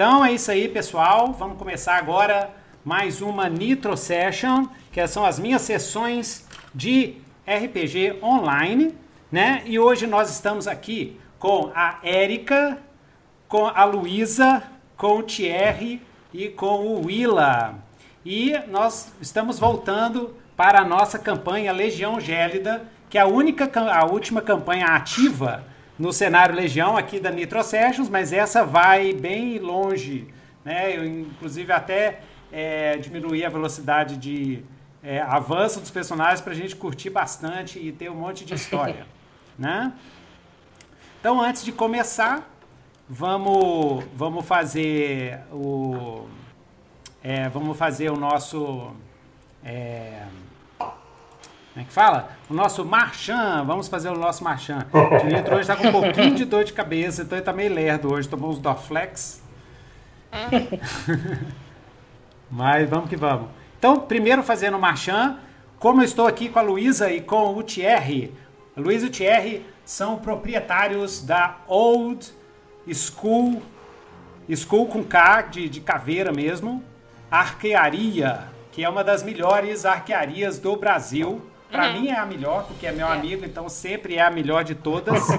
Então é isso aí, pessoal. Vamos começar agora mais uma Nitro Session, que são as minhas sessões de RPG online, né? E hoje nós estamos aqui com a Érica, com a Luísa, com o Thierry e com o Willa. E nós estamos voltando para a nossa campanha Legião Gélida, que é a única a última campanha ativa no cenário Legião aqui da Nitro Sessions, mas essa vai bem longe, né? Eu inclusive até é, diminuí a velocidade de é, avanço dos personagens para a gente curtir bastante e ter um monte de história, né? Então, antes de começar, vamos vamos fazer o é, vamos fazer o nosso é, como é que fala? O nosso marchand. Vamos fazer o nosso marchand. O Dimitro hoje está com um pouquinho de dor de cabeça, então ele está meio lerdo hoje. Tomou uns Dorflex. Mas vamos que vamos. Então, primeiro fazendo o marchand. Como eu estou aqui com a Luísa e com o Thierry. A Luísa e o Thierry são proprietários da Old School, School com K, de, de caveira mesmo, Arquearia, que é uma das melhores arquearias do Brasil. Para uhum. mim é a melhor, porque é meu é. amigo, então sempre é a melhor de todas.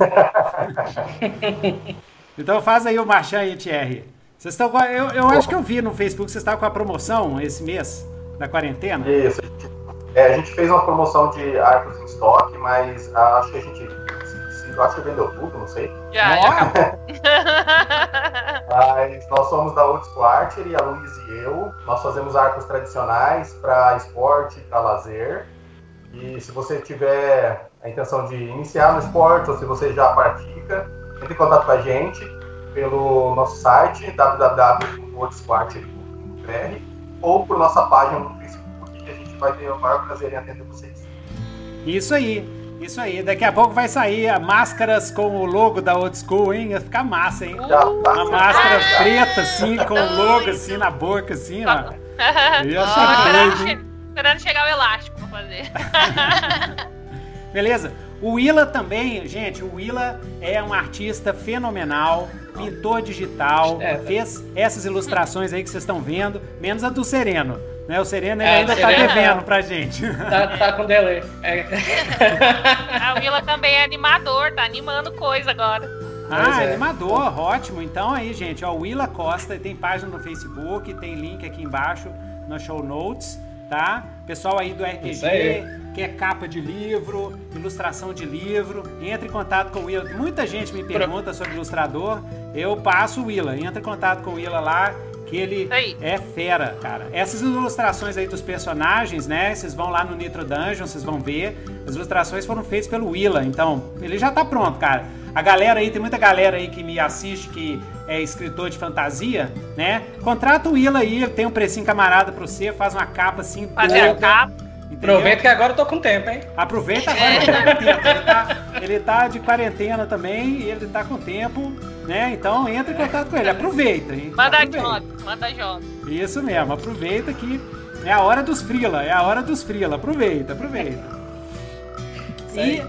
então faz aí o marchand aí, Thierry. Vocês estão eu, eu acho que eu vi no Facebook, vocês estavam com a promoção esse mês da quarentena. Isso, a gente, é, a gente fez uma promoção de arcos em estoque, mas acho que a gente eu acho que vendeu tudo, não sei. Já, já Mas nós somos da Old Quarter e a Luiz e eu. Nós fazemos arcos tradicionais para esporte, para lazer. E se você tiver a intenção de iniciar no esporte ou se você já pratica, entre em contato com a gente pelo nosso site www.wordsquart.br ou por nossa página no Facebook que a gente vai ter o maior prazer em atender vocês. Isso aí. Isso aí, daqui a pouco vai sair máscaras com o logo da Old School, hein? Vai ficar massa, hein? Uma máscara preta, assim, com o logo, assim, na boca, assim, ó. Eu achei Esperando chegar o elástico pra fazer. Beleza? O Willa também, gente, o Willa é um artista fenomenal, pintor digital, é, fez essas ilustrações aí que vocês estão vendo, menos a do Sereno. Né? O Sereno é, ainda está devendo pra gente. Tá, tá com delay. É. A Willa também é animador, tá animando coisa agora. Ah, é. animador, ótimo. Então aí, gente, ó, Willa Costa tem página no Facebook, tem link aqui embaixo no show notes, tá? Pessoal aí do RPG, que é capa de livro, ilustração de livro, entre em contato com o Willa. Muita gente me pergunta sobre ilustrador, eu passo o Willa, entra em contato com o Willa lá ele é fera, cara. Essas ilustrações aí dos personagens, né? Vocês vão lá no Nitro Dungeon, vocês vão ver. As ilustrações foram feitas pelo Willa, então ele já tá pronto, cara. A galera aí, tem muita galera aí que me assiste que é escritor de fantasia, né? Contrata o Willa aí, tem um precinho camarada pra você, faz uma capa assim. Fazer a capa. Entendeu? Aproveita que agora eu tô com tempo, hein? Aproveita agora que eu tô com tempo. Ele tá, ele tá de quarentena também e ele tá com tempo né? Então entra em contato com ele, aproveita, hein? Manda job, manda job. Isso mesmo, aproveita que é a hora dos frila, é a hora dos frila, aproveita, aproveita. E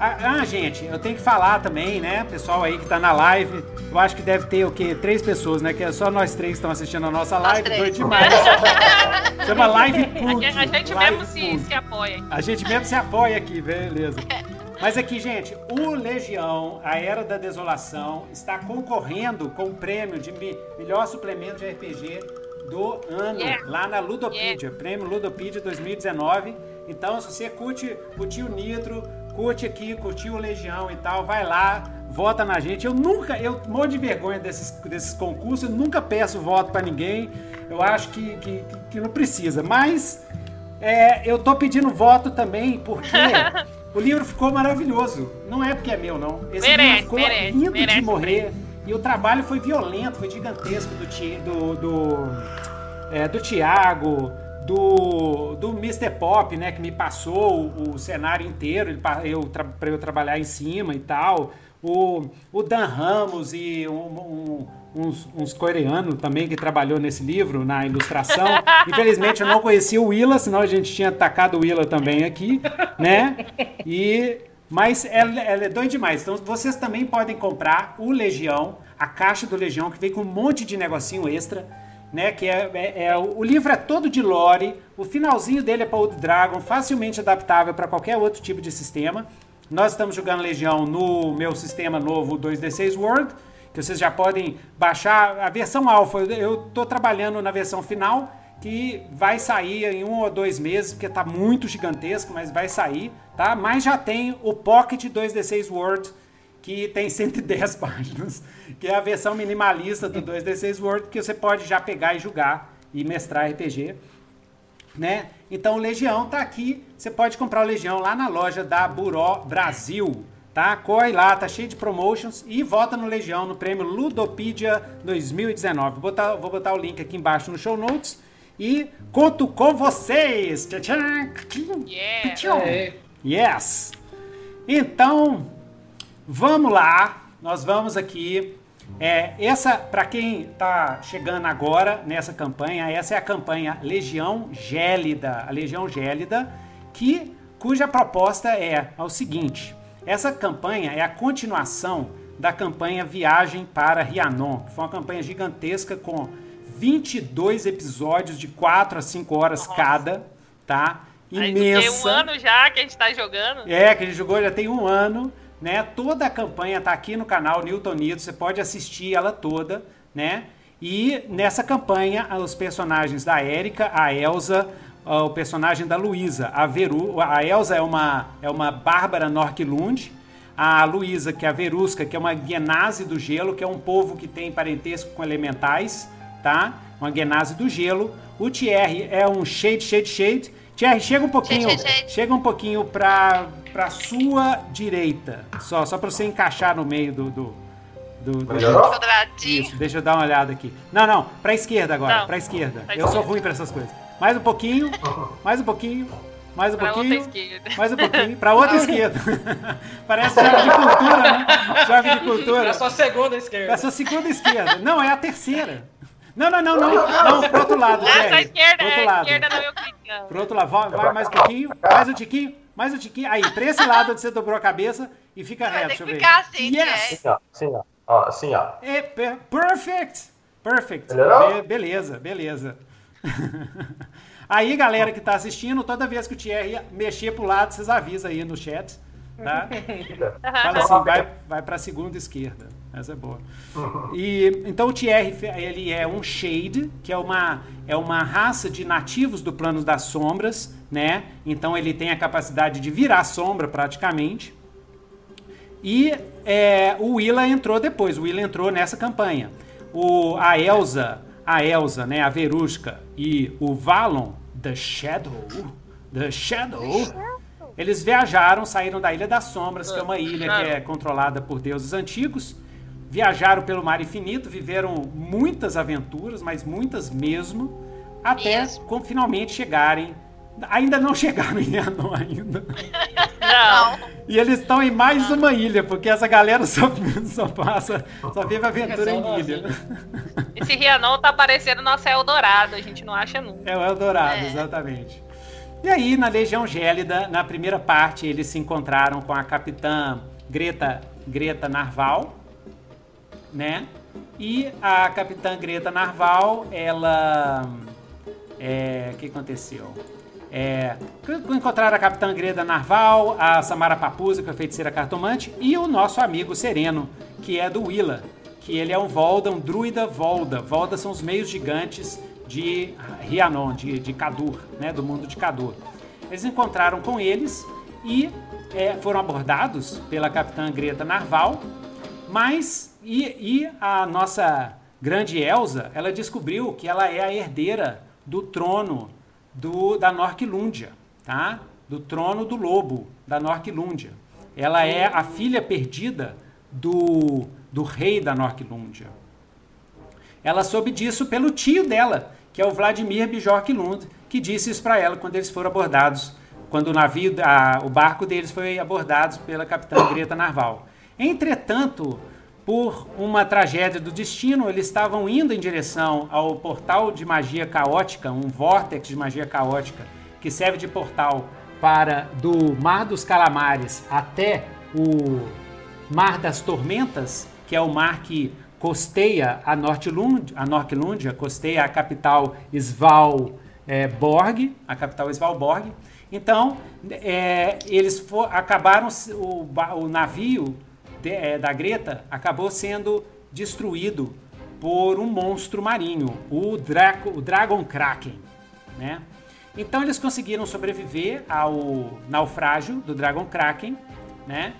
ah, gente, eu tenho que falar também, né? Pessoal aí que tá na live, eu acho que deve ter o quê? Três pessoas, né? Que é só nós três que estão assistindo a nossa live. Doido demais. Chama Live Cult. A gente live mesmo se, se apoia. A gente mesmo se apoia aqui, beleza. Mas aqui, gente, o Legião, a Era da Desolação, está concorrendo com o prêmio de melhor suplemento de RPG do ano, yeah. lá na Ludopedia, yeah. prêmio Ludopedia 2019. Então, se você curte, o Nitro, curte aqui, curtiu o Legião e tal, vai lá, vota na gente. Eu nunca, eu morro de vergonha desses, desses concursos, eu nunca peço voto para ninguém. Eu acho que, que, que não precisa, mas é, eu tô pedindo voto também porque O livro ficou maravilhoso. Não é porque é meu, não. Esse merece, livro ficou merece, lindo merece, de morrer. E o trabalho foi violento, foi gigantesco do do do, é, do Thiago, do, do Mr. Pop, né, que me passou o, o cenário inteiro, ele, eu, para eu trabalhar em cima e tal. O, o Dan Ramos e um, um uns, uns coreanos também que trabalhou nesse livro, na ilustração. Infelizmente eu não conhecia o Willa, senão a gente tinha atacado o Willa também aqui, né? E mas ela, ela é doida demais. Então vocês também podem comprar o Legião a caixa do Legião, que vem com um monte de negocinho extra, né? Que é, é, é o livro é todo de lore, o finalzinho dele é para Old Dragon, facilmente adaptável para qualquer outro tipo de sistema. Nós estamos jogando Legião no meu sistema novo 2D6 World, que vocês já podem baixar a versão alfa. Eu estou trabalhando na versão final, que vai sair em um ou dois meses, porque está muito gigantesco, mas vai sair, tá? Mas já tem o Pocket 2D6 World, que tem 110 páginas, que é a versão minimalista do 2D6 World, que você pode já pegar e jogar e mestrar RPG, né? Então o Legião tá aqui, você pode comprar o Legião lá na loja da Buró Brasil, tá? Corre lá, tá cheio de promotions e vota no Legião no prêmio Ludopedia 2019. Vou botar, vou botar o link aqui embaixo no show notes e conto com vocês. Yeah. Yes. Então, vamos lá. Nós vamos aqui. É, essa, para quem está chegando agora nessa campanha, essa é a campanha Legião Gélida, a Legião Gélida, que cuja proposta é, é o seguinte: essa campanha é a continuação da campanha Viagem para Rianon, que foi uma campanha gigantesca com 22 episódios de 4 a 5 horas Nossa. cada, tá? Imensa. tem um ano já que a gente tá jogando. É, que a gente jogou já tem um ano, né? Toda a campanha tá aqui no canal Newton Nido, você pode assistir ela toda, né? E nessa campanha, os personagens da Érica, a Elsa, o personagem da Luísa, a Veru, a Elsa é uma é uma Bárbara Norquilund, a Luísa, que é a Verusca, que é uma Genasi do gelo, que é um povo que tem parentesco com elementais, tá? Uma Genasi do gelo. O Thierry é um Shade, Shade, Shade. Thierry, chega um pouquinho, Shade, shade, shade. chega um pouquinho pra, pra sua direita, só, só pra você encaixar no meio do... do, do, do-. Isso, deixa eu dar uma olhada aqui. Não, não, pra esquerda agora, Não, pra esquerda. pra eu sou ruim pra essas coisas. Mais um pouquinho, mais um pouquinho, mais um Pra outra pouquinho. esquerda. Mais um pouquinho, pra outra esquerda. Parece chave de cultura, né? Chave de cultura. É só segunda esquerda. É a sua segunda esquerda. Não, é a terceira. Não, não, não, não. Não, pro outro lado, Essa Jerry. esquerda, Pro outro é, lado. esquerda não eu clicando. Pro outro lado. Vai, vai mais um pouquinho. Mais um tiquinho. Mais um tiquinho. Aí, pra esse lado onde você dobrou a cabeça e fica Vai reto. ter Deixa eu que ver. ficar assim, Yes! Assim, ó. Assim, ó. Ó, assim, ó. É, per- perfect! Perfect. Melhorou? Be- beleza, beleza. aí, galera que tá assistindo, toda vez que o Thierry mexer pro lado, vocês avisam aí no chat, tá? Fala assim, vai, vai pra segunda esquerda. Essa é boa. E, então o Thierry, ele é um Shade, que é uma, é uma raça de nativos do plano das sombras, né? Então ele tem a capacidade de virar sombra praticamente. E é, o Willa entrou depois, o Willa entrou nessa campanha. O, a Elsa, a Elsa, né, a Verusca e o Valon, The Shadow, The Shadow, eles viajaram, saíram da Ilha das Sombras, que é uma ilha que é controlada por deuses antigos. Viajaram pelo mar infinito, viveram muitas aventuras, mas muitas mesmo, até Mesmo. com- finalmente chegarem. Ainda não chegaram em Anon ainda. Não. E eles estão em mais uma ilha, porque essa galera só, só passa, só vive aventura em ilha. ilha. Esse Rianon tá parecendo nosso Eldorado, a gente não acha nunca. É o Eldorado, É. exatamente. E aí, na Legião Gélida, na primeira parte, eles se encontraram com a capitã Greta, Greta Narval, né? E a capitã Greta Narval, ela. É, o que aconteceu? É, encontraram a capitã Greta Narval, a Samara Papuza, que é a feiticeira cartomante, e o nosso amigo Sereno, que é do Willa, que ele é um Volda, um druida Volda. Volda são os meios gigantes de Rianon, de, de Kadur, né, do mundo de Kadur. Eles encontraram com eles e é, foram abordados pela capitã Greta Narval, mas e, e a nossa grande Elsa, ela descobriu que ela é a herdeira do trono do, da Norquilúndia, tá? Do trono do lobo da Norquilúndia. Ela é a filha perdida do, do rei da Norquilúndia. Ela soube disso pelo tio dela, que é o Vladimir Bjork Lund, que disse isso para ela quando eles foram abordados, quando o navio, a- o barco deles foi abordado pela capitã Greta Narval. Entretanto, por uma tragédia do destino, eles estavam indo em direção ao portal de magia caótica, um vórtex de magia caótica, que serve de portal para do Mar dos Calamares até o Mar das Tormentas, que é o mar que costeia a Nortlund, a Norklundia, costeia a capital Svalborg, a capital Svalborg. Então, é, eles for, acabaram, o, o navio é, da Greta acabou sendo destruído por um monstro marinho, o, Draco, o Dragon Kraken, né? Então eles conseguiram sobreviver ao naufrágio do Dragon Kraken, né?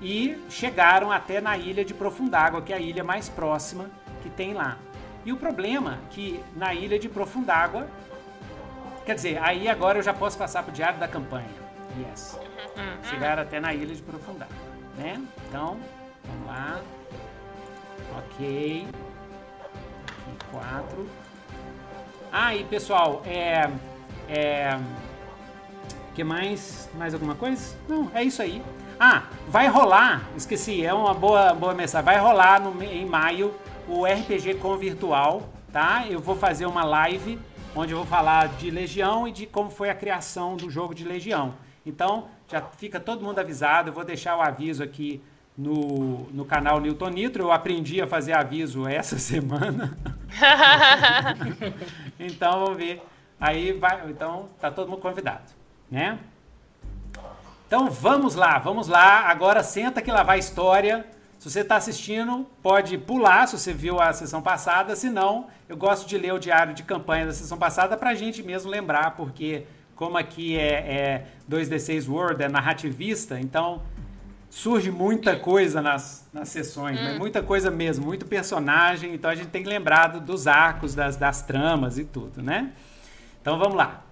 E chegaram até na ilha de Profundágua, que é a ilha mais próxima que tem lá. E o problema é que na ilha de Profundágua, quer dizer, aí agora eu já posso passar para o diário da campanha. Yes. Uhum. Chegaram até na ilha de Profundágua, né? Então, lá. Ok. Aqui, quatro. Ah, e pessoal, é é. que mais? Mais alguma coisa? Não, é isso aí. Ah, vai rolar, esqueci, é uma boa, boa mensagem. Vai rolar no, em maio o RPG com virtual, tá? Eu vou fazer uma live onde eu vou falar de Legião e de como foi a criação do jogo de Legião. Então, já fica todo mundo avisado. Eu vou deixar o aviso aqui no, no canal Newton Nitro. Eu aprendi a fazer aviso essa semana. então, vamos ver Aí vai, então tá todo mundo convidado, né? Então vamos lá, vamos lá. Agora senta que lá vai a história. Se você está assistindo, pode pular se você viu a sessão passada. Se não, eu gosto de ler o diário de campanha da sessão passada para a gente mesmo lembrar, porque como aqui é, é 2D6 Word, é narrativista, então surge muita coisa nas, nas sessões, hum. muita coisa mesmo, muito personagem, então a gente tem que lembrar dos arcos, das, das tramas e tudo, né? Então vamos lá.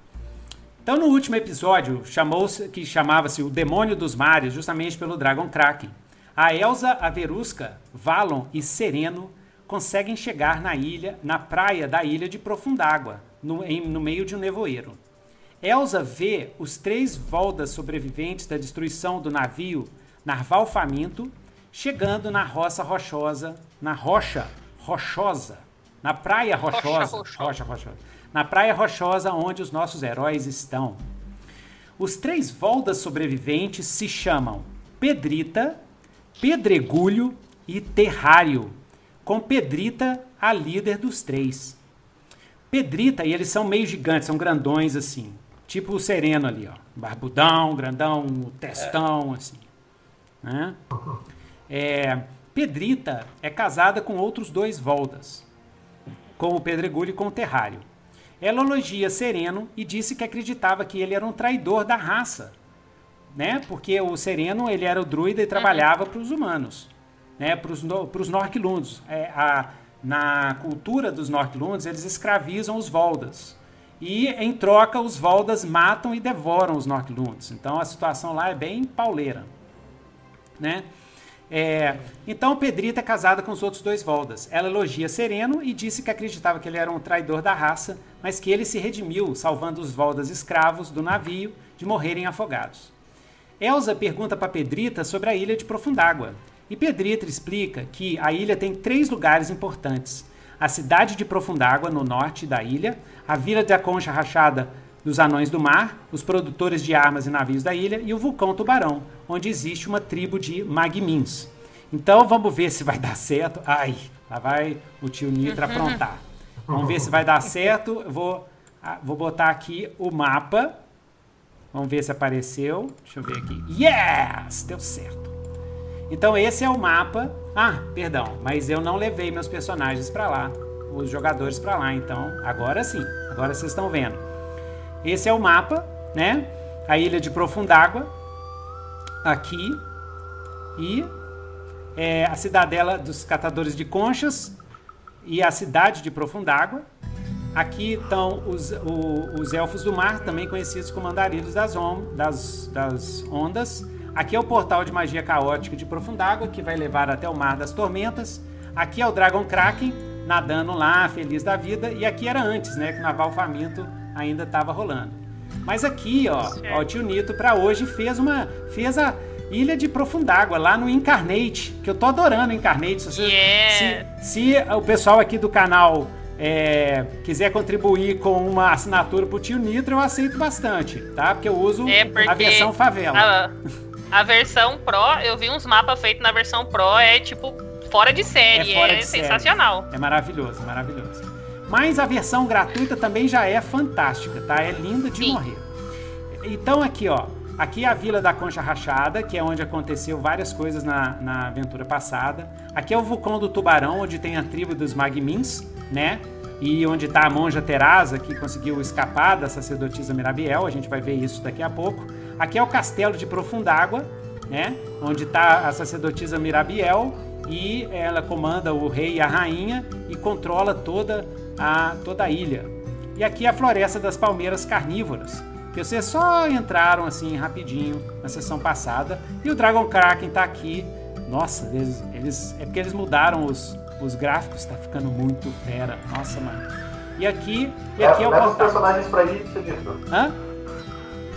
Então no último episódio, chamou que chamava-se O Demônio dos Mares, justamente pelo Dragon Kraken. A Elsa, a Verusca, Valon e Sereno conseguem chegar na ilha, na praia da ilha de Profundágua, no, em, no meio de um nevoeiro. Elsa vê os três Voldas sobreviventes da destruição do navio Narval Faminto chegando na roça rochosa, na rocha rochosa, na praia rochosa, rocha, rocha rochosa na praia rochosa onde os nossos heróis estão. Os três voldas sobreviventes se chamam Pedrita, Pedregulho e Terrário, com Pedrita a líder dos três. Pedrita, e eles são meio gigantes, são grandões assim, tipo o Sereno ali, ó, barbudão, grandão, testão, assim. Né? É, Pedrita é casada com outros dois Voldas, com o Pedregulho e com o Terrário. Ela elogia Sereno e disse que acreditava que ele era um traidor da raça, né? Porque o Sereno ele era o druida e trabalhava para os humanos, né? Para os Norquilundos. É, a, na cultura dos Norquilundos eles escravizam os Voldas e em troca os Voldas matam e devoram os Norquilundos. Então a situação lá é bem pauleira, né? É, então Pedrita é casada com os outros dois Voldas. Ela elogia Sereno e disse que acreditava que ele era um traidor da raça, mas que ele se redimiu, salvando os Voldas escravos do navio de morrerem afogados. Elsa pergunta para Pedrita sobre a ilha de Profundágua. E Pedrita explica que a ilha tem três lugares importantes: a cidade de Profundágua, no norte da ilha, a vila da Concha Rachada dos Anões do Mar, os produtores de armas e navios da ilha e o vulcão Tubarão, onde existe uma tribo de Magmins. Então vamos ver se vai dar certo. Ai, lá vai o tio Nitra aprontar. Vamos ver se vai dar certo. Eu vou, ah, vou botar aqui o mapa. Vamos ver se apareceu. Deixa eu ver aqui. Yes! Deu certo. Então esse é o mapa. Ah, perdão, mas eu não levei meus personagens para lá, os jogadores para lá. Então agora sim, agora vocês estão vendo. Esse é o mapa, né? A ilha de Profundágua, aqui, e é, a cidadela dos catadores de conchas e a cidade de Profundágua. Aqui estão os, o, os elfos do mar, também conhecidos como andarilhos das, on, das, das ondas. Aqui é o portal de magia caótica de Profundágua, que vai levar até o mar das tormentas. Aqui é o Dragon Kraken, nadando lá, feliz da vida. E aqui era antes, né? Que o Naval Faminto ainda estava rolando. Mas aqui, ó, ó o tio Nito para hoje fez uma fez a Ilha de Profundágua lá no Incarnate, que eu tô adorando Incarnate. Se, yeah. se, se o pessoal aqui do canal é, quiser contribuir com uma assinatura pro tio Nitro, eu aceito bastante, tá? Porque eu uso é porque a versão favela. A, a, versão Pro, eu vi uns mapas feitos na versão Pro, é tipo fora de série, É é, de série. sensacional. É maravilhoso, maravilhoso. Mas a versão gratuita também já é fantástica, tá? É linda de Sim. morrer. Então aqui, ó. Aqui é a Vila da Concha Rachada, que é onde aconteceu várias coisas na, na aventura passada. Aqui é o vulcão do Tubarão, onde tem a tribo dos Magmins, né? E onde tá a monja Terasa, que conseguiu escapar da sacerdotisa Mirabiel. A gente vai ver isso daqui a pouco. Aqui é o castelo de Profundágua, né? Onde tá a sacerdotisa Mirabiel e ela comanda o rei e a rainha e controla toda a, toda a ilha. E aqui é a Floresta das Palmeiras Carnívoras, que vocês só entraram assim rapidinho na sessão passada. E o Dragon Kraken tá aqui. Nossa, eles, eles- é porque eles mudaram os, os gráficos, tá ficando muito fera. Nossa, mano. E aqui, e aqui é o Leva os portal. personagens pra aí, Felipe. Hã?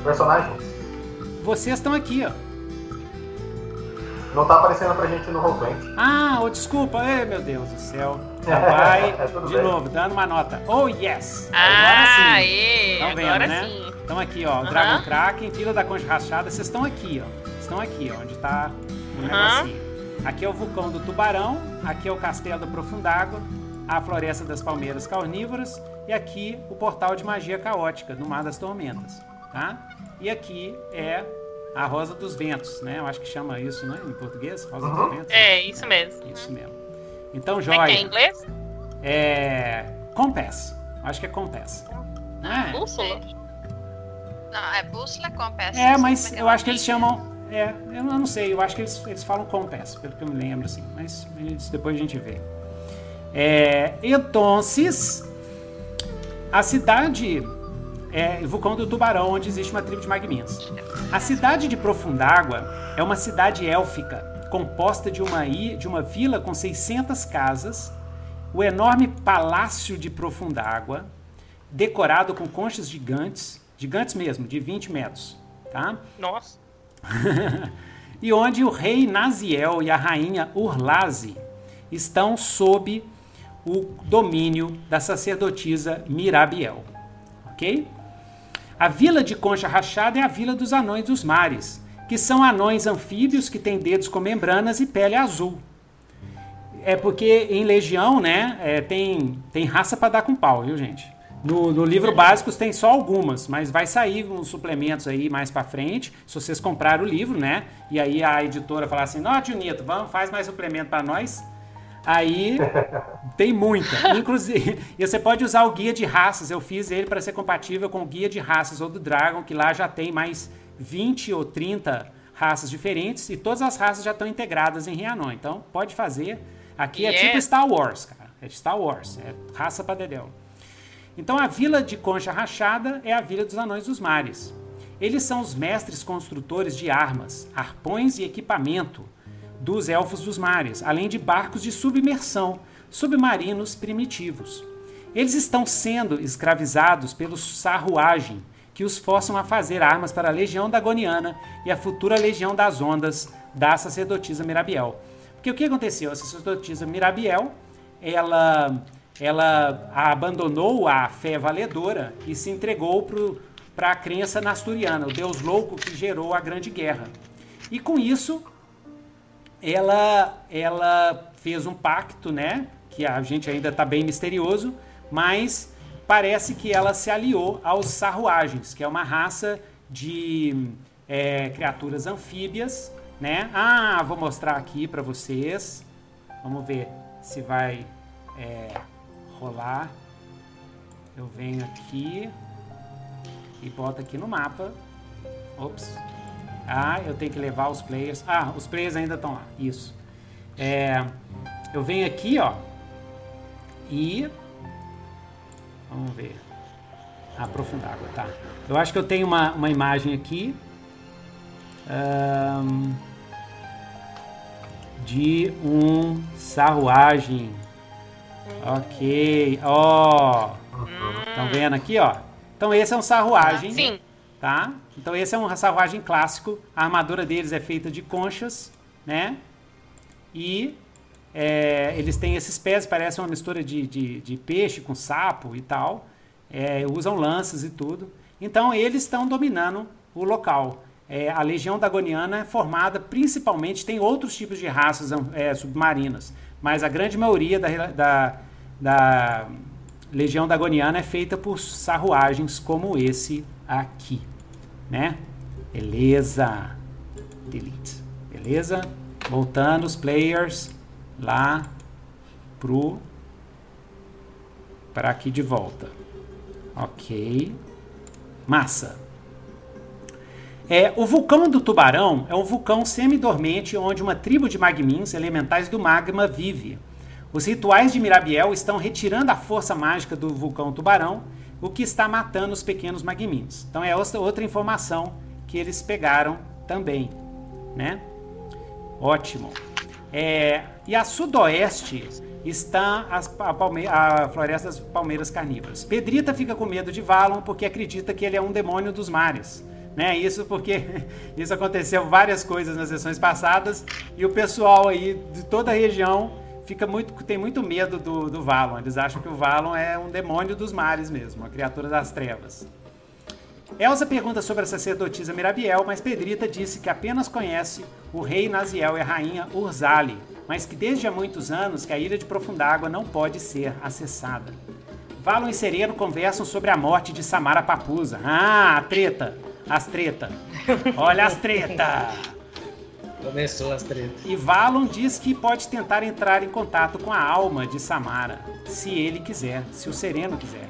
Personagens. Vocês estão aqui, ó. Não tá aparecendo pra gente no Roll20. Ah, oh, desculpa. Ai, meu Deus do céu. Então vai É, de bem. novo, dando uma nota. Oh, yes! Ah, Agora sim. aê, Estão vendo, agora né? sim. Estão aqui, ó. Aham. Dragon Kraken, Vila da Concha Rachada. Vocês estão aqui, ó. Estão aqui, ó. Onde tá o Aham. negocinho. Aqui é o vulcão do Tubarão. Aqui é o castelo do Profundágua. A floresta das palmeiras carnívoras. E aqui o portal de magia caótica, no Mar das Tormentas. Tá? E aqui é a Rosa dos Ventos, né? Eu acho que chama isso, né? Em português? Rosa Uhum. dos Ventos. É, isso mesmo. Isso mesmo. Então, Como é que é em joia. inglês? É. Compass. Acho que é Compass. Não é? Bússola? Não, é bússola compass. É, mas como é eu acho que eles chamam. É, eu não sei, eu acho que eles, eles falam Compass, pelo que eu me lembro, assim. Mas isso depois a gente vê. É, então, a cidade é o vulcão do Tubarão, onde existe uma tribo de magmins. A cidade de Profundágua é uma cidade élfica, composta de uma, i- de uma vila com 600 casas, o enorme palácio de Profundágua, decorado com conchas gigantes, gigantes mesmo, de 20 metros, tá? Nossa. e onde o rei Naziel e a rainha Urlazi estão sob o domínio da sacerdotisa Mirabiel, ok? A vila de Concha Rachada é a vila dos anões dos mares, que são anões anfíbios que têm dedos com membranas e pele azul. É porque em Legião, né, é, tem, tem raça para dar com pau, viu, gente? No, no livro básico tem só algumas, mas vai sair uns suplementos aí mais para frente, se vocês comprarem o livro, né? E aí a editora falar assim, ó, tio Nito, vamos, faz mais suplemento para nós. Aí tem muita. Inclusive, e você pode usar o guia de raças. Eu fiz ele para ser compatível com o guia de raças ou do Dragon, que lá já tem mais 20 ou 30 raças diferentes e todas as raças já estão integradas em Rianon. Então pode fazer. Aqui é E é- tipo Star Wars, cara. É Star Wars. É raça pra dedéu. Então a vila de Concha Rachada é a vila dos anões dos mares. Eles são os mestres construtores de armas, arpões e equipamento dos elfos dos mares, além de barcos de submersão, submarinos primitivos. Eles estão sendo escravizados pelo sarruagem, que os forçam a fazer armas para a Legião Dagoniana e a futura Legião das Ondas da sacerdotisa Mirabiel. Porque o que aconteceu? A sacerdotisa Mirabiel, ela, ela abandonou a fé valedora e se entregou para a crença nasturiana, o deus louco que gerou a Grande Guerra. E com isso, ela, ela fez um pacto, né? Que a gente ainda está bem misterioso, mas parece que ela se aliou aos sarruagens, que é uma raça de é, criaturas anfíbias, né? Ah, vou mostrar aqui para vocês. Vamos ver se vai é, rolar. Eu venho aqui e boto aqui no mapa. Ops. Ah, eu tenho que levar os players. Ah, os players ainda estão lá. Isso. É, eu venho aqui, ó. E. Vamos ver. Aprofundar água, tá. Eu acho que eu tenho uma, uma imagem aqui. ahn, de um sarruagem. Ok. Ó. Estão vendo aqui, ó? Então esse é um sarruagem Sim. tá? Então esse é um sarruagem clássico. A armadura deles é feita de conchas, né? E é, eles têm esses pés, parece uma mistura de, de, de peixe com sapo e tal. É, usam lanças e tudo. Então eles estão dominando o local. É, a Legião Dagoniana é formada principalmente, tem outros tipos de raças é, submarinas, mas a grande maioria da, da, da Legião Dagoniana é feita por sarruagens como esse aqui, né? Beleza. Delete. Beleza? Voltando os players lá pro para aqui de volta. Ok. Massa. É, o vulcão do Tubarão é um vulcão semi-dormente onde uma tribo de magmins elementais do magma vive. Os rituais de Mirabiel estão retirando a força mágica do vulcão Tubarão, o que está matando os pequenos magmins. Então é outra informação que eles pegaram também, né? Ótimo. É, e a sudoeste está as, a, palme, a, floresta das palmeiras carnívoras. Pedrita fica com medo de Valon porque acredita que ele é um demônio dos mares. Né? Isso porque isso aconteceu várias coisas nas sessões passadas e o pessoal aí de toda a região fica muito, tem muito medo do, do Valon. Eles acham que o Valon é um demônio dos mares mesmo, uma criatura das trevas. Elsa pergunta sobre a sacerdotisa Mirabiel, mas Pedrita disse que apenas conhece o rei Naziel e a rainha Urzali, mas que desde há muitos anos que a ilha de Profundágua não pode ser acessada. Valon e Sereno conversam sobre a morte de Samara Papusa. Ah, a treta! As treta! Olha as treta! Começou as tretas. E Valon diz que pode tentar entrar em contato com a alma de Samara, se ele quiser, se o Sereno quiser.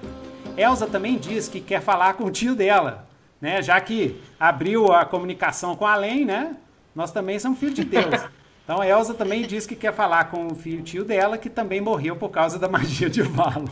Elsa também diz que quer falar com o tio dela, né? Já que abriu a comunicação com além, né? Nós também somos filhos de Deus. Então a Elsa também diz que quer falar com o filho tio dela, que também morreu por causa da magia de Valon.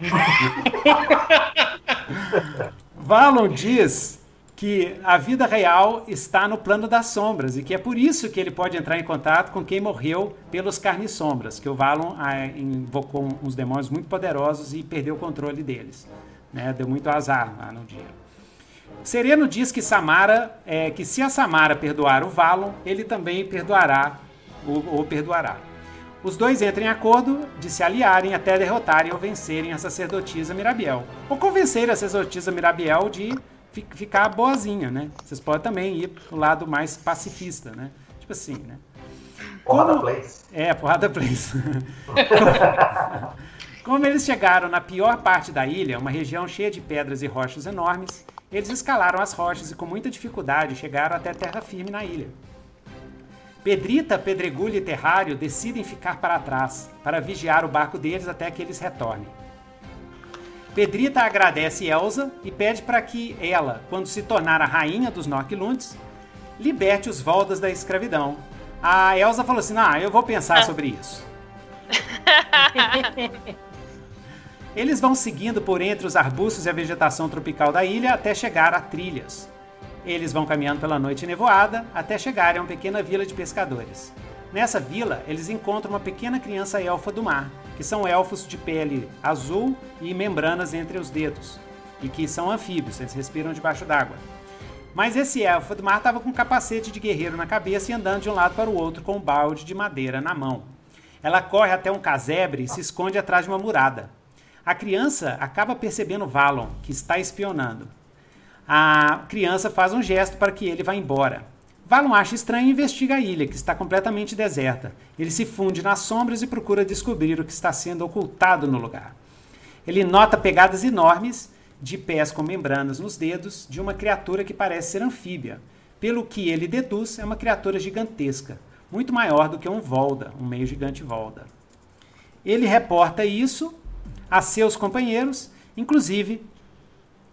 Valon diz que a vida real está no plano das sombras e que é por isso que ele pode entrar em contato com quem morreu pelos carnes sombras, que o Valon ah, invocou uns demônios muito poderosos e perdeu o controle deles. Né? Deu muito azar lá no dia. Sereno diz que Samara, é, que se a Samara perdoar o Valon, ele também perdoará ou, perdoará. Os dois entram em acordo de se aliarem até derrotarem ou vencerem a sacerdotisa Mirabiel. Ou convencer a sacerdotisa Mirabiel de ficar boazinha, né? Vocês podem também ir pro lado mais pacifista, né? Tipo assim, né? Porrada Place. É, porrada Place. Como eles chegaram na pior parte da ilha, uma região cheia de pedras e rochas enormes, eles escalaram as rochas e com muita dificuldade chegaram até terra firme na ilha. Pedrita, Pedregulho e Terrário decidem ficar para trás, para vigiar o barco deles até que eles retornem. Pedrita agradece Elsa e pede para que ela, quando se tornar a rainha dos Norquilundes, liberte os Voldas da escravidão. A Elsa falou assim: Ah, eu vou pensar ah. sobre isso. Eles vão seguindo por entre os arbustos e a vegetação tropical da ilha até chegar a trilhas. Eles vão caminhando pela noite nevoada até chegarem a uma pequena vila de pescadores. Nessa vila, eles encontram uma pequena criança elfa do mar, que são elfos de pele azul e membranas entre os dedos, e que são anfíbios, eles respiram debaixo d'água. Mas esse elfo do mar estava com um capacete de guerreiro na cabeça e andando de um lado para o outro com um balde de madeira na mão. Ela corre até um casebre e se esconde atrás de uma murada. A criança acaba percebendo Valon, que está espionando. A criança faz um gesto para que ele vá embora. Valon acha estranho e investiga a ilha, que está completamente deserta. Ele se funde nas sombras e procura descobrir o que está sendo ocultado no lugar. Ele nota pegadas enormes de pés com membranas nos dedos de uma criatura que parece ser anfíbia. Pelo que ele deduz, é uma criatura gigantesca, muito maior do que um Volda, um meio gigante Volda. Ele reporta isso a seus companheiros, inclusive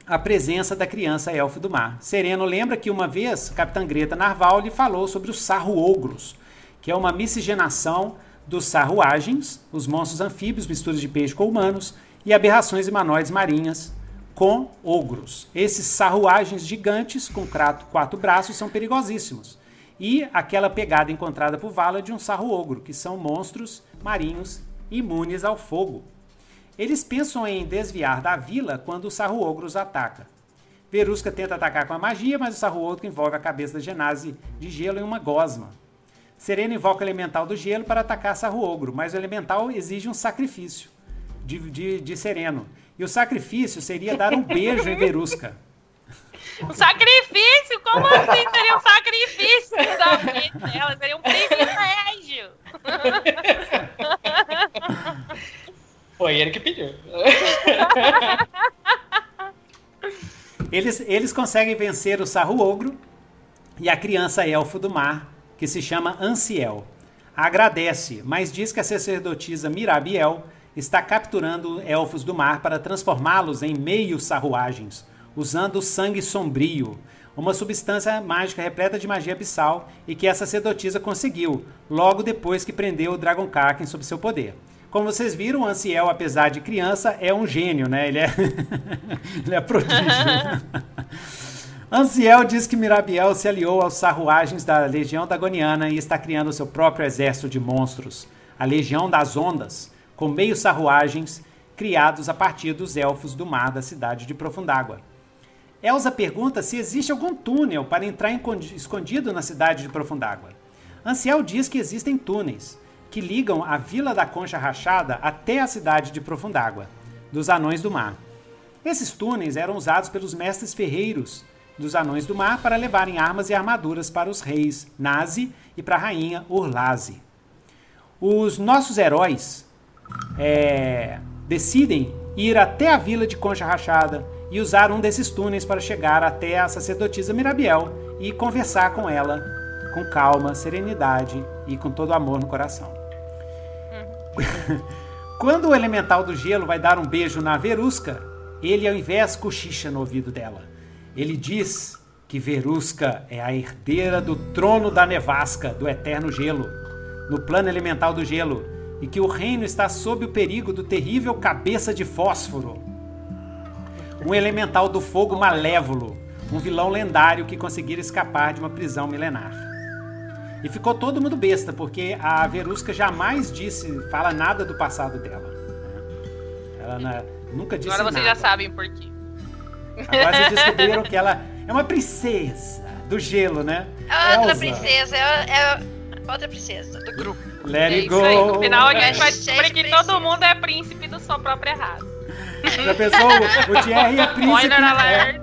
a presença da criança elfo do mar. Sereno lembra que uma vez Capitã Greta Narval lhe falou sobre os sarro-ogros, que é uma miscigenação dos sarruagens, os monstros anfíbios, misturas de peixe com humanos, e aberrações humanoides marinhas com ogros. Esses sarruagens gigantes com quatro braços são perigosíssimos. E aquela pegada encontrada por Vala de um sarro-ogro, que são monstros marinhos imunes ao fogo. Eles pensam em desviar da vila quando o Sarro os ataca. Verusca tenta atacar com a magia, mas o Sarro envolve a cabeça da Genasi de gelo em uma gosma. Serena invoca o elemental do gelo para atacar Sarro mas o elemental exige um sacrifício de, de, de Sereno. E o sacrifício seria dar um beijo em Verusca. Um sacrifício? Como assim seria um sacrifício? Ela seria um privilégio. Foi ele que pediu. Eles, eles conseguem vencer o sarro ogro e a criança elfo do mar, que se chama Anciel. Agradece, mas diz que a sacerdotisa Mirabiel está capturando elfos do mar para transformá-los em meio sarruagens, usando sangue sombrio, uma substância mágica repleta de magia abissal e que essa sacerdotisa conseguiu, logo depois que prendeu o Dragon Karken sob seu poder. Como vocês viram, o Anciel, apesar de criança, é um gênio, né? Ele é, ele é prodígio. Anciel diz que Mirabiel se aliou aos sarruagens da Legião Dagoniana e está criando seu próprio exército de monstros, a Legião das Ondas, com meios sarruagens criados a partir dos elfos do mar da cidade de Profundágua. Elsa pergunta se existe algum túnel para entrar escondido na cidade de Profundágua. Anciel diz que existem túneis, que ligam a Vila da Concha Rachada até a cidade de Profundágua, dos Anões do Mar. Esses túneis eram usados pelos mestres ferreiros dos Anões do Mar para levarem armas e armaduras para os reis Nazi e para a rainha Urlazi. Os nossos heróis é, decidem ir até a vila de Concha Rachada e usar um desses túneis para chegar até a sacerdotisa Mirabiel e conversar com ela com calma, serenidade e com todo amor no coração. Quando o elemental do gelo vai dar um beijo na Verusca, ele ao invés cochicha no ouvido dela. Ele diz que Verusca é a herdeira do trono da nevasca, do eterno gelo, no plano elemental do gelo, e que o reino está sob o perigo do terrível cabeça de fósforo. Um elemental do fogo malévolo, um vilão lendário que conseguira escapar de uma prisão milenar. E ficou todo mundo besta, porque a Verusca jamais disse, fala nada do passado dela. Né? Ela na, nunca disse Agora vocês nada. já sabem por quê. Agora vocês descobriram que ela é uma princesa do gelo, né? É outra Elsa. princesa, é, é outra princesa do grupo. Let É it isso aí. No go. final a gente vai descobrir que todo mundo é príncipe do sua própria raça. Já pensou? O, Thierry é príncipe. É,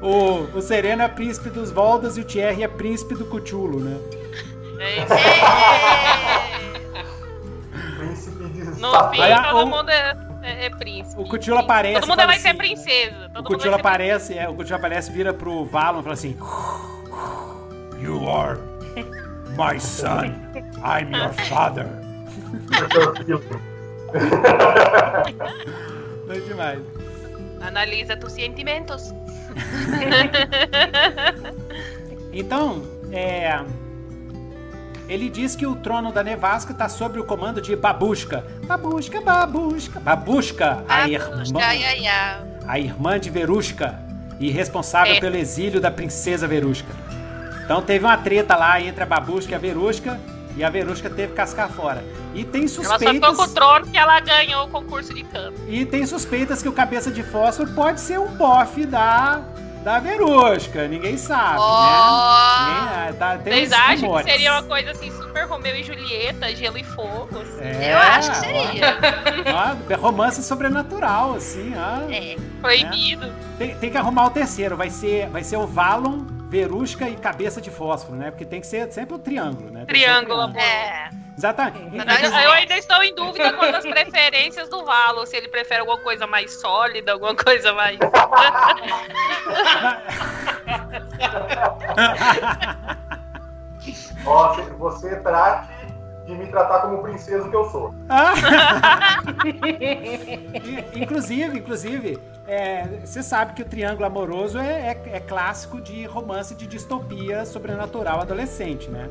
o, o Sereno é príncipe dos Voldas e o Thierry é príncipe do Cuchulo, né? Príncipe de No fim, Olha, todo o- mundo é, é, é príncipe. O Cuchulo aparece. Todo mundo vai ser assim- princesa. O Todo vai ser aparece, é, o Cuchulo aparece, vira pro Valon e fala assim: You are my son. I'm your father. Não é demais. Analisa tus sentimentos. Então, é. Ele diz que o trono da nevasca está sob o comando de Babushka. Babushka, Babushka. Babushka, a irmã, a irmã de Verushka e responsável É. pelo exílio da princesa Verushka. Então teve uma treta lá entre a Babushka e a Verushka e a Verushka teve que cascar fora. E tem Ela só suspeitas ficou com o trono que ela ganhou o concurso de canto. e tem suspeitas que o cabeça de fósforo pode ser um bofe da da Verushka, ninguém sabe, Ó. né? Ninguém- tá- tem Vocês acham que seria uma coisa assim, super Romeu e Julieta, gelo e fogo? assim? É, Eu acho que seria. ó, ó, romance sobrenatural, assim, ó. É. Proibido. Tem, tem que arrumar o terceiro, vai ser, vai ser o Valon, Verusca e cabeça de fósforo, né? Porque tem que ser sempre o triângulo, né? Triângulo, amor. É. Exatamente. Mas Eu, ainda estou em dúvida quanto às preferências do Valo, se ele prefere alguma coisa mais sólida, alguma coisa mais. Ó, você trate de me tratar como princesa que eu sou. Inclusive, inclusive, é, você sabe que o triângulo amoroso é, é- é clássico de romance de distopia sobrenatural adolescente, né?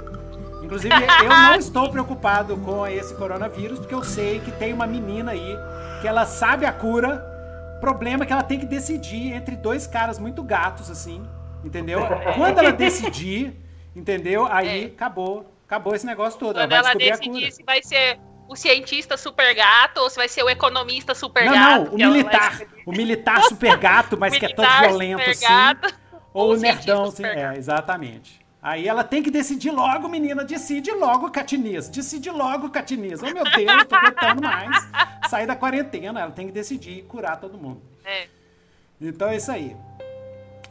Inclusive, eu não estou preocupado com esse coronavírus, porque eu sei que tem uma menina aí que ela sabe a cura. Problema é que ela tem que decidir entre dois caras muito gatos, assim, entendeu? Quando ela decidir, entendeu? Aí É. acabou. Acabou esse negócio todo. Quando vai ela descobrir a cura. decidir se vai ser o cientista super gato ou se vai ser o economista super Não, gato. não, o ela vai militar. escolher. O militar super gato, mas que é todo Militar violento super assim. gato, Ou ou o nerdão, assim. É, exatamente. Aí ela tem que decidir logo, menina. Decide logo, Catinês. Decide logo, Catinês. Oh, meu Deus, tô aguentando mais. Sair da quarentena. Ela tem que decidir e curar todo mundo. É. Então é isso aí.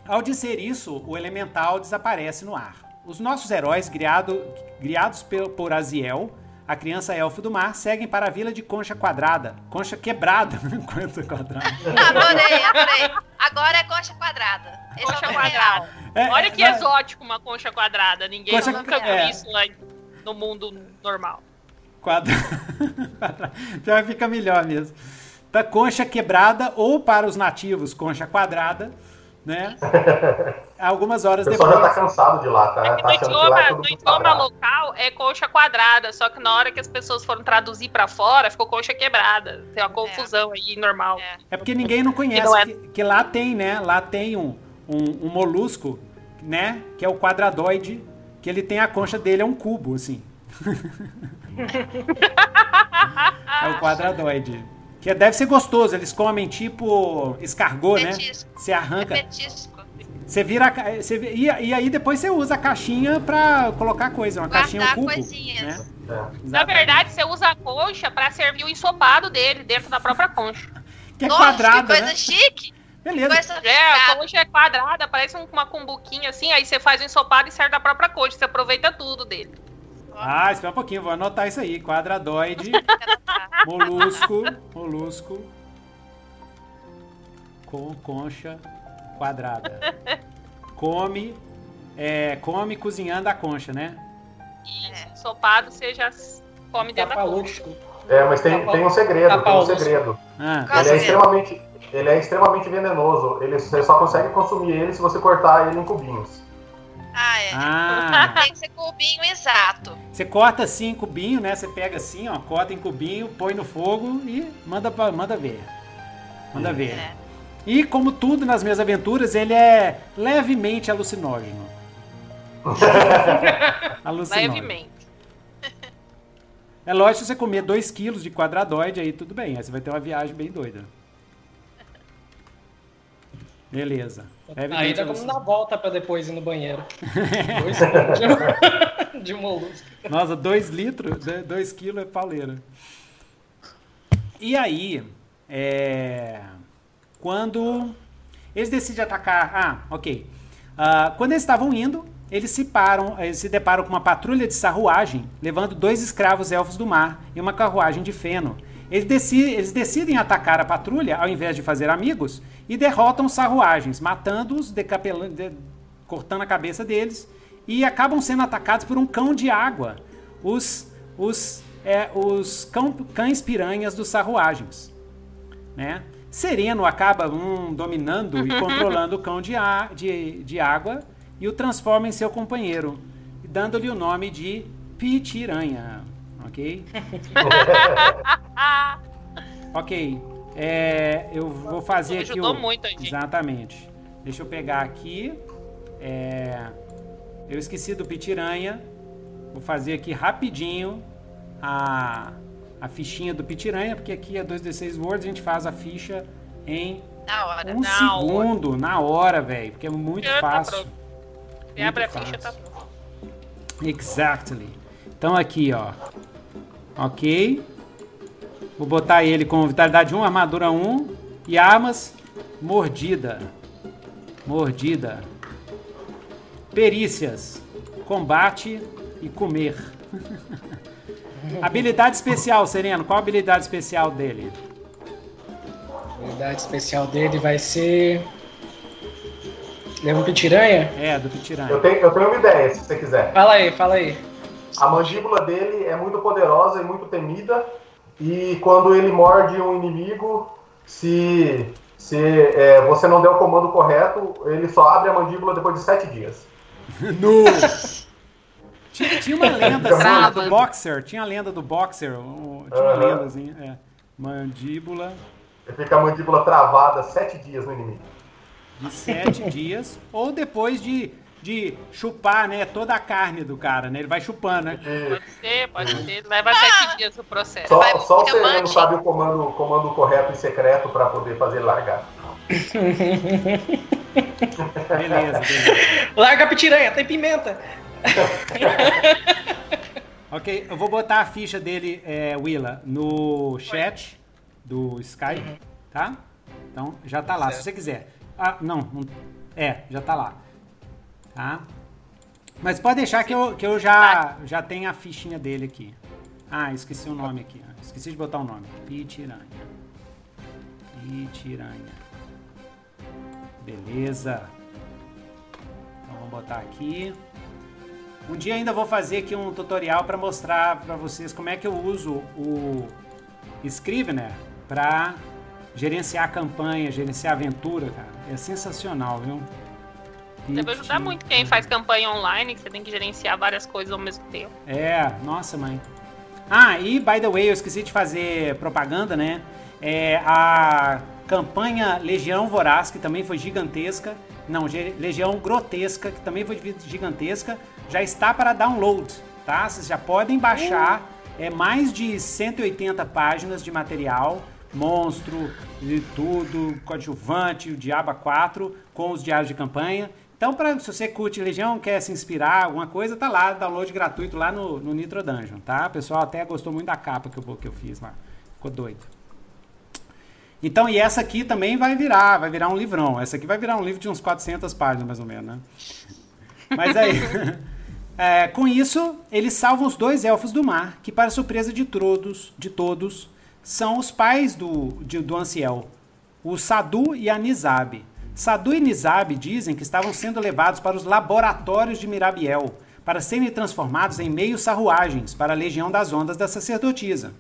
Ao dizer isso, o elemental desaparece no ar. Os nossos heróis, criado, criados por Aziel, a criança elfo do mar, seguem para a vila de Concha Quadrada. Concha quebrada. Concha quadrada. Adorei, adorei. Agora é concha quadrada. Esse Concha é o nome quadrada. É, Olha que é, exótico uma concha quadrada. Ninguém Concha- nunca viu é. isso lá no mundo normal. Quadra... Já fica melhor mesmo. Da concha quebrada ou para os nativos, concha quadrada, né? Algumas O horas pessoal já tá depois. cansado de lá, tá? É Tá no achando que lá idioma, é tudo no idioma local é concha quadrada, só que na hora que as pessoas foram traduzir pra fora, ficou concha quebrada. Tem uma confusão aí normal. É. É porque ninguém não conhece Que não é- que, que lá tem, né? Lá tem um, um, um molusco, né? Que é o quadradoide, que ele tem a concha dele, é um cubo, assim. é o quadradoide. Que deve ser gostoso, eles comem tipo escargot, né? Petisco. Você arranca, Petisco. você vira. Você, e, e aí depois você usa a caixinha pra colocar coisa, uma Guardar caixinha um cubo. coisinhas. Né? É. Na verdade, você usa a concha pra servir o ensopado dele dentro da própria concha. Que é Nossa, quadrada, que coisa né? chique. Beleza. Coisa É, a sofisticada. concha é quadrada, parece um- uma cumbuquinha assim, aí você faz o ensopado e serve da própria concha, você aproveita tudo dele. Ah, espera um pouquinho, vou anotar isso aí. Quadradoide, molusco, molusco, com concha quadrada. Come, é, come cozinhando a concha, né? E É. ensopado você já come dentro da concha. É, mas tem, tem um segredo, Tapa tem um segredo. Ah, Ele é extremamente, ele é extremamente venenoso. Ele, você só consegue consumir ele se você cortar ele em cubinhos. Ah, é. ah, Tem que ser cubinho exato. você corta assim em cubinho, né? Você pega assim, ó, corta em cubinho, põe no fogo e manda, pra, manda ver. Manda ver. É. E como tudo nas minhas aventuras, ele é levemente alucinógeno. alucinógeno. Levemente. É lógico, se você comer 2 quilos de quadradoide, aí tudo bem. Aí você vai ter uma viagem bem doida. Beleza. Aí dá como dar volta pra depois ir no banheiro. Dois quilos de, de molusco. Nossa, 2 litros, 2 quilos é pauleira. E aí, é, quando eles decidem atacar... Ah, ok. Ah, quando eles estavam indo, eles se, param, eles se deparam com uma patrulha de sarruagem, levando dois escravos elfos do mar e uma carruagem de feno. Eles decidem, eles decidem atacar a patrulha ao invés de fazer amigos e derrotam os sarruagens, matando-os, de- cortando a cabeça deles e acabam sendo atacados por um cão de água, os, os, é, os cão- cães piranhas dos sarruagens. Né? Sereno acaba hum, dominando e controlando o cão de, a- de, de água e o transforma em seu companheiro, dando-lhe o nome de Pitiranha. Ok? ok. É, eu vou fazer aqui Ajudou o... muito gente. Exatamente. Deixa eu pegar aqui. É, eu esqueci do Pitiranha. Vou fazer aqui rapidinho a, a fichinha do Pitiranha, porque aqui é 2D6 Words, a gente faz a ficha em Na hora. um Na segundo, na hora, velho. Porque é muito Já tá fácil. Você abre a ficha, tá pronto. Exactly. Então aqui, ó. Ok. Vou botar ele com vitalidade 1, armadura 1 e armas mordida. Mordida. Perícias. Combate e comer. habilidade especial, Sereno. Qual a habilidade especial dele? A habilidade especial dele vai ser. Leva um pitiranha? É, do Eu Pitiranha. tenho, eu tenho uma ideia, se você quiser. Fala aí, fala aí. A mandíbula dele é muito poderosa e muito temida. E quando ele morde um inimigo, se, se é, você não der o comando correto, ele só abre a mandíbula depois de sete dias. No! Tinha, tinha uma lenda assim, do boxer. Tinha a lenda do boxer. Tinha uma Aham. lenda assim. É. Mandíbula Ele fica a mandíbula travada sete dias no inimigo. de sete dias. Ou depois de, de chupar, né? Toda a carne do cara, né? Ele vai chupando, né? E Pode ser, pode ser. Leva sete dias o processo. só, vai só o Sereno sabe o comando, o comando correto e secreto para poder fazer largar. Beleza, beleza. Larga a pitiranha, tem pimenta. Ok, eu vou botar a ficha dele, é, Willa, no chat do Skype, tá? Então, já tá lá, se você quiser. Ah, não, não- é, já tá lá. Tá? Mas pode deixar que eu, que eu já, já tenho a fichinha dele aqui. Ah, esqueci o nome aqui. Esqueci de botar o nome. Pitiranha. Pitiranha. Beleza. Então vamos botar aqui. Um dia ainda vou fazer aqui um tutorial para mostrar para vocês como é que eu uso o Scrivener para gerenciar campanha, gerenciar aventura, cara. É sensacional, viu? Deve ajudar muito quem faz campanha online, que você tem que gerenciar várias coisas ao mesmo tempo. É, nossa mãe. Ah, e by the way, eu esqueci de fazer propaganda, né? É, a campanha Legião Voraz, que também foi gigantesca. Não, Legião Grotesca, que também foi gigantesca, já está para download, tá? Vocês já podem baixar. É mais de 180 páginas de material monstro e tudo, coadjuvante, o Diaba 4 com os diários de campanha. Então, pra, se você curte Legião, quer se inspirar, alguma coisa, tá lá, download gratuito lá no, no Nitro Dungeon, tá? O pessoal até gostou muito da capa que eu, que eu fiz lá. Ficou doido. Então, e essa aqui também vai virar, vai virar um livrão. Essa aqui vai virar um livro de uns 400 páginas, mais ou menos, né? Mas aí, é, com isso, eles salvam os dois elfos do mar, que para surpresa de todos, de todos, são os pais do, de, do Anciel, o Sadu e a Nizab. Sadu e Nizab dizem que estavam sendo levados para os laboratórios de Mirabiel para serem transformados em meios sarruagens para a legião das ondas da sacerdotisa.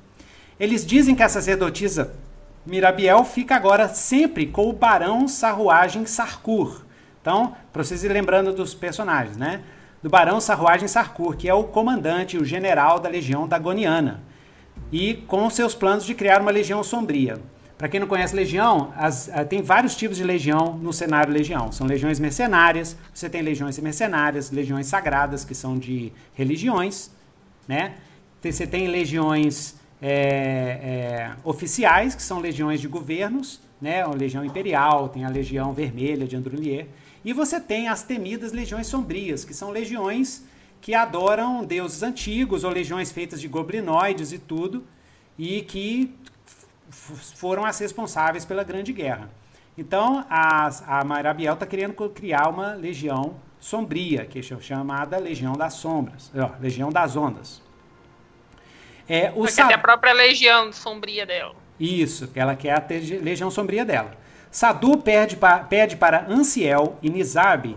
Eles dizem que a sacerdotisa Mirabiel fica agora sempre com o barão sarruagem Sarkur. Então, para vocês ir lembrando dos personagens, né? Do barão sarruagem Sarkur, que é o comandante, o general da legião dagoniana e com seus planos de criar uma legião sombria. Para quem não conhece legião, as, uh, tem vários tipos de legião no cenário legião. São legiões mercenárias, você tem legiões mercenárias, legiões sagradas, que são de religiões, né? Você tem legiões é, é, oficiais, que são legiões de governos, né? A legião imperial, tem a legião vermelha de Andrulier. E você tem as temidas legiões sombrias, que são legiões que adoram deuses antigos ou legiões feitas de goblinoides e tudo, e que foram as responsáveis pela Grande Guerra. Então, a, a Marabiel está querendo criar uma legião sombria, que é chamada Legião das Sombras, ó, Legião das Ondas. É, o Sa... a própria legião sombria dela. Isso, ela quer a legião sombria dela. Sadu pede, pa, pede para Anciel e Nizab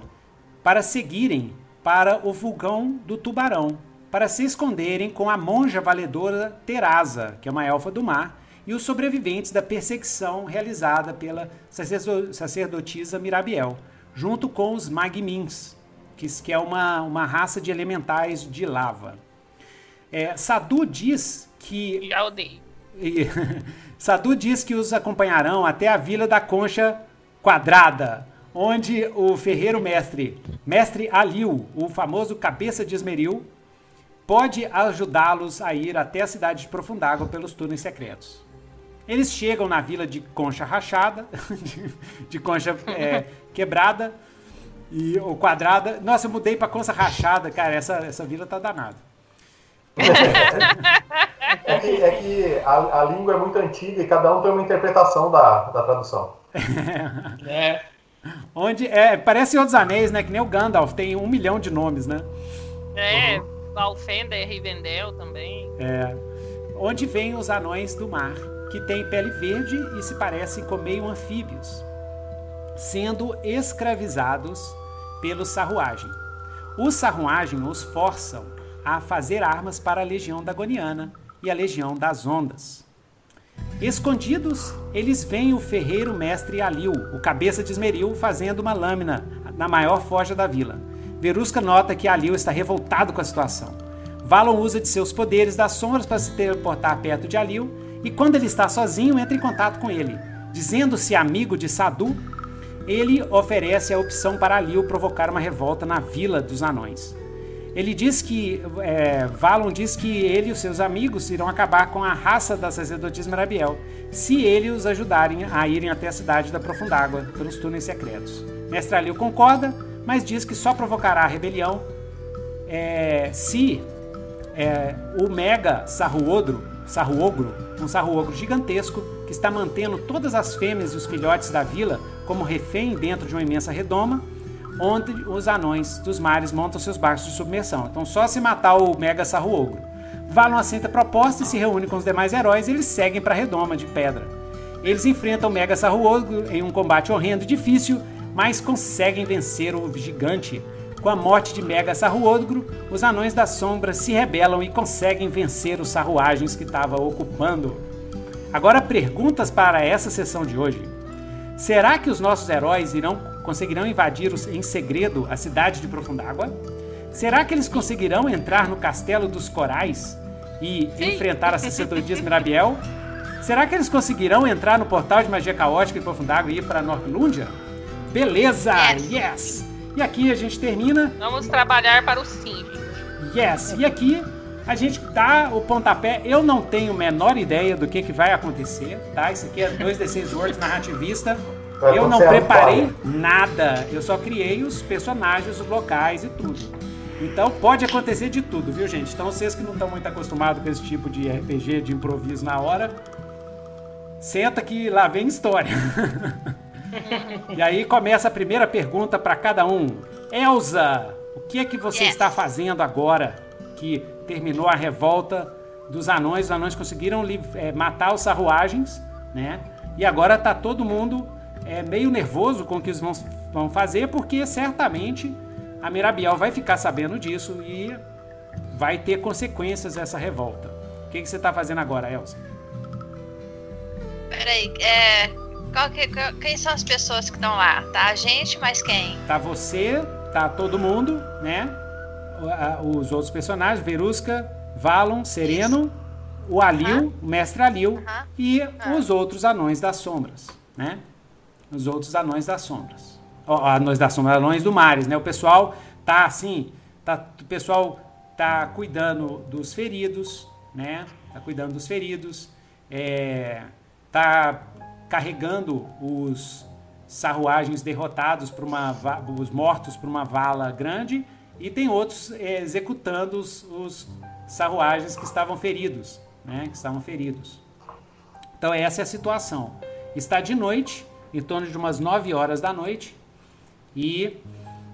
para seguirem para o vulcão do Tubarão, para se esconderem com a monja valedora Terasa, que é uma elfa do mar, e os sobreviventes da perseguição realizada pela sacerdotisa Mirabiel, junto com os Magmins, que, é uma, uma raça de elementais de lava. É, Sadu diz que. Sadu diz que os acompanharão até a vila da Concha Quadrada, onde o ferreiro mestre, mestre Aliu, o famoso cabeça de esmeril, pode ajudá-los a ir até a cidade de Profundágua pelos túneis secretos. Eles chegam na vila de Concha Rachada, de, de Concha é, Quebrada e ou quadrada. Nossa, eu mudei para Concha Rachada, cara. Essa, essa vila tá danada. é que, é que a, a, língua é muito antiga e cada um tem uma interpretação da, da tradução. é. Onde é, parece outros anéis, né? Que nem o Gandalf, tem um milhão de nomes, né? É, uhum. Valfender, Rivendell também. É. Onde vêm os anões do mar, que têm pele verde e se parecem com meio anfíbios, sendo escravizados pelo sarruagem. Os sarruagem os forçam a fazer armas para a legião dagoniana e a legião das ondas. Escondidos, eles veem o ferreiro mestre Alil, o cabeça de esmeril, fazendo uma lâmina na maior forja da vila. Verusca nota que Alil está revoltado com a situação. Valon usa de seus poderes das sombras para se teleportar perto de Alil e quando ele está sozinho entra em contato com ele. Dizendo-se amigo de Sadu, ele oferece a opção para Alil provocar uma revolta na vila dos anões. Ele diz que, é, Valon diz que ele e os seus amigos irão acabar com a raça da sacerdotisa Marabiel, se ele os ajudarem a irem até a cidade da Profundágua, pelos túneis secretos. Mestre Alil concorda, mas diz que só provocará a rebelião é, se é, o Mega Sarruodro, Sarruogro, um Sarruogro gigantesco que está mantendo todas as fêmeas e os filhotes da vila como refém dentro de uma imensa redoma, onde os anões dos mares montam seus barcos de submersão. Então, só se matar o Mega Sarruogro. Valon aceita a proposta e se reúne com os demais heróis e eles seguem para a redoma de pedra. Eles enfrentam Mega Sarruogo em um combate horrendo e difícil, mas conseguem vencer o gigante. Com a morte de Mega Sarruogro, os Anões da Sombra se rebelam e conseguem vencer os sarruagens que estava ocupando. Agora perguntas para essa sessão de hoje. Será que os nossos heróis irão conseguirão invadir os- em segredo a cidade de Profundágua? Será que eles conseguirão entrar no Castelo dos Corais e enfrentar a Sacerdotisa Mirabiel? Será que eles conseguirão entrar no portal de magia caótica de Profundágua e ir para Norlúndia? Beleza! Yes. yes! E aqui a gente termina Vamos trabalhar para o sim, gente. Yes. E aqui a gente dá o pontapé. Eu não tenho a menor ideia do que, que vai acontecer, tá? Isso aqui é 2D6 Words narrativista. Vai Eu não preparei nada. Eu só criei os personagens, os locais e tudo. Então pode acontecer de tudo, viu, gente? Então vocês que não estão muito acostumados com esse tipo de RPG de improviso na hora, senta que lá vem história. e aí começa a primeira pergunta para cada um. Elza, o que é que você Yes. está fazendo agora que terminou a revolta dos anões? Os anões conseguiram eh, matar os sarruagens, né? E agora tá todo mundo eh, meio nervoso com o que eles vão, vão fazer, porque certamente a Mirabiel vai ficar sabendo disso e vai ter consequências essa revolta. O que, que você está fazendo agora, Elza? Peraí, é. Que, quem são as pessoas que estão lá? Tá a gente, mas quem? Tá você, tá todo mundo, né? Os outros personagens, Verusca, Valon, Sereno, o Alil, o Mestre Alil e os outros anões das sombras, né? Os outros anões das sombras. Ó, anões das sombras, anões do mares, né? O pessoal tá assim, tá, o pessoal tá cuidando dos feridos, né? Tá cuidando dos feridos, é, tá carregando os sarruagens derrotados para uma os mortos para uma vala grande e tem outros é, executando os, os sarruagens que estavam feridos, né? Que estavam feridos. Então essa é a situação. Está de noite, em torno de umas 9 horas da noite, e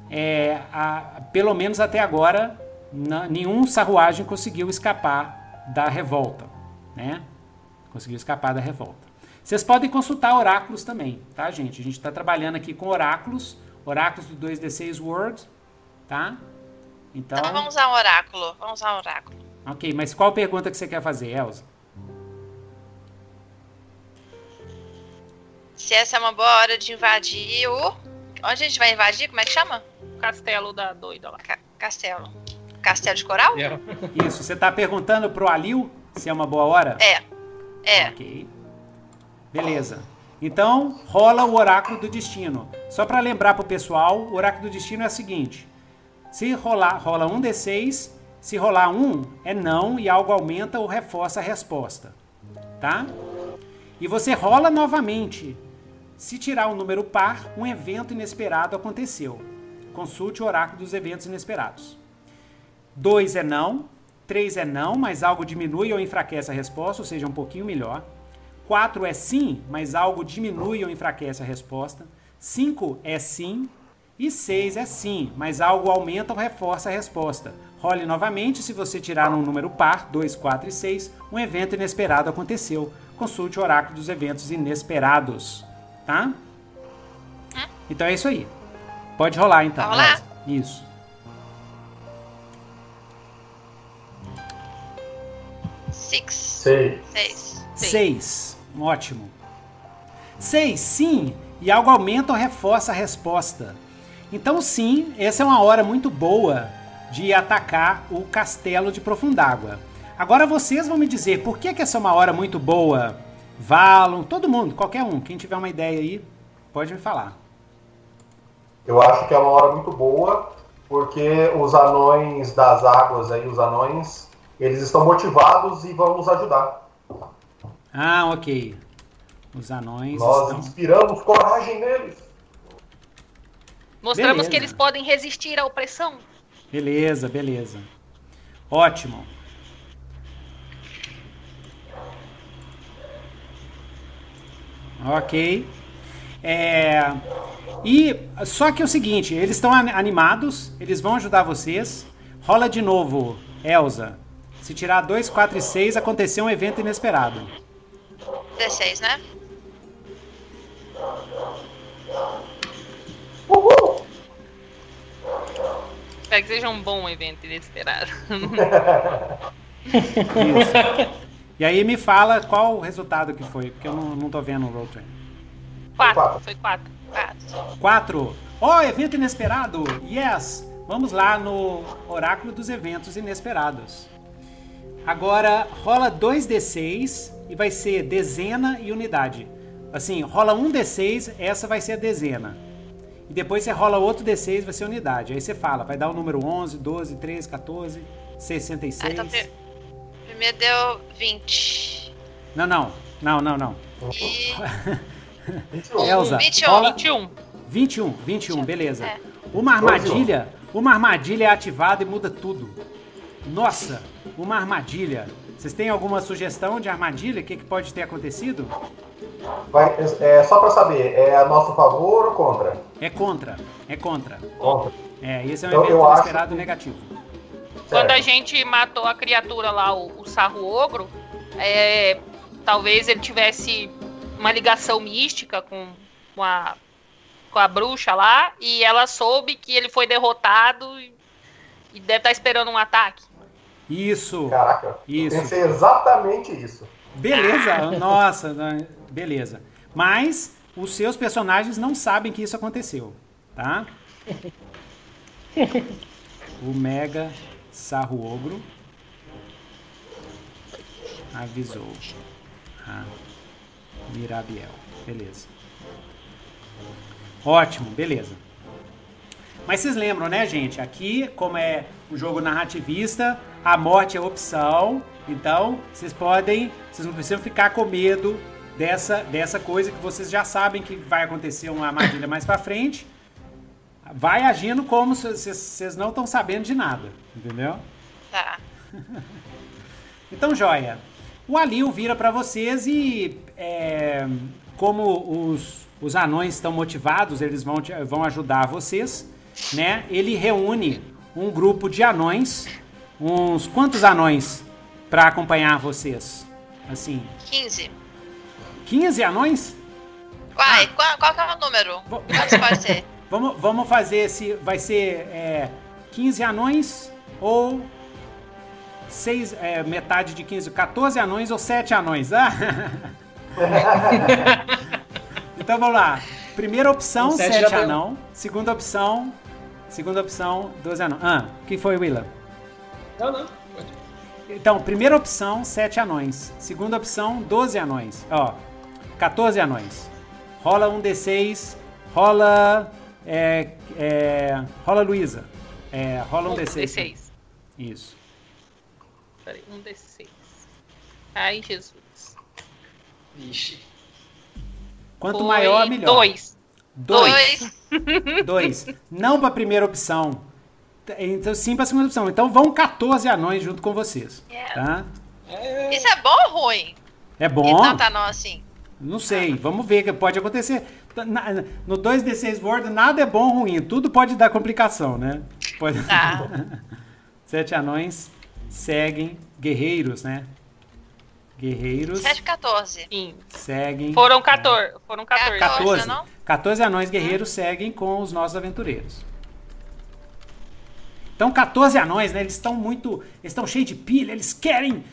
é, a- pelo menos até agora na- nenhum sarruagem conseguiu escapar da revolta, né? Conseguiu escapar da revolta. Vocês podem consultar oráculos também, tá, gente? A gente está trabalhando aqui com oráculos, oráculos do 2D6 Words, tá? Então, Então vamos usar um oráculo. Vamos usar um oráculo. ok, mas qual pergunta que você quer fazer, Elza? Se essa é uma boa hora de invadir o. Onde a gente vai invadir? Como é que chama? O castelo da doida lá. Ca- Castelo. Castelo de Coral? É. Isso, você está perguntando pro Alil se é uma boa hora? É. É. Ok. Beleza. Então, rola o oráculo do destino. Só para lembrar pro pessoal, o oráculo do destino é o seguinte: se rolar, rola um D6, se rolar um, é não e algo aumenta ou reforça a resposta. Tá? E você rola novamente. Se tirar um número par, um evento inesperado aconteceu. Consulte o oráculo dos eventos inesperados. 2 é não, 3 é não, mas algo diminui ou enfraquece a resposta, ou seja, um pouquinho melhor. 4 é sim, mas algo diminui ou enfraquece a resposta. 5 é sim. E 6 é sim, mas algo aumenta ou reforça a resposta. Role novamente, se você tirar um número par, 2, 4 e 6, um evento inesperado aconteceu. Consulte o oráculo dos eventos inesperados. Tá? Então é isso aí. Pode rolar então. Vai rolar? Elza. Isso. Six. Sei. Seis. Seis. Ótimo. Seis, sim. E algo aumenta ou reforça a resposta. Então, sim, essa é uma hora muito boa de atacar o castelo de Profundágua. Agora vocês vão me dizer por que, que essa é uma hora muito boa. Valon, todo mundo, qualquer um, quem tiver uma ideia aí, pode me falar. Eu acho que é uma hora muito boa, porque os anões das águas aí, os anões, eles estão motivados e vão nos ajudar. Ah, ok. Os anões Nós estão... inspiramos coragem neles. Mostramos Beleza. que eles podem resistir à opressão. Beleza, beleza. Ótimo. Ok. É, e só que é o seguinte, eles estão an- animados, eles vão ajudar vocês. Rola de novo, Elsa. Se tirar 2, 4 e 6, aconteceu um evento inesperado. 16, né? Espero que seja um bom evento inesperado. Isso. E aí me fala qual o resultado que foi, porque eu não, não tô vendo o Roll Train. Quatro, foi quatro. 4. 4. Ó, evento inesperado! Yes! Vamos lá no oráculo dos eventos inesperados. Agora rola 2d6 e vai ser dezena e unidade. Assim, rola um d6, essa vai ser a dezena. E depois você rola outro d6, vai ser unidade. Aí você fala, vai dar o número 11, 12, 13, 14, 66. Ah, então pri- primeiro deu 20. Não, não. Não, não, não. E 21. Elza, 21. rola 21. 21, 21, beleza. É. Uma armadilha, uma armadilha é ativada e muda tudo. Nossa, uma armadilha. Vocês têm alguma sugestão de armadilha? O que, que pode ter acontecido? Vai, é, só pra saber, é a nosso favor ou contra? É contra, é contra. Contra. É, esse é um Eu- evento inesperado que- negativo. Quando Certo. a gente matou a criatura lá, o, o sarro ogro, é, talvez ele tivesse uma ligação mística com, com, a, com a bruxa lá, e ela soube que ele foi derrotado e, e deve estar esperando um ataque. Isso, Caraca, Isso. pensei exatamente isso. beleza, nossa, né, beleza. Mas os seus personagens não sabem que isso aconteceu, tá? O Mega Sarro Ogro avisou a Mirabiel. Beleza. Ótimo, beleza. Mas vocês lembram, né, gente? Aqui, como é um jogo narrativista, a morte é opção. Então, vocês podem, vocês não precisam ficar com medo dessa, dessa coisa que vocês já sabem que vai acontecer uma armadilha mais pra frente. Vai agindo como se vocês, não estão sabendo de nada, entendeu? Tá. Então, joia. O Alil vira pra vocês e, é, como os, os anões estão motivados, eles vão, te- vão ajudar vocês, né? Ele reúne um grupo de anões, uns quantos anões pra acompanhar vocês? Assim, 15. 15 anões? Uai, qual, qual que é o número? Quantos pode ser? Vamos, vamos fazer esse. Vai ser é, 15 anões ou. Seis, é, metade de 15, 14 anões ou 7 anões. Ah? então vamos lá. Primeira opção, Com sete 7 já deu. anão. Segunda opção, segunda opção, 12 anões. Ah, o que foi, Willa? Não, não. Pode. Então, primeira opção, 7 anões. Segunda opção, 12 anões. Ó, 14 anões. Rola um D6, rola. É, é, rola Luísa. É, rola um Um D6. D6. Isso. Peraí, um D6. Ai, Jesus. Vixe. Quanto Foi maior, melhor. Dois. Dois. Dois. Não para a primeira opção. Então, sim para a segunda opção. Então vão 14 anões junto com vocês. Tá? É, Isso é bom ou ruim? É E bom? tanta não assim. Não sei. Vamos ver o que pode acontecer. Na- No 2D6 World, nada é bom ou ruim. Tudo pode dar complicação, né? Pode... Tá. Sete anões seguem. Guerreiros, né? Guerreiros 7, 14. Sim. seguem. Foram 14. Foram 14. 14. 14. não? 14 anões guerreiros seguem com os nossos aventureiros. Então, 14 anões, né? Eles estão muito. Eles estão cheios de pilha, eles querem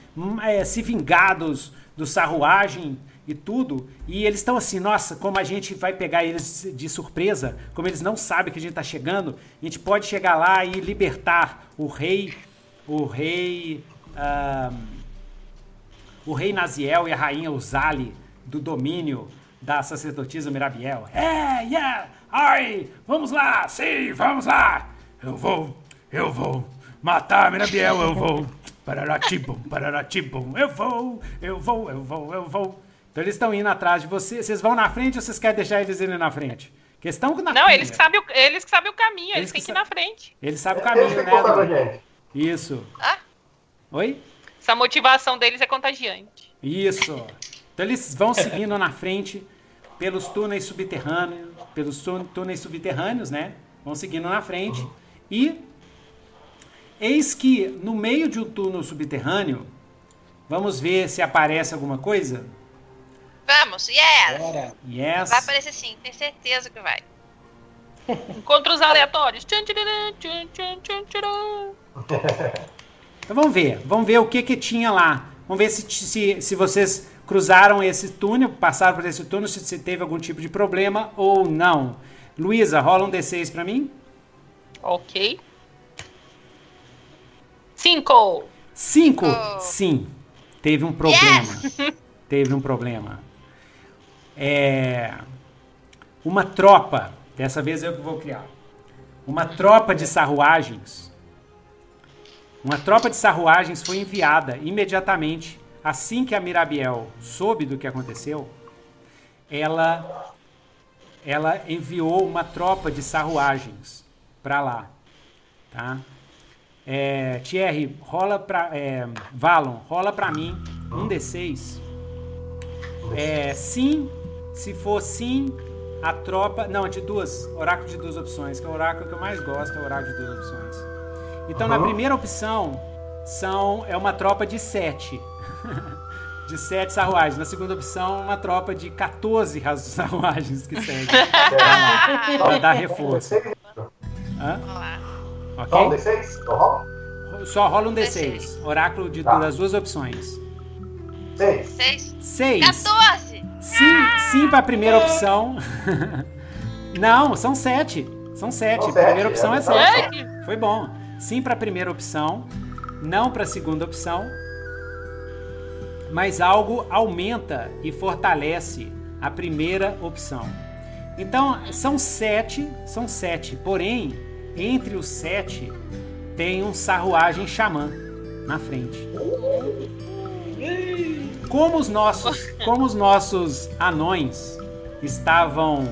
é, se vingar dos, do sarruagem e tudo. E eles estão assim, nossa, como a gente vai pegar eles de surpresa, como eles não sabem que a gente está chegando, a gente pode chegar lá e libertar o rei. O rei. ah, o rei Naziel e a rainha Uzali do domínio da sacerdotisa Mirabiel. É, yeah, ai, vamos lá, sim, vamos lá. Eu vou, eu vou matar a Mirabiel, eu vou. Pararatibum, pararatibum, eu vou, eu vou, eu vou, eu vou. Então eles estão indo atrás de você. Vocês vão na frente ou vocês querem deixar eles irem na frente? Questão na Não, eles que sabem o, eles que sabem o caminho, Eles eles, que têm que ir na frente. Eles sabem o caminho, que né? gente. Isso. Ah, Oi? Essa motivação deles é contagiante. Isso. Então eles vão seguindo na frente pelos túneis subterrâneos, pelos tú- túneis subterrâneos, né? Vão seguindo na frente e eis que no meio de um túnel subterrâneo, vamos ver se aparece alguma coisa? Vamos, yes! Bora. Yes. Vai aparecer sim, tenho certeza que vai. Aleatórios. Tchan, tchan, tcharam. Então vamos ver, vamos ver o que que tinha lá. Vamos ver se, se, se vocês cruzaram esse túnel, passaram por esse túnel, se, se teve algum tipo de problema ou não. Luísa, rola um D6 pra mim. Ok. Cinco. Cinco. Oh. Sim, teve um problema. Teve um problema. É, uma tropa, dessa vez eu que vou criar. Uma tropa de sarruagens. Uma tropa de sarruagens foi enviada imediatamente assim que a Mirabiel soube do que aconteceu. Ela ela enviou uma tropa de sarruagens para lá, tá? É, Thierry, rola pra. É, Valon, rola pra mim um D6. É, sim, se for sim, a tropa. Não, de duas. Oráculo de duas opções, que é o oráculo que eu mais gosto, é o oráculo de duas opções. Então, na Uhum. primeira opção, são, é uma tropa de sete. de sete sarruagens. Na segunda opção, uma tropa de 14 ras- sarruagens que segue. pra dar reforço. Hã? Lá. Só um Ok? D6? Então rola? Só rola um D6. D6. Oráculo de, Tá. das duas opções. Seis. Seis. 6. 14! Sim, sim para a primeira opção. Não, são sete. São sete. São A primeira sete, opção é é sete. verdade. Foi bom. Sim para a primeira opção, não para a segunda opção. Mas algo aumenta e fortalece a primeira opção. Então, são sete, são sete. Porém, entre os sete tem um sarruagem xamã na frente. Como os nossos, como os nossos anões estavam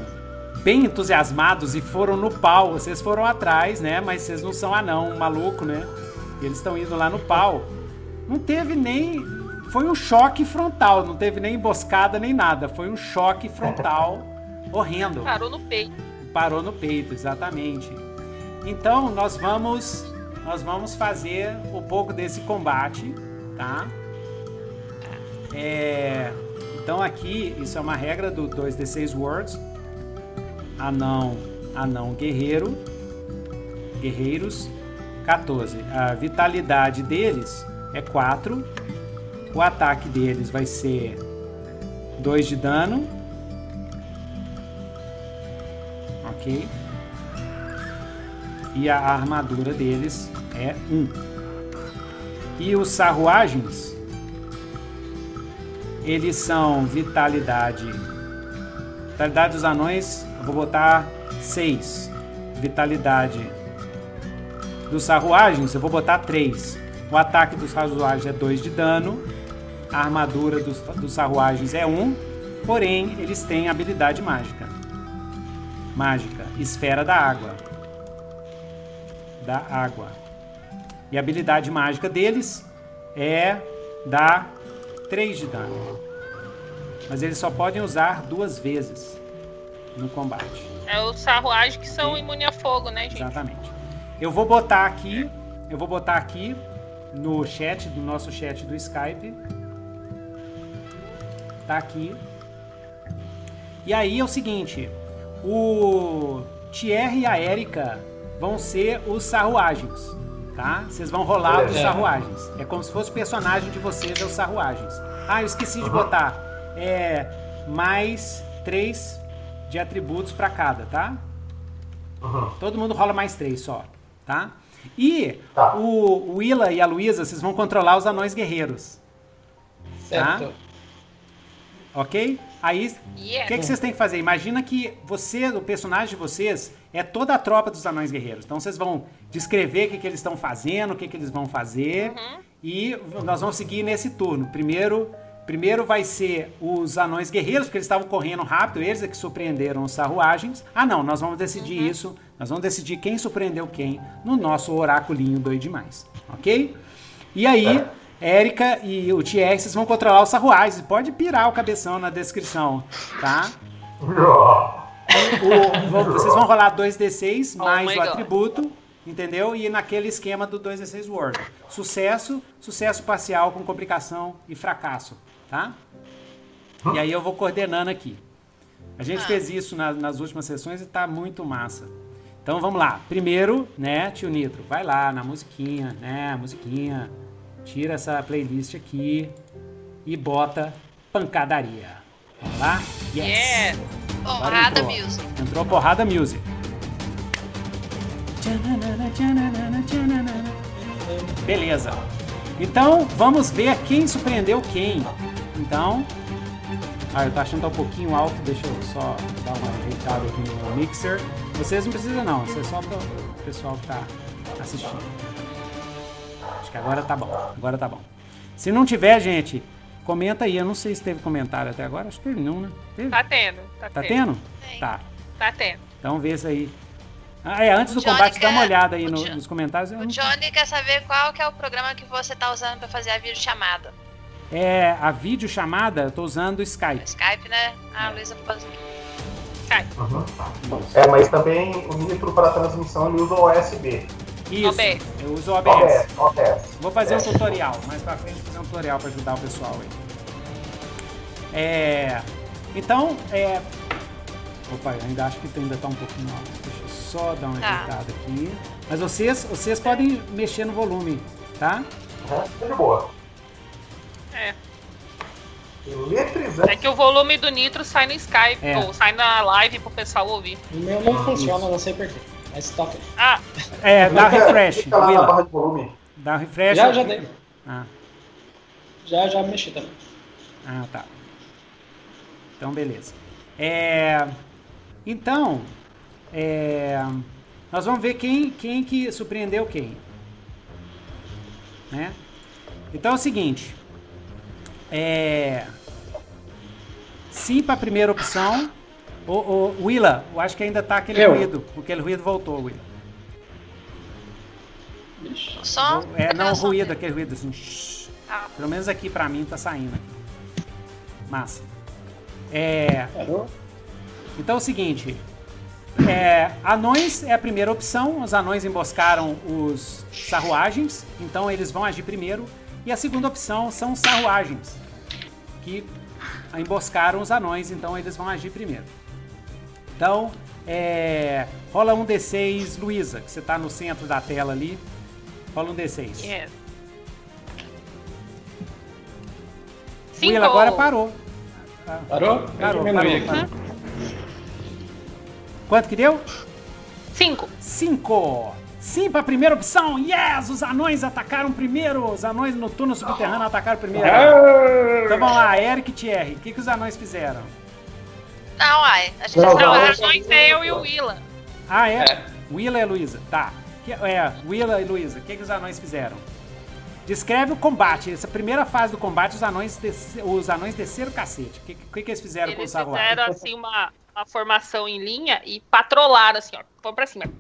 bem entusiasmados e foram no pau, vocês foram atrás, né? Mas vocês não são anão, maluco, né? E eles estão indo lá no pau. Não teve nem. Foi um choque frontal, não teve nem emboscada nem nada. Foi um choque frontal horrendo Parou no peito. parou no peito, exatamente. Então nós vamos nós vamos fazer um pouco desse combate, tá? É, então aqui isso é uma regra do 2d6 words. Anão, anão guerreiro, guerreiros 14. A vitalidade deles é 4. O ataque deles vai ser 2 de dano. Ok? E a armadura deles é 1. E os sarruagens, eles são vitalidade. Vitalidade dos anões, eu vou botar 6. Vitalidade dos sarruagens, eu vou botar 3. O ataque dos sarruagens é 2 de dano. A armadura dos, dos sarruagens é 1. Porém, eles têm habilidade mágica mágica, esfera da água. Da água. E a habilidade mágica deles é dar 3 de dano. Mas eles só podem usar duas vezes no combate. É os sarruagens que são imunes a fogo, né, gente? Exatamente. Eu vou botar aqui, eu vou botar aqui no chat, do nosso chat do Skype. Tá aqui. E aí é o seguinte, o Thierry e a Erika vão ser os sarruagens, tá? Vocês vão rolar os Beleza. sarruagens. É como se fosse o personagem de vocês, é os sarruagens. Ah, eu esqueci de botar. É mais três de atributos pra cada, tá? Uhum. Todo mundo rola mais três só, tá? E Tá. o, o Willa e a Luísa, vocês vão controlar os anões guerreiros, Certo. ok? Aí, o Yeah. que, que vocês têm que fazer? Imagina que você, o personagem de vocês, é toda a tropa dos anões guerreiros. Então vocês vão descrever o que, que eles estão fazendo, o que, que eles vão fazer. E nós vamos seguir nesse turno. Primeiro, primeiro vai ser os anões guerreiros, porque eles estavam correndo rápido, eles é que surpreenderam os sarruagens. Ah, não, nós vamos decidir isso. Nós vamos decidir quem surpreendeu quem no nosso oráculinho doido demais. Ok? E aí, Érica e o vocês vão controlar os sarruagens. Pode pirar o cabeção na descrição, tá? O- vão- vocês vão rolar 2d6 Oh mais my o God. atributo. entendeu? E naquele esquema do 2D6 World. Sucesso, sucesso parcial com complicação e fracasso, tá? E aí eu vou coordenando aqui. A gente Ah. fez isso na- nas últimas sessões e tá muito massa. Então vamos lá. Primeiro, né, tio Nitro, vai lá na musiquinha, né, musiquinha. Tira essa playlist aqui e bota pancadaria. Vamos lá? Yeah. Porrada entrou. music. Entrou porrada music. Beleza. Então, vamos ver quem surpreendeu quem. Então, ah, eu tô achando que tá um pouquinho alto, deixa eu só dar uma ajeitada aqui no mixer. Vocês não precisam não, isso é só para o pessoal que tá assistindo. Que agora tá bom, agora tá bom. Se não tiver, gente, comenta aí. Eu não sei se teve comentário até agora, acho que teve não, né? Teve? Tá tendo. Tá, Tá tendo. tendo? Tem. Tá. Tá tendo. Então vê isso aí. Ah, é, antes O do Johnny combate, dá uma quer- olhada aí no- Jo- nos comentários. Eu O não- Johnny quer saber qual que é o programa que você tá usando pra fazer a videochamada. É, a videochamada, eu tô usando o Skype. Skype, né? Ah, a Luísa faz aqui. Uhum. É, mas também o Nitro para transmissão ele usa o USB. Isso, OBS. eu uso o OBS. OBS, OBS. Vou fazer um É. tutorial, mais pra frente fazer um tutorial pra ajudar o pessoal aí. É, então, é... Opa, eu ainda acho que ainda tá um pouquinho alto. Deixa eu só dar uma Tá. ajeitada aqui. Mas vocês, vocês podem mexer no volume, tá? Uhum. De boa. É. Eletrizante. É que o volume do Nitro sai no Skype, É. ou sai na live pro pessoal ouvir. O meu não funciona, não sei porquê. Mas toca. Ah, É, dá refresh, Fica lá na barra de volume. Dá refresh. Já, já dei. Ah. Já, já mexi também. Ah, tá. Então, beleza. É, então, é, nós vamos ver quem, quem que surpreendeu quem. Né? Então é o seguinte. É, sim para a primeira opção. O, o Willa, eu acho que ainda tá aquele Eu. ruído. Aquele ruído voltou, Willa. Som? É, não, ruído, aquele ruído assim. Ah. Pelo menos aqui pra mim tá saindo. Massa. É, então é o seguinte. É, anões é a primeira opção. Os anões emboscaram os sarruagens, então eles vão agir primeiro. E a segunda opção são os sarruagens, que emboscaram os anões, então eles vão agir primeiro. Então, é, rola um D6, Luísa, que você tá no centro da tela ali. Rola um D6. yes. Willa agora parou. Parou? Parou, parou, aqui. parou. Quanto que deu? Cinco. 5. Sim para a primeira opção. Yes! Os anões atacaram primeiro. Os anões no túnel subterrâneo atacaram primeiro. Então vamos lá, Eric e Thierry. O que, que os anões fizeram? Não, ai. A gente Não, Não, as dois é eu e o Willa. Ah, é? É. Willa e Luísa. Tá. Que- É, Willa e Luísa. O que, que os anões fizeram? Descreve o combate. Essa primeira fase do combate, os anões, desce- os anões desceram o cacete. O que, que, que eles fizeram com Eles os Saguar? fizeram assim uma, uma formação em linha e patrolaram assim, ó. Vamos pra cima.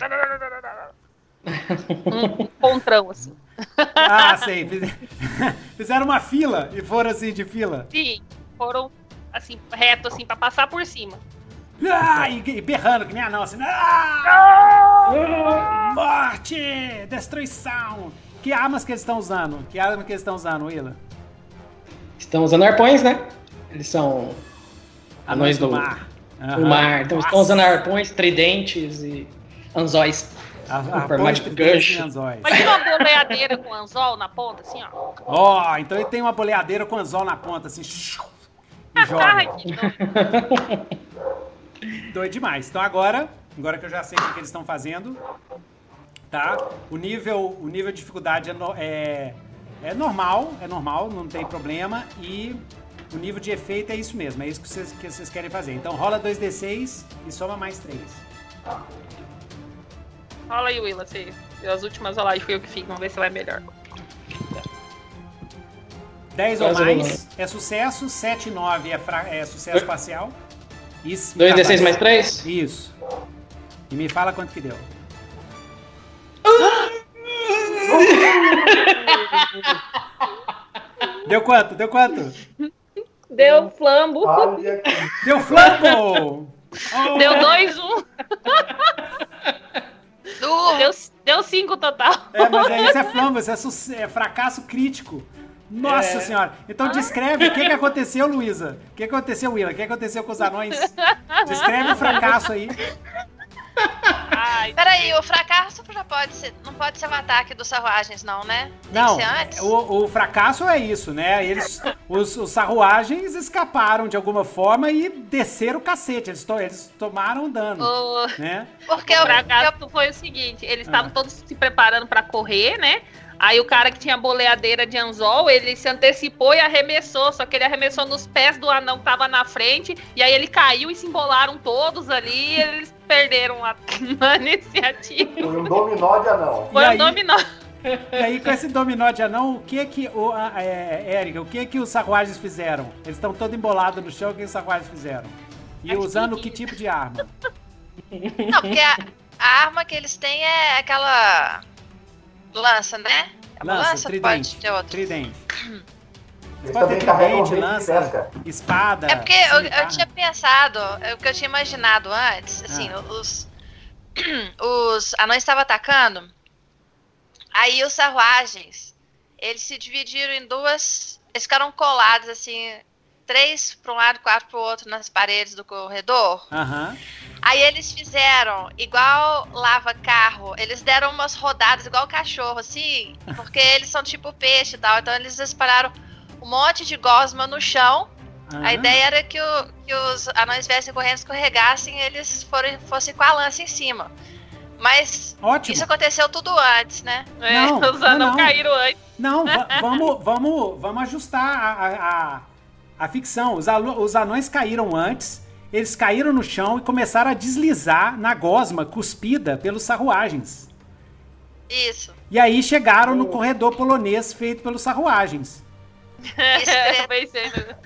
Um encontrão assim. Ah, sei. Fiz- Fizeram uma fila e foram assim de fila. Sim, foram assim, reto assim, pra passar por cima. Ah, e, e berrando, que nem anão, assim. Ah! Morte! Destruição! Que armas que eles estão usando? Que armas que eles estão usando, Willa? Estão usando arpões, né? Eles são anões do, mar. do Aham. mar. Então Nossa. estão usando arpões, tridentes e anzóis. A- Arpões, de tridentes gancho. e anzóis. Imagina uma boleadeira com anzol na ponta, assim, ó. Ó, então ele tem uma boleadeira com anzol na ponta, assim. Joga. que nojo. Doido demais. Então agora, agora que eu já sei o que, eles estão fazendo, tá? O nível, o nível de dificuldade é, no- é, é normal, é normal, não tem problema. E o nível de efeito é isso mesmo, é isso que vocês, que vocês querem fazer. Então rola 2d6 e soma mais 3. Rola aí, Willa, se as últimas rolagens foi eu que fiz, vamos ver se vai melhor. 10 ou mais é sucesso, 7 e 9 é, fra- é sucesso parcial. Isso. 2d6 mais 3? Isso. E me fala quanto que deu. Deu quanto? Deu quanto? Deu flambo. Deu flambo! Oh, Deu dois, um. Du, Deu, Deu cinco total. É, mas aí isso é flamba, isso é, su- é fracasso crítico. Nossa É. senhora. Então descreve o que, que aconteceu, Luísa. O que aconteceu, Willa? O que aconteceu com os anões? Descreve o fracasso aí. Ai, Peraí, o fracasso já pode ser. Não pode ser um ataque dos sarruagens, não, né? Tem Não, que ser antes? o, o fracasso é isso, né? Eles, os, os sarruagens escaparam de alguma forma e desceram o cacete. Eles, to- eles tomaram dano, o, né? Porque o eu, fracasso foi o seguinte: eles estavam Ah. todos se preparando pra correr, né? Aí o cara que tinha boleadeira de anzol, ele se antecipou e arremessou, só que ele arremessou nos pés do anão que tava na frente, e aí ele caiu e se embolaram todos ali, e eles perderam a, a iniciativa. Foi um dominó de anão. Foi E um aí- dominó. E aí, com esse dominó de anão, o que que, o, a, é, Érica, o que que os sarruagens fizeram? Eles estão todos embolados no chão, o que os sarruagens fizeram? E Acho usando que- que tipo de arma? Não, porque a, a arma que eles têm é aquela lança, né? É uma Lança, lança? tridente. Pode ter outra. Tridente. Eles Pode ter tridente, lança, pesca. espada. É porque eu, eu tinha pensado, é o que eu tinha imaginado antes, assim, Ah. os, os anões estavam atacando, aí os sarruagens, eles se dividiram em duas, eles ficaram colados, assim, três para um lado, quatro para o outro nas paredes do corredor. Aham. Aí eles fizeram igual lava carro, eles deram umas rodadas igual cachorro, assim, porque eles são tipo peixe e tal, então eles espalharam um monte de gosma no chão. A aham. ideia era que, o- que os anões viessem correndo, escorregassem e eles forem, fossem com a lança em cima. Mas Ótimo. isso aconteceu tudo antes, né? É, Não, os anãos não, não. caíram antes. Não, va- vamos, vamos, vamos ajustar a, a, a- a ficção. Os, os anões caíram antes, eles caíram no chão e começaram a deslizar na gosma cuspida pelos sarruagens. Isso. E aí chegaram no corredor polonês feito pelos sarruagens. Discreto. Venceu,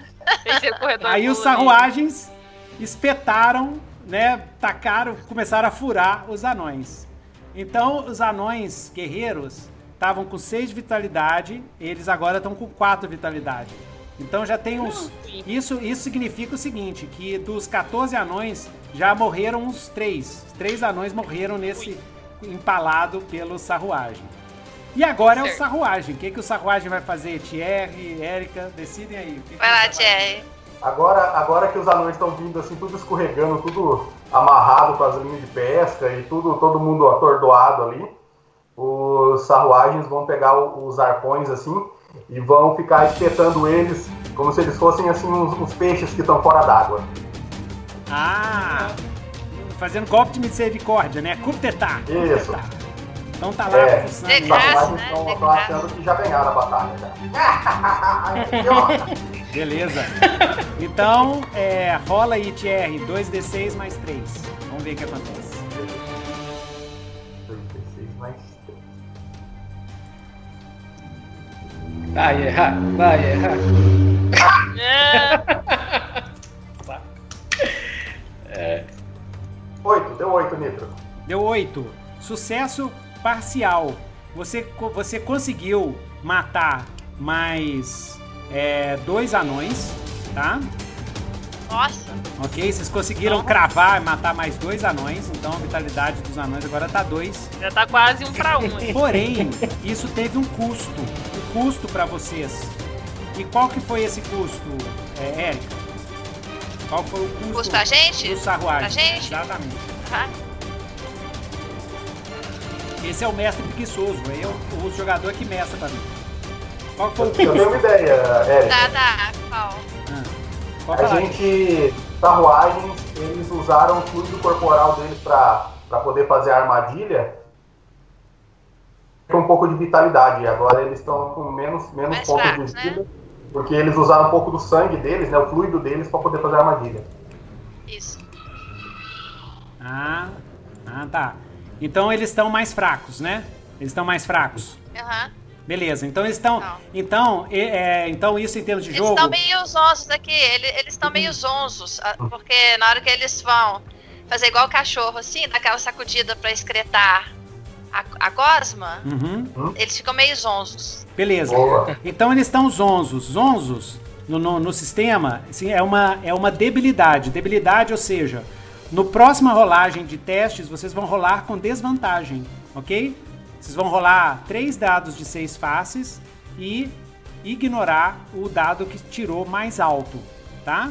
venceu o corredor. Aí os sarruagens espetaram, né? Tacaram, começaram a furar os anões. Então os anões guerreiros estavam com 6 de vitalidade, eles agora estão com 4 de vitalidade. Então já tem uns. Isso, isso significa o seguinte: que dos 14 anões já morreram uns 3. Três anões morreram nesse empalado pelo sarruagem. E agora é o sarruagem. O que, que o sarruagem vai fazer? Thierry, Érica, decidem aí. O que que Vai o lá, Thierry. Agora, agora que os anões estão vindo assim, tudo escorregando, tudo amarrado com as linhas de pesca e tudo, todo mundo atordoado ali, os sarruagens vão pegar os arpões assim e vão ficar espetando eles como se eles fossem assim uns, uns peixes que estão fora d'água. Ah! Fazendo golpe de misericórdia, né? Coup Isso. Então tá lá É. fuçando. De graça, sarruagens né? estão estão achando que já ganharam a batalha. Já. Beleza. Então, é, rola aí, Thierry. 2d6 mais 3. Vamos ver o que acontece. Vai errar, vai errar. É, Oito, deu oito, Nitro. Deu 8. Sucesso parcial. Você, você conseguiu matar mais é, dois anões, tá? Nossa, Ok? Vocês conseguiram cravar e matar mais dois anões. Então a vitalidade dos anões agora tá 2. já tá quase um pra um. hein? Porém, isso teve um custo. Um custo pra vocês. E qual que foi esse custo, é, Érica? Qual foi o custo custo pra gente? do sarruagem? Pra gente? Exatamente. Ah, Esse é o mestre preguiçoso. É eu, o jogador que mestra pra mim. Qual que foi o Eu tenho custo? uma ideia, Érica. Tá, tá. Qual? Pode A falar. gente, sarruagens, eles usaram o fluido corporal deles para poder fazer a armadilha com um pouco de vitalidade. Agora eles estão com menos, menos Mais pontos de vida, porque eles usaram um pouco do sangue deles, né, o fluido deles, para poder fazer a armadilha. Isso. Ah, ah, tá. Então eles estão mais fracos, né? Eles estão mais fracos. Aham. Beleza, então eles estão. Então, é, então isso em termos de Eles jogo. estão meio zonzos aqui. ele- Eles estão meio zonzos. Porque na hora que eles vão fazer igual o cachorro, assim, dar aquela sacudida pra excretar a, a gosma, Uhum, eles ficam meio zonzos. beleza. Boa. Então eles estão zonzos. Zonzos no, no, no sistema assim, é, uma, é uma debilidade. Debilidade, ou seja, no próxima rolagem de testes, vocês vão rolar com desvantagem, ok? Vocês vão rolar três dados de seis faces e ignorar o dado que tirou mais alto, tá?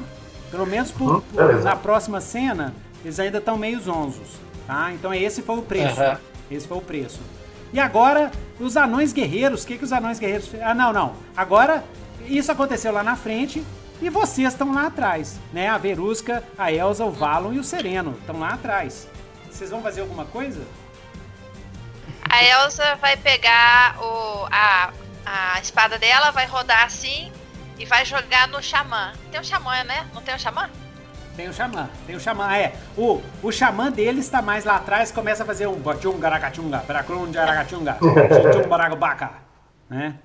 Pelo menos por, Uhum, por- na próxima cena, eles ainda estão meio zonzos, tá? Então esse foi o preço. Aham. Esse foi o preço. E agora, os anões guerreiros, o que, que os anões guerreiros Ah, não, não. Agora, isso aconteceu lá na frente e vocês estão lá atrás, né? A Verusca, a Elsa, o Valon e o Sereno estão lá atrás. Vocês vão fazer alguma coisa? A Elsa vai pegar o, a, a espada dela, vai rodar assim e vai jogar no xamã. Tem um xamã, né? Não tem um xamã? Tem o xamã, tem o xamã. Ah, é, o, o xamã deles está mais lá atrás, começa a fazer um bachunga, aracachunga, bracrunja, aracachunga, chumbaragabaca, né?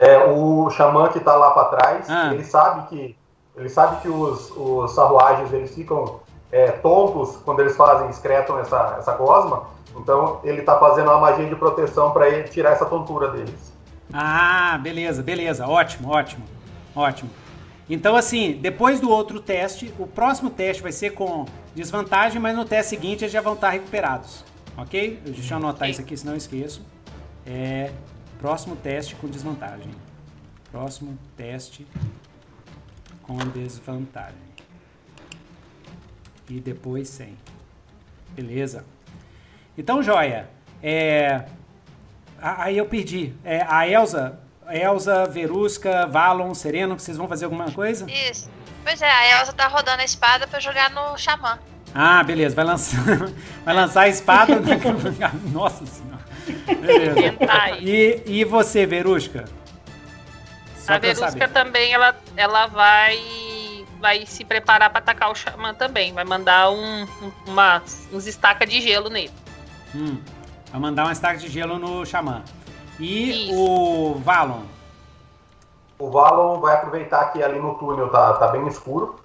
É, o xamã que tá lá para trás, Ah. ele sabe que ele sabe que os, os sarruagens eles ficam é, tontos quando eles fazem, excretam essa, essa gosma. Então ele tá fazendo uma magia de proteção para tirar essa tontura deles. Ah, beleza, beleza. Ótimo, ótimo, ótimo. Então, assim, depois do outro teste, o próximo teste vai ser com desvantagem, mas no teste seguinte eles já vão estar recuperados. Ok? Deixa eu anotar isso aqui, senão eu esqueço. É. Próximo teste com desvantagem. Próximo teste com desvantagem. E depois sem. Beleza. Então, joia. É. Aí eu perdi. É, a Elsa, Elsa, Verusca, Valon, Sereno, vocês vão fazer alguma coisa? Isso. Pois é, a Elsa tá rodando a espada pra jogar no xamã. Ah, beleza. Vai lançar, vai lançar a espada. Nossa senhora. Beleza. E, e você, Verusca? Só a Verusca também, ela, ela vai vai se preparar pra atacar o Xamã também. Vai mandar um, um- uma, uns estacas de gelo nele. Hum, vai mandar uma estaca de gelo no Xamã. E Isso. o Valon? O Valon vai aproveitar que ali no túnel tá, tá bem escuro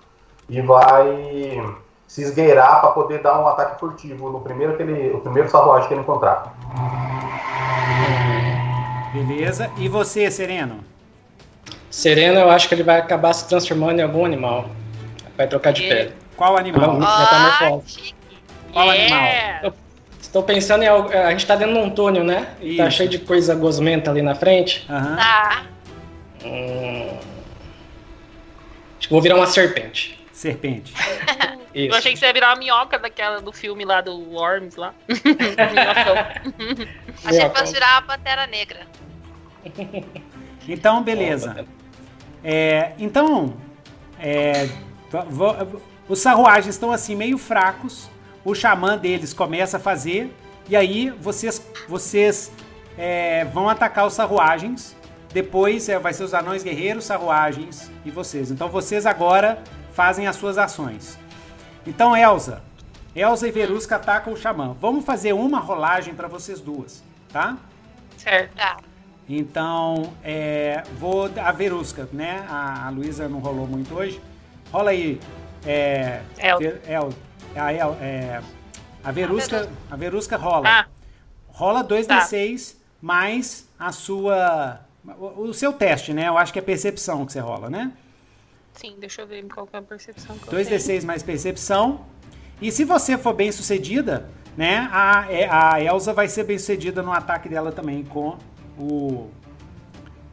e vai se esgueirar para poder dar um ataque furtivo no primeiro que ele, o primeiro sarruagem que ele encontrar. Beleza. E você, Sereno? Sereno, eu acho que ele vai acabar se transformando em algum animal. Vai trocar de E- pele. Qual animal? Metamorfose. chique. Qual Yeah! Estou pensando em algo. A gente tá dentro de um túnel, né? E tá cheio de coisa gosmenta ali na frente. Aham. Tá. Hum... Acho que vou virar uma serpente. Serpente. Isso. Eu achei que você ia virar uma minhoca daquela do filme lá do Worms lá. Minhocão. Achei que fosse virar uma pantera negra. Então, beleza. É, então, é, os sarruagens estão assim meio fracos. O xamã deles começa a fazer e aí vocês vocês é, vão atacar os sarruagens. Depois é, vai ser os anões guerreiros, sarruagens e vocês. Então vocês agora fazem as suas ações. Então, Elsa, Elsa e Verusca atacam o xamã. Vamos fazer uma rolagem para vocês duas, tá? certo. Tá. Então, é, vou a Verusca, né? A, a Luísa não rolou muito hoje. Rola aí. É, El. El- a, El- é, a Verusca, a Verusca rola. Ah, Rola 2d6 Tá. mais a sua o, o seu teste, né? Eu acho que é percepção que você rola, né? sim, deixa eu ver qual é a percepção que eu tenho. 2d6 mais percepção. E se você for bem sucedida, né? A, é- a Elsa vai ser bem sucedida no ataque dela também com o,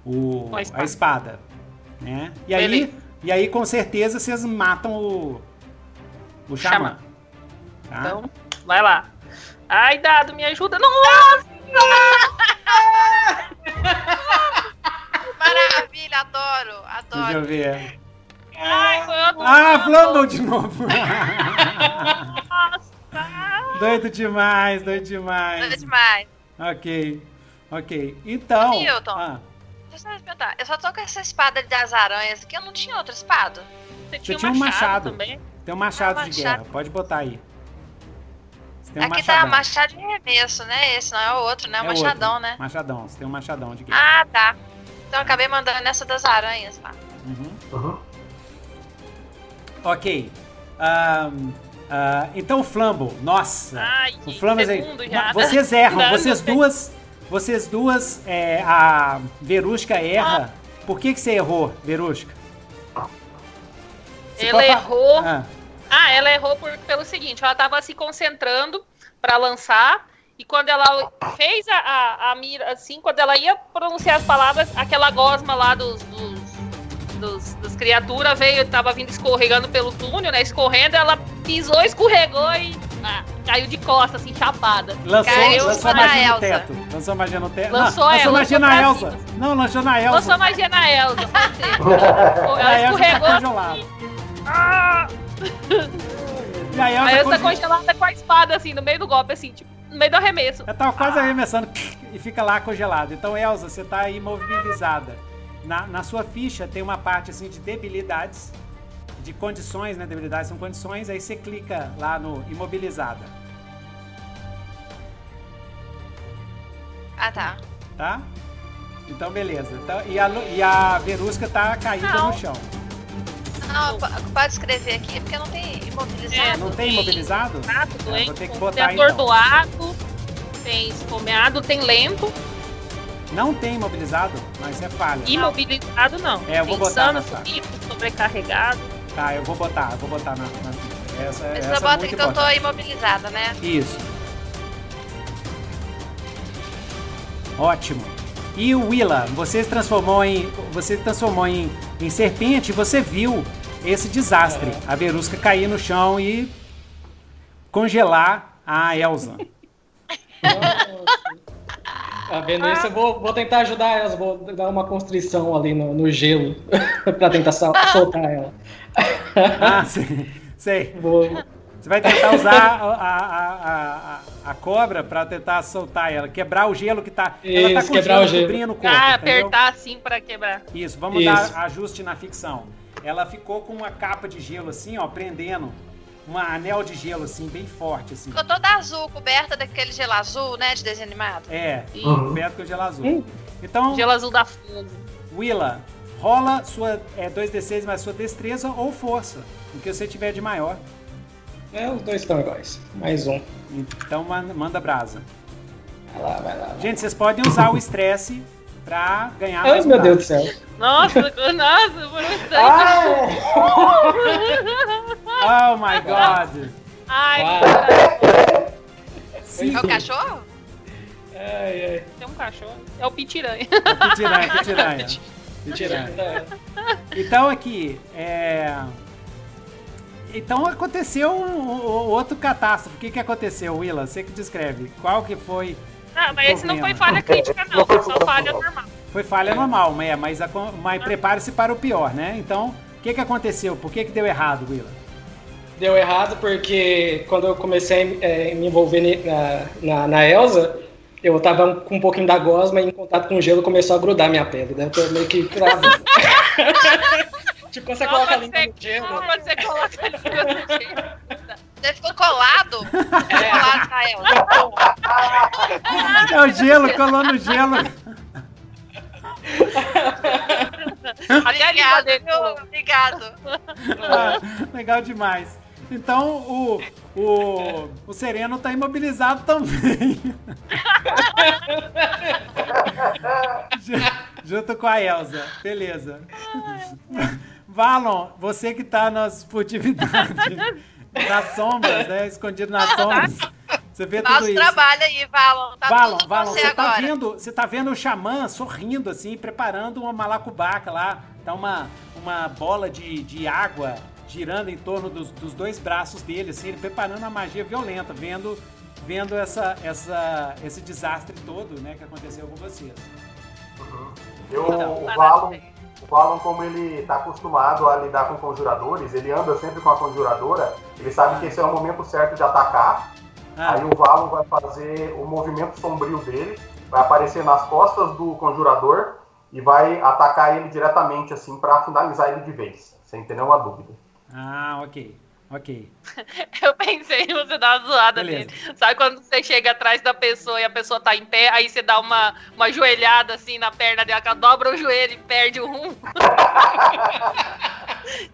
o Com a a, espada. espada. né? E aí, e aí com certeza vocês matam o o xamã. Xamã. Tá? Então, vai lá. Ai, dado, me ajuda. Nossa! Maravilha, adoro, Deixa eu adoro. ver. Ai, foi outro. Ah, Flamble de novo. Nossa! doido demais, doido Adoro demais. demais. Ok, ok. Então. Milton. ah, Deixa eu te perguntar, eu só tô com essa espada das aranhas aqui, eu não tinha outra espada. Você tinha tinha um machado. machado também? tem um machado Ah, de machado. guerra. Pode botar aí. Tem um aqui tá machadão. machado de remesso, né? Esse não é o outro, né? É O machadão, outro. né? Machadão, você tem um machadão de guerra. Ah, tá. Então eu acabei mandando nessa das aranhas lá. Uhum. Uhum. Ok. Ahn, ah, então o Flamble, nossa. Ai, o Flamble segundo já. Vocês erram, Não, vocês não duas. Vocês duas, é, a Verusca erra. Por que, que você errou, Verusca? Você Ela errou. Ah, Ah, ela errou por- pelo seguinte, ela tava se concentrando pra lançar E quando ela fez a, a, a mira, assim, quando ela ia pronunciar as palavras, aquela gosma lá dos, dos, dos- das criaturas veio, tava vindo escorregando pelo túnel, né? Escorrendo, ela pisou, escorregou e ah, caiu de costas, assim, chapada. Lançou, Caiu lançou na magia no Elsa. teto. Lançou magia no teto. Lançou não, ela, lançou magia lançou na Elsa. cima. Não, lançou na Elsa. Lançou magia na Elsa, Ela tá escorregou. congelada. Ah! E a Elsa, A Elsa conge- congelada com a espada, assim, no meio do golpe, assim, tipo, no meio do arremesso. Ela tava quase arremessando e fica lá congelada. Então, Elsa, você tá aí imobilizada. Na, na sua ficha tem uma parte assim de debilidades, de condições, né? Debilidades são condições. Aí você clica lá no imobilizada, Ah, tá. tá? Então, beleza. Então, e, a, e a Verusca tá caída Não. no chão. Não, po- pode escrever aqui, porque não tem imobilizado. É, Não tem tem. imobilizado? É, doente, vou ter que tem botar, então. atordoado, tem esfomeado, tem lento. Não tem imobilizado, mas é falha. Imobilizado não. É, eu vou tem botar insano, sumido, sobrecarregado. Tá, eu vou botar, eu vou botar na, na ficha. Essa, Mas essa é bota muito que eu tô imobilizada, né? Isso. Ótimo. E o Willa, você se transformou em. Você se transformou em, em serpente, você viu esse desastre. A Verusca cair no chão e congelar a Elsa. Tá vendo isso? Eu vou, vou tentar ajudar elas, vou dar uma constrição ali no, no gelo pra tentar sol- soltar ela. Ah, sei. sei. Vou, Você vai tentar usar a, a, a, a, a cobra pra tentar soltar ela, quebrar o gelo que tá. ela tá Isso, com quebrar o gelo gelo. cobrindo o corpo. ah, entendeu? apertar assim pra quebrar. Isso, vamos Isso. dar ajuste na ficção. Ela ficou com uma capa de gelo assim, ó, prendendo um anel de gelo assim, bem forte assim. Ficou toda azul, coberta daquele gelo azul, né? De desenho animado. É, Uhum. coberto com gelo azul. Hum. Então, gelo azul da fogo. Willa, rola sua é, 2d6 mais sua destreza ou força, o que você tiver de maior. É, os dois estão iguais. Mais um. Então man- manda brasa. Vai lá, vai lá. Gente, vocês podem usar o estresse pra ganhar Ai, mais meu Deus do céu. Nossa, nossa, por um instante. Oh my god. Ai. Sim. É o cachorro? Ai, ai. tem um cachorro. É o pitiranha. Pitiranha, pitiranha. Pitiranha. Então aqui, é... Então aconteceu um, um- outro catástrofe. O que, que aconteceu, Willa? Você que descreve. Qual que foi? Não, mas esse não foi falha crítica, não. Foi só falha normal. Foi falha normal, mas, é, mas, mas prepare-se para o pior, né? Então, o que, que aconteceu? Por que, que deu errado, Willa? Deu errado porque quando eu comecei a eh, me envolver na, na, na Elsa, eu tava com um pouquinho da gosma e em contato com o gelo começou a grudar minha pele. Daí eu tô meio que cravando. tipo, quando você coloca a língua no gelo. quando você coloca a língua no gelo. Você ficou colado? É. Colado na Elsa. É o gelo, colou no gelo. Obrigado? Obrigado. Ah, legal demais. Então, o, o, o Sereno tá imobilizado também. Ju- Junto com a Elsa. Beleza. Valon, você que tá nas furtividades, nas sombras, né? Escondido nas sombras. Você vê tudo Nosso isso. trabalho aí, Valon. Tá Valon, tudo Valon, você você tá vendo, você tá vendo o xamã sorrindo assim, preparando uma malacubaca lá, tá uma, uma bola de, de água girando em torno dos, dos dois braços dele, assim, ele preparando uma magia violenta, vendo vendo essa, essa, esse desastre todo, né, que aconteceu com vocês. Eu, Então, o Valon, o Valon, como ele está acostumado a lidar com conjuradores, ele anda sempre com a conjuradora, ele sabe que esse é o momento certo de atacar. Ah, Aí o Valon vai fazer o movimento sombrio dele, vai aparecer nas costas do conjurador e vai atacar ele diretamente, assim, para finalizar ele de vez, sem ter nenhuma dúvida. ah, ok, ok. Eu pensei em você dar uma zoada Beleza. nele. Sabe quando você chega atrás da pessoa e a pessoa tá em pé, aí você dá uma, uma joelhada assim na perna dela, ela dobra o joelho e perde o rumo?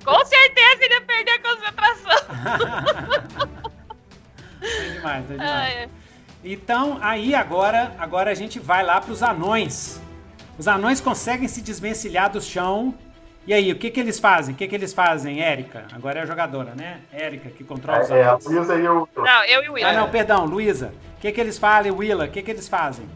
Com certeza ele ia perder a concentração. é demais, é demais. Ai, ai. Então, aí agora, agora a gente vai lá para os anões. Os anões conseguem se desvencilhar do chão. E aí, o que, que eles fazem? O que, que eles fazem, Érica? Agora é a jogadora, né? Érica, que controla os É, é. Luísa e o. Não, eu e o Ah, William. não, perdão, Luísa. que, que eles fazem, Willa? O que, que eles fazem?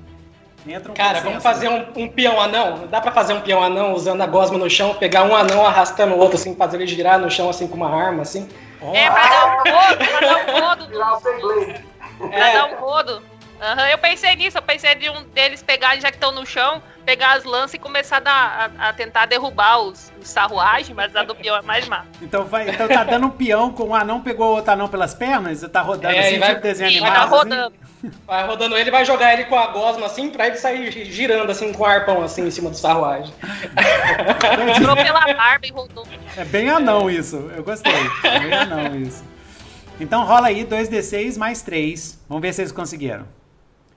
Entra um Cara, vamos fazer um, um, peão anão? Dá pra fazer um peão anão usando a gosma no chão, pegar um anão arrastando o outro, assim, fazer ele girar no chão, assim, com uma arma, assim? Oh. É, pra dar um rodo, pra dar um rodo. Do... pra dar um rodo. Uhum, eu pensei nisso, eu pensei de um deles pegarem, já que estão no chão, pegar as lanças e começar a, dar, a, a tentar derrubar os, os sarruagens, mas a do peão é mais má. Então, vai, então tá dando um peão com um anão, pegou o outro anão pelas pernas e tá rodando é, assim, vai, tipo desenho animado. Vai tá rodando. Assim. Vai rodando ele, vai jogar ele com a gosma assim, pra ele sair girando assim com o arpão assim em cima do sarruagem. Entrou pela barba e rodou. É bem anão isso, eu gostei. É bem anão isso. Então rola aí 2d6 mais 3. Vamos ver se eles conseguiram.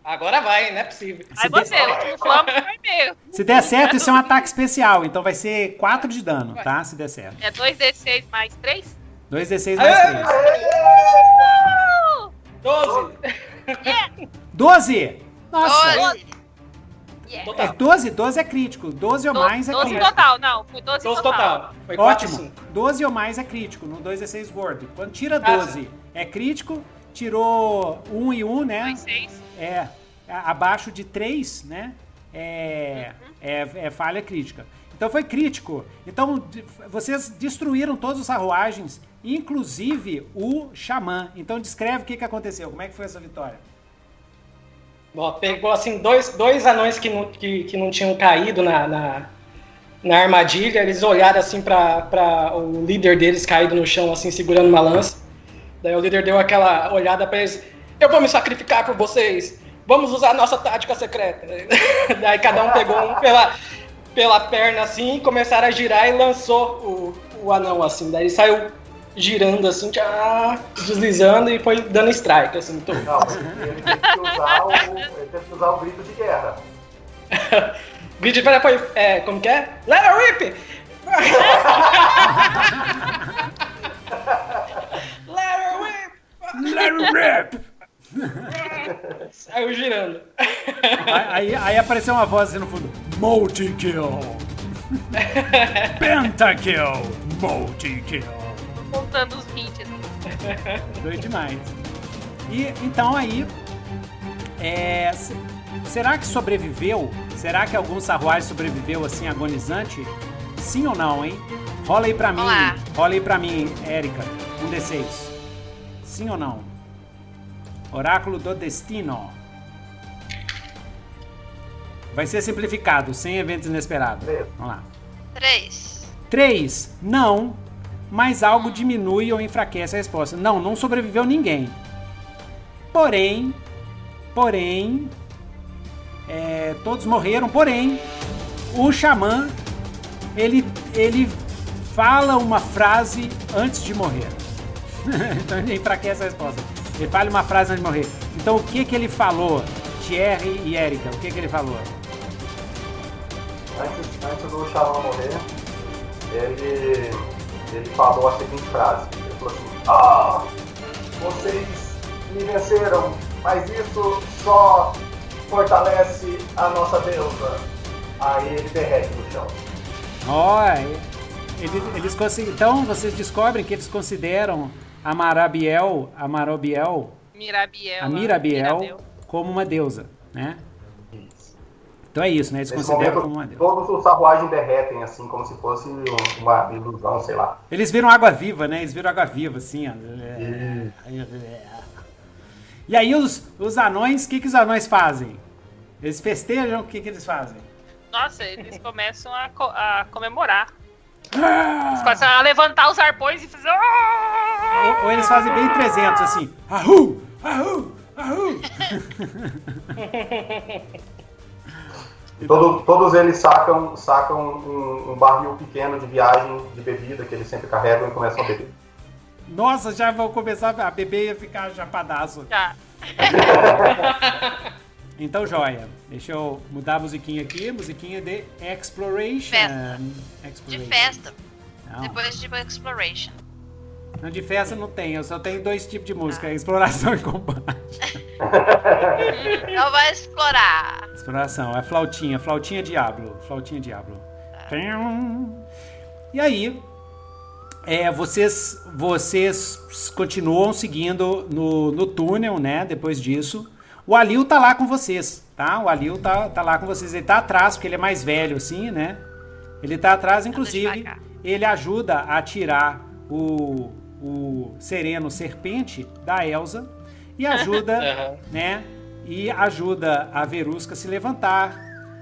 Agora vai, não é possível. Aí você, o último flamengo foi meu. Se der certo, isso é um ataque especial. Então vai ser 4 de dano, tá? Se der certo. É 2d6 mais 3? 2d6 mais 3. 12. 12! Nossa! 12. Yeah. É 12? 12 é crítico. 12 ou do, mais é 12 crítico. 12 total, não. Foi 12, 12 total. total. Foi Ótimo. 12 ou mais é crítico no 2d6 gordo. Quando tira 12 ah, é crítico, tirou 1 e 1, né? 2, 6. É, abaixo de 3, né? É, uhum. é, é falha crítica. Então foi crítico. Então vocês destruíram todas as carruagens, inclusive o xamã. Então descreve o que, que aconteceu. Como é que foi essa vitória? Bom, pegou assim dois, dois anões que não, que, que não tinham caído na, na, na armadilha. Eles olharam assim para o líder deles caído no chão, assim segurando uma lança. Daí o líder deu aquela olhada para eles: Eu vou me sacrificar por vocês. Vamos usar a nossa tática secreta. Daí cada um pegou um pela, pela perna assim, começaram a girar e lançou o, o anão assim. Daí saiu girando assim, tchá, deslizando e foi dando strike, assim. Tô. Não, ele teve que usar o, ele teve que usar o grito de guerra. grito de guerra foi, é, como que é? Let her rip! Let her rip! Let her rip! Saiu girando. Aí, aí, apareceu uma voz assim no fundo: Multi-kill! Pentakill! Multi-kill! Contando os hits. Doido demais. E então aí. É, será que sobreviveu? Será que algum sarruagem sobreviveu assim agonizante? Sim ou não, hein? Rola aí pra mim. Olá. Rola aí pra mim, Érica. Um D6. Sim ou não? Oráculo do Destino. Vai ser simplificado, sem eventos inesperados. Vamos lá. Três. Três. Não. Mas algo diminui ou enfraquece a resposta. Não, não sobreviveu ninguém. Porém, porém, é, todos morreram. Porém, o xamã ele ele fala uma frase antes de morrer. então ele enfraquece a resposta. Ele fala uma frase antes de morrer. Então o que que ele falou, Thierry e Erika? O que que ele falou? Antes, antes do Xamã morrer, ele, ele falou a seguinte frase. Ele falou assim, ah, vocês me venceram, mas isso só fortalece a nossa deusa. Aí ele derrete no chão. Olha, eles, eles então vocês descobrem que eles consideram a Marabiel, a Marobiel, Mirabiel, a Mirabiel como uma deusa, né? Então é isso, né? Eles Nesse consideram como uma deusa. Todos os sarruagens derretem, assim, como se fosse uma ilusão, sei lá. Eles viram água viva, né? Eles viram água viva, assim, ó. E aí os, os anões, o que, que os anões fazem? Eles festejam, o que, que eles fazem? Nossa, eles começam a, co a comemorar. Eles começam a levantar os arpões e fazer. Ou, ou eles fazem bem 300, assim. Ahu! Ahu! Ahu! Todo, todos eles sacam, sacam um, um, barril pequeno de viagem de bebida que eles sempre carregam e começam a beber. Nossa, já vão começar a beber e ficar chapadaço. Já. Então, joia. Deixa eu mudar a musiquinha aqui. Musiquinha de Exploration. Festa. Exploration. De festa. Não. Depois de Exploration. Não, de festa não tem. Eu só tenho dois tipos de música. Ah. Exploração e combate. Então vai explorar. Exploração. É flautinha. Flautinha Diablo. Flautinha Diablo. Ah. E aí... É, vocês, vocês continuam seguindo no, no túnel, né? Depois disso. O Alil tá lá com vocês, tá? O Alil tá, tá lá com vocês. Ele tá atrás, porque ele é mais velho, assim, né? Ele tá atrás, inclusive, ele ajuda a tirar o, o Sereno Serpente da Elsa e ajuda, né? E ajuda a Verusca a se levantar.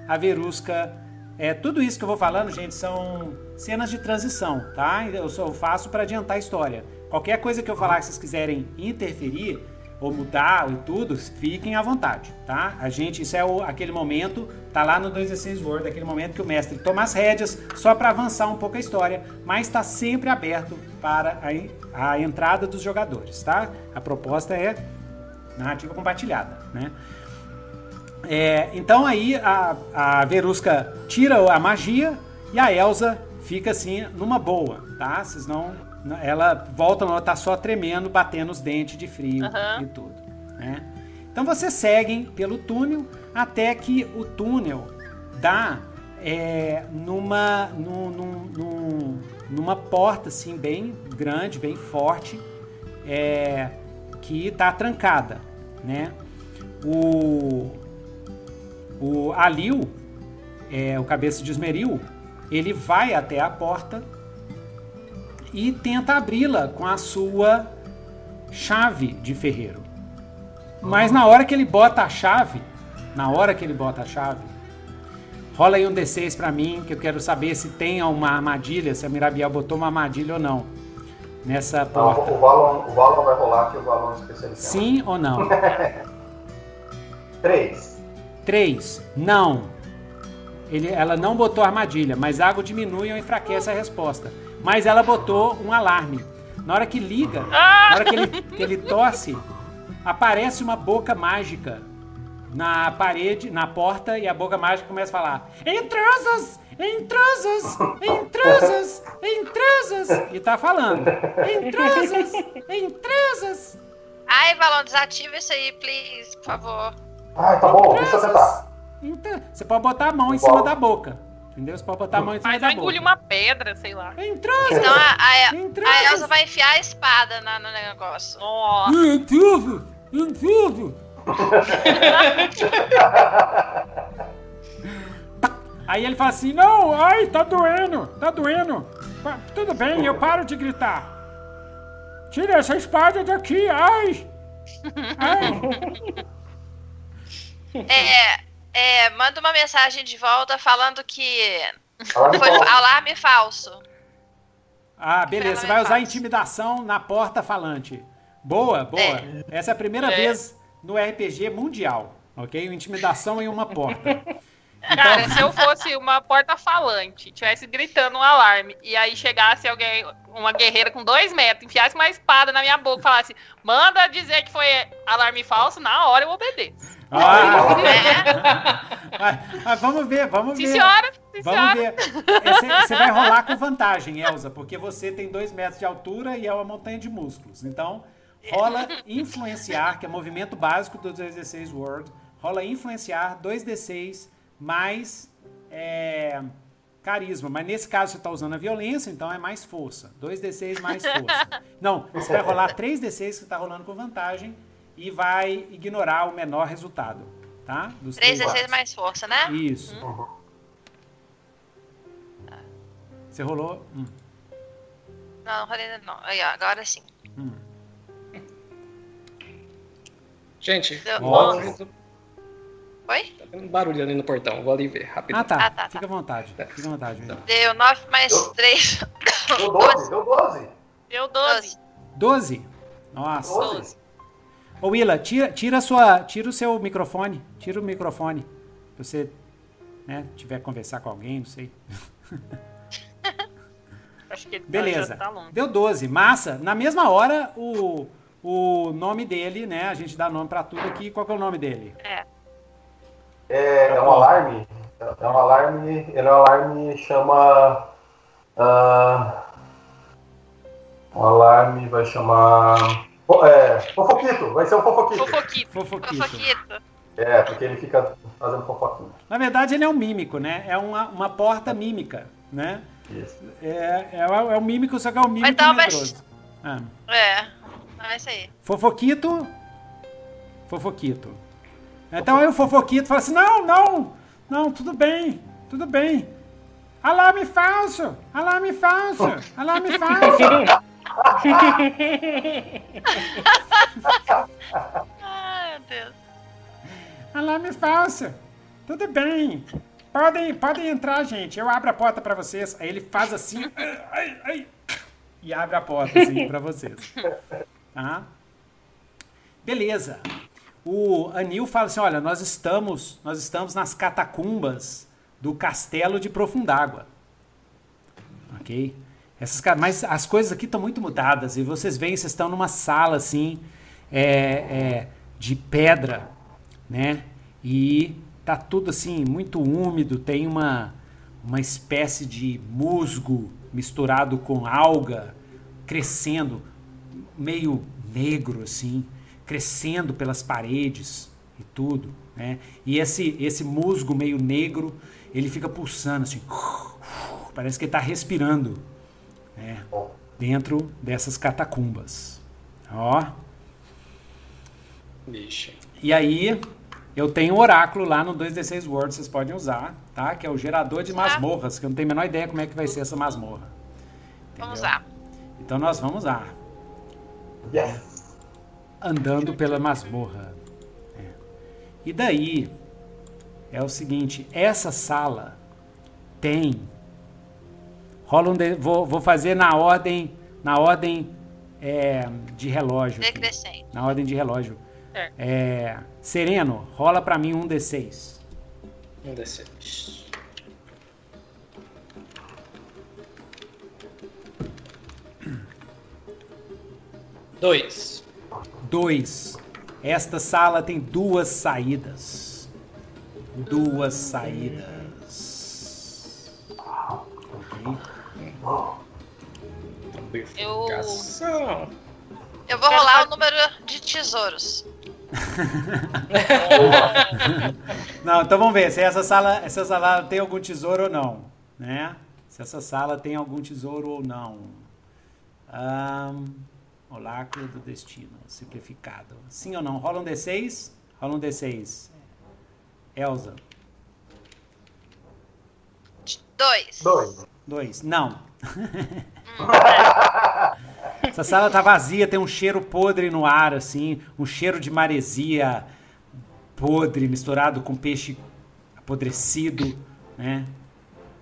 A Verusca. É, tudo isso que eu vou falando, gente, são cenas de transição, tá? Eu só faço para adiantar a história. Qualquer coisa que eu falar que vocês quiserem interferir ou mudar e tudo, fiquem à vontade, tá? A gente, isso é o, aquele momento, tá lá no 216 Word, aquele momento que o mestre toma as rédeas só para avançar um pouco a história, mas está sempre aberto para a, a entrada dos jogadores, tá? A proposta é narrativa compartilhada, né? É, então aí a, a Verusca tira a magia e a Elsa fica assim numa boa, tá? Vocês não, ela volta, ela tá só tremendo, batendo os dentes de frio Aham. e tudo, né? Então vocês seguem pelo túnel até que o túnel dá é, numa, num- num- num- numa porta assim bem grande, bem forte, é, que tá trancada, né? O, o Alil, é, o cabeça de esmeril, ele vai até a porta e tenta abri-la com a sua chave de ferreiro. Mas na hora que ele bota a chave, na hora que ele bota a chave, rola aí um D6 pra mim, que eu quero saber se tem uma armadilha, se a Mirabiel botou uma armadilha ou não nessa Não, porta. o Valon, o Valon vai rolar que o Valon é especialista. Sim ou não? Três. 3. Não. Ele, ela não botou armadilha, mas água diminui ou enfraquece a resposta. Mas ela botou um alarme. Na hora que liga, na hora que ele, que ele tosse, aparece uma boca mágica na parede, na porta, e a boca mágica começa a falar: Intrusos! Intrusos! Intrusos! Intrusos! E tá falando: Intrusos! Intrusos! Ai, Valon, desativa isso aí, please, por favor. Ai, tá bom, deixa eu tentar. Então, você pode botar a mão em cima da boca. Entendeu? Você pode botar a mão em cima Mas engolir uma pedra, sei lá. Intrusos! Senão a, a, a Elsa vai enfiar a espada na- no negócio. Nossa. Intrusos! Intrusos! Aí ele fala assim: Não, ai, tá doendo, tá doendo. Tudo bem, eu paro de gritar. Tira essa espada daqui, ai! Ai! É, é, manda uma mensagem de volta falando que Alarme foi falso. alarme falso. Ah, beleza, você vai usar intimidação na porta falante. Boa, boa. Essa é a primeira É. vez no RPG mundial, ok? Intimidação em uma porta. Cara, se eu fosse uma porta falante, tivesse gritando um alarme, e aí chegasse alguém, uma guerreira com dois metros, enfiasse uma espada na minha boca e falasse, manda dizer que foi alarme falso, na hora eu obedeço. Ah, É, mas vamos ver, vamos Sim, ver. senhora, sim, Vamos senhora. ver. É, Você você vai rolar com vantagem, Elza, porque você tem dois metros de altura e é uma montanha de músculos. Então, rola influenciar, que é movimento básico do 2D6 World. Rola influenciar 2D6 mais é, carisma. Mas nesse caso você está usando a violência, então é mais força. 2D6 mais força. Não, você vai rolar 3D6 que está rolando com vantagem e vai ignorar o menor resultado. Tá? Dos 3 três a 6 lados. mais força, né? Isso. Uhum. Você rolou. Hum, Não, não rolei ainda não. Aí, ó, agora sim. hum. Gente, Deu Ó. 11. Oi? tá tendo um barulho ali no portão. Vou ali ver, rápido. Ah, tá. Ah, tá, tá. Fica à vontade. Fica à vontade. Vini. Deu 9 mais Eu- 3. Deu 12, deu 12. Deu 12. 12. Nossa. 12. Ô, Willa, tira, tira, sua, tira o seu microfone. Tira o microfone. Se você né, tiver que conversar com alguém, não sei. Acho que ele tá- Beleza. já tá longe. Deu 12. Massa. Na mesma hora, o, o nome dele, né? A gente dá nome pra tudo aqui. Qual que é o nome dele? É. É, é um alarme. É um alarme. Ele é um alarme chama. ah, um alarme vai chamar. É, fofoquito, vai ser um fofoquito. Fofoquito. Fofoquito. Fofoquito. É, porque ele fica fazendo fofoquinha. Na verdade, ele é um mímico, né? É uma, uma porta mímica, né? Isso. É, é, é um mímico, só que é um mímico Então, mas- medroso. Ah. É. Não, é isso aí. Fofoquito. Fofoquito. Então aí o fofoquito fala assim: não, não, não, tudo bem, tudo bem. Alarme falso! Alarme falso! Alarme falso! Ai, meu Deus. Alarme falso! Tudo bem. Podem, podem entrar, gente. Eu abro a porta pra vocês. Aí ele faz assim. ai, ai, e abre a porta assim pra vocês. Tá? Beleza. O Anil fala assim: olha, nós estamos, nós estamos nas catacumbas do castelo de Profundágua. Ok? Essas, mas as coisas aqui estão muito mudadas. E vocês veem, vocês estão numa sala assim, é, é, de pedra, né? E tá tudo assim, muito úmido. Tem uma, uma espécie de musgo misturado com alga crescendo, meio negro assim, crescendo pelas paredes e tudo, né? E esse, esse musgo meio negro, ele fica pulsando assim, parece que ele está respirando, né? Dentro dessas catacumbas, ó. Vixe. E aí, eu tenho um oráculo lá no 2D6 World, vocês podem usar, tá? Que é o gerador de masmorras, que eu não tenho a menor ideia como é que vai ser essa masmorra. Vamos Entendeu? lá. Então nós vamos lá, Yes. andando pela masmorra. É. E daí, é o seguinte, essa sala tem... Rola um de- vou, vou fazer na ordem, na ordem é, de relógio. aqui. Decrescente. Na ordem de relógio. É. É, Sereno, rola pra mim um D6. Um D6. Dois. Dois. Esta sala tem duas saídas. Duas saídas. Ok? Eu-. Eu vou rolar o número de tesouros. Não, então vamos ver se essa sala, essa sala tem algum tesouro ou não, né? Se essa sala tem algum tesouro ou não. Ahn, oráculo do destino, simplificado. Sim ou não? Rola um D6? Rola um D6. Elza. Dois. Dois. Dois. Não. Essa sala tá vazia, tem um cheiro podre no ar, assim, um cheiro de maresia podre misturado com peixe apodrecido, né?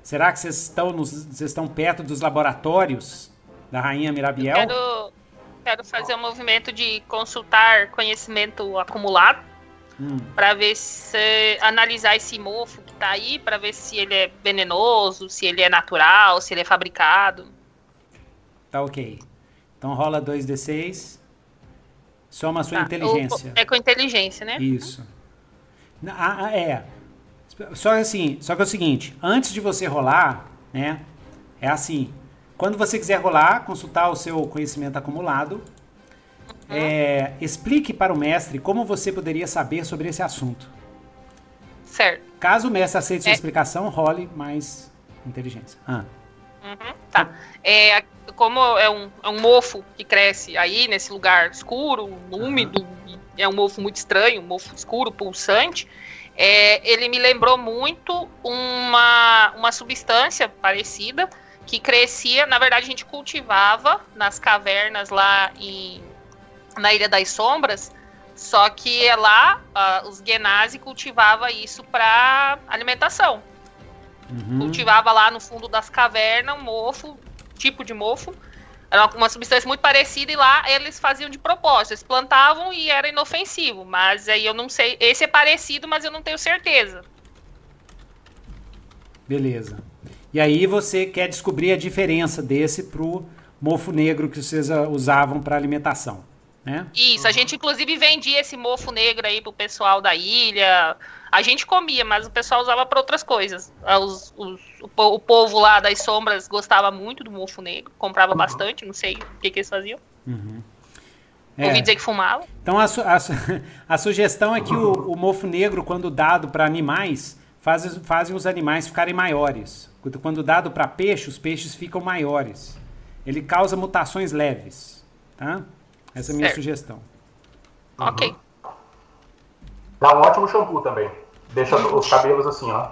Será que vocês estão, nos, vocês estão perto dos laboratórios da Rainha Mirabiel? Quero, quero fazer um movimento de consultar conhecimento acumulado Hum, para ver se analisar esse mofo que tá aí, para ver se ele é venenoso, se ele é natural, se ele é fabricado. tá ok. Então rola 2d6. Soma a sua Tá, inteligência. o- É com inteligência, né? Isso. Ah, é. Só assim, só que é o seguinte, antes de você rolar, né? É assim, quando você quiser rolar, consultar o seu conhecimento acumulado, é, explique para o mestre como você poderia saber sobre esse assunto. Certo. Caso o mestre aceite sua É. explicação, role mais inteligência. Ah, Uhum, tá. É, como é um, é um mofo que cresce aí nesse lugar escuro, úmido, e é um mofo muito estranho, um mofo escuro, pulsante, é, ele me lembrou muito uma, uma substância parecida que crescia, na verdade a gente cultivava nas cavernas lá em, na Ilha das Sombras, só que é lá ah, os Genasi cultivava isso para alimentação uhum. cultivava lá no fundo das cavernas um mofo, tipo de mofo. Era uma substância muito parecida e lá eles faziam de propósito. Eles plantavam e era inofensivo. Mas aí eu não sei. Esse é parecido, mas eu não tenho certeza. Beleza. E aí você quer descobrir a diferença desse pro mofo negro que vocês ah, usavam para alimentação, né? Isso, a gente inclusive vendia esse mofo negro aí pro pessoal da ilha. A gente comia, mas o pessoal usava para outras coisas. Ah, os- os- o, po- o povo lá das sombras gostava muito do mofo negro, comprava bastante, não sei o que, que eles faziam. É. Ouvi dizer que fumavam. Então a, su- a su- a sugestão é que o, o mofo negro, quando dado para animais, faz, fazem os animais ficarem maiores. Quando- Quando dado para peixe, os peixes ficam maiores. Ele causa mutações leves, tá? Essa é a minha Certo. sugestão. Ok. Dá um ótimo shampoo também. Deixa os cabelos assim, ó.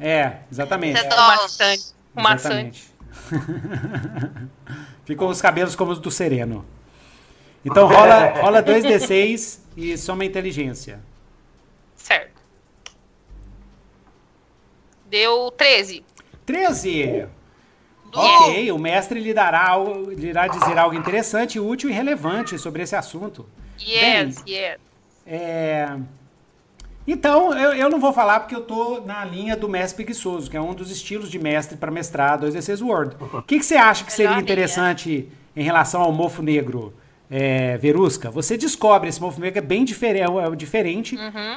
É, exatamente. Sedosos. Maçante. Um maçante. Exatamente. Ficam os cabelos como os do Sereno. Então rola, rola 2d6 e soma inteligência. Certo. Deu 13. 13. Ok, o mestre lhe dará, algo- lhe irá dizer algo interessante, útil e relevante sobre esse assunto. Yes, yes. É, Então, eu, eu não vou falar porque eu tô na linha do mestre preguiçoso, que é um dos estilos de mestre para mestrado 2D6 Word. O que, que você acha que seria interessante em relação ao mofo negro, é, Verusca? Você descobre esse mofo negro que é bem difere- é, é diferente.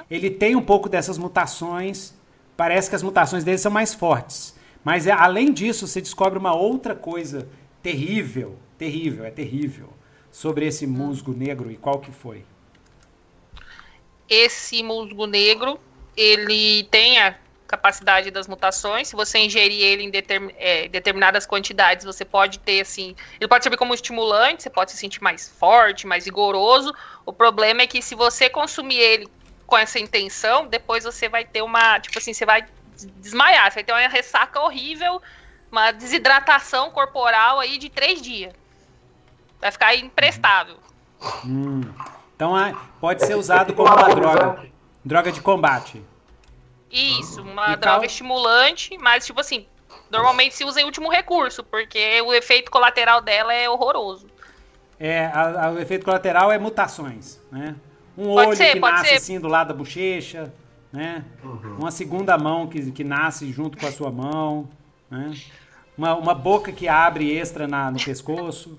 Ele tem um pouco dessas mutações. Parece que as mutações dele são mais fortes. Mas é, além disso, você descobre uma outra coisa terrível, terrível, é terrível, sobre esse musgo negro e qual que foi. Esse musgo negro, ele tem a capacidade das mutações. Se você ingerir ele em determin- é, determinadas quantidades, você pode ter, assim... Ele pode servir como estimulante, você pode se sentir mais forte, mais vigoroso. O problema é que se você consumir ele com essa intenção, depois você vai ter uma... Tipo assim, você vai desmaiar. Você vai ter uma ressaca horrível, uma desidratação corporal aí de três dias. Vai ficar imprestável. Hum. Então ah, pode ser É usado como uma droga. Droga de combate. Isso, uma E droga estimulante, mas tipo assim, normalmente se usa em último recurso, porque o efeito colateral dela é horroroso. É, a- a- o efeito colateral é mutações, né? Um Pode olho ser, que nasce ser. assim do lado da bochecha, né? Uma segunda mão que, que nasce junto com a sua mão, né? Uma, uma boca que abre extra na, no pescoço,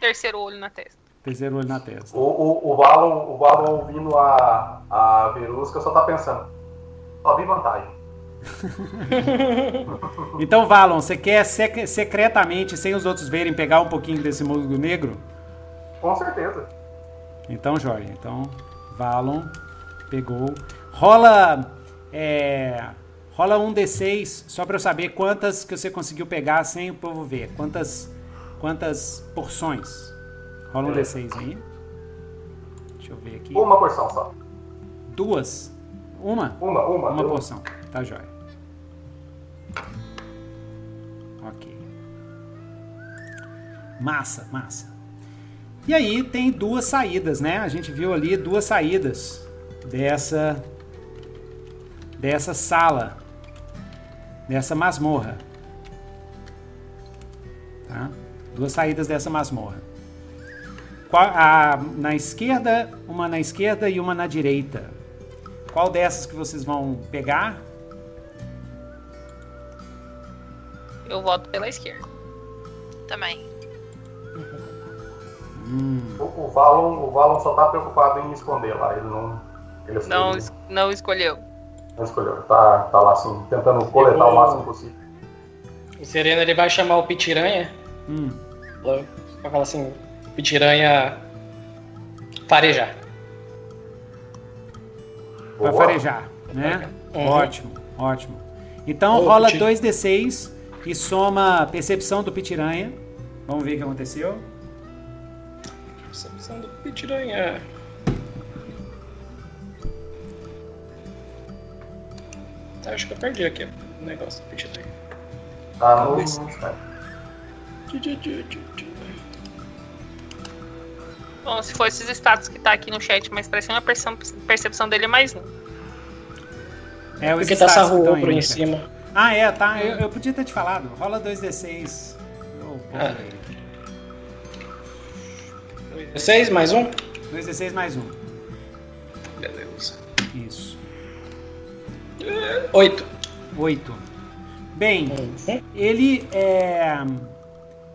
Terceiro olho na testa. terceiro olho na testa. O, o, o, Valon, o Valon ouvindo a, a Verusca só tá pensando. Só vi vantagem. Então, Valon, você quer sec- secretamente, sem os outros verem, pegar um pouquinho desse musgo negro? Com certeza. Então, joia. Então, Valon pegou. Rola. É, rola um D6, só pra eu saber quantas que você conseguiu pegar sem o povo ver. Quantas, quantas porções. Rola um D6 aí. Deixa eu ver aqui. Uma porção só. Duas. Uma? Uma, uma. Uma porção. Tá jóia. Ok. Massa, massa. E aí tem duas saídas, né? A gente viu ali duas saídas dessa dessa sala, dessa masmorra. Tá? Duas saídas dessa masmorra. Qual- a- na esquerda, uma na esquerda e uma na direita. Qual dessas que vocês vão pegar? Eu voto pela esquerda. Também. O, o, Valon, o Valon só tá preocupado em esconder lá. Ele não. Ele, Não, não escolheu. não escolheu. Tá, tá lá assim, tentando coletar o máximo possível. O Sereno ele vai chamar o Pitiranha. Hum, Vai falar assim: Pitiranha farejar. Pra Boa. farejar, né? Uhum. Ótimo, ótimo. Então rola Piti- 2d6 e soma a percepção do pitiranha. Vamos ver o que aconteceu. Percepção do Pitiranha. Tá, Acho que eu perdi aqui o negócio do Pitiranha. Tá no. Bom, se for esses status que tá aqui no chat, mas parece uma percepção, percepção dele é mais um. É, os Porque tá estão ogro aí, em né? cima. Ah, é, tá. Eu, eu podia ter te falado. Rola 2d6. Oh, Ah. aí. 16 mais um? 2d6 mais um. Beleza. Isso. 8. 8. Bem, ele é.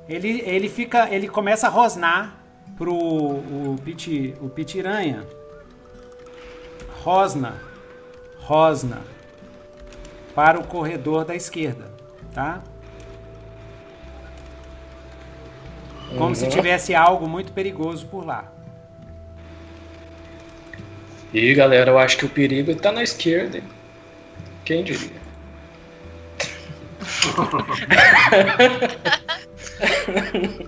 Ele, ele fica. Ele começa a rosnar pro o, piti, o pitiranha. Rosna. Rosna. Para o corredor da esquerda. Tá? Como se Uhum. tivesse algo muito perigoso por lá. E galera, eu acho que o perigo tá na esquerda. Quem diria?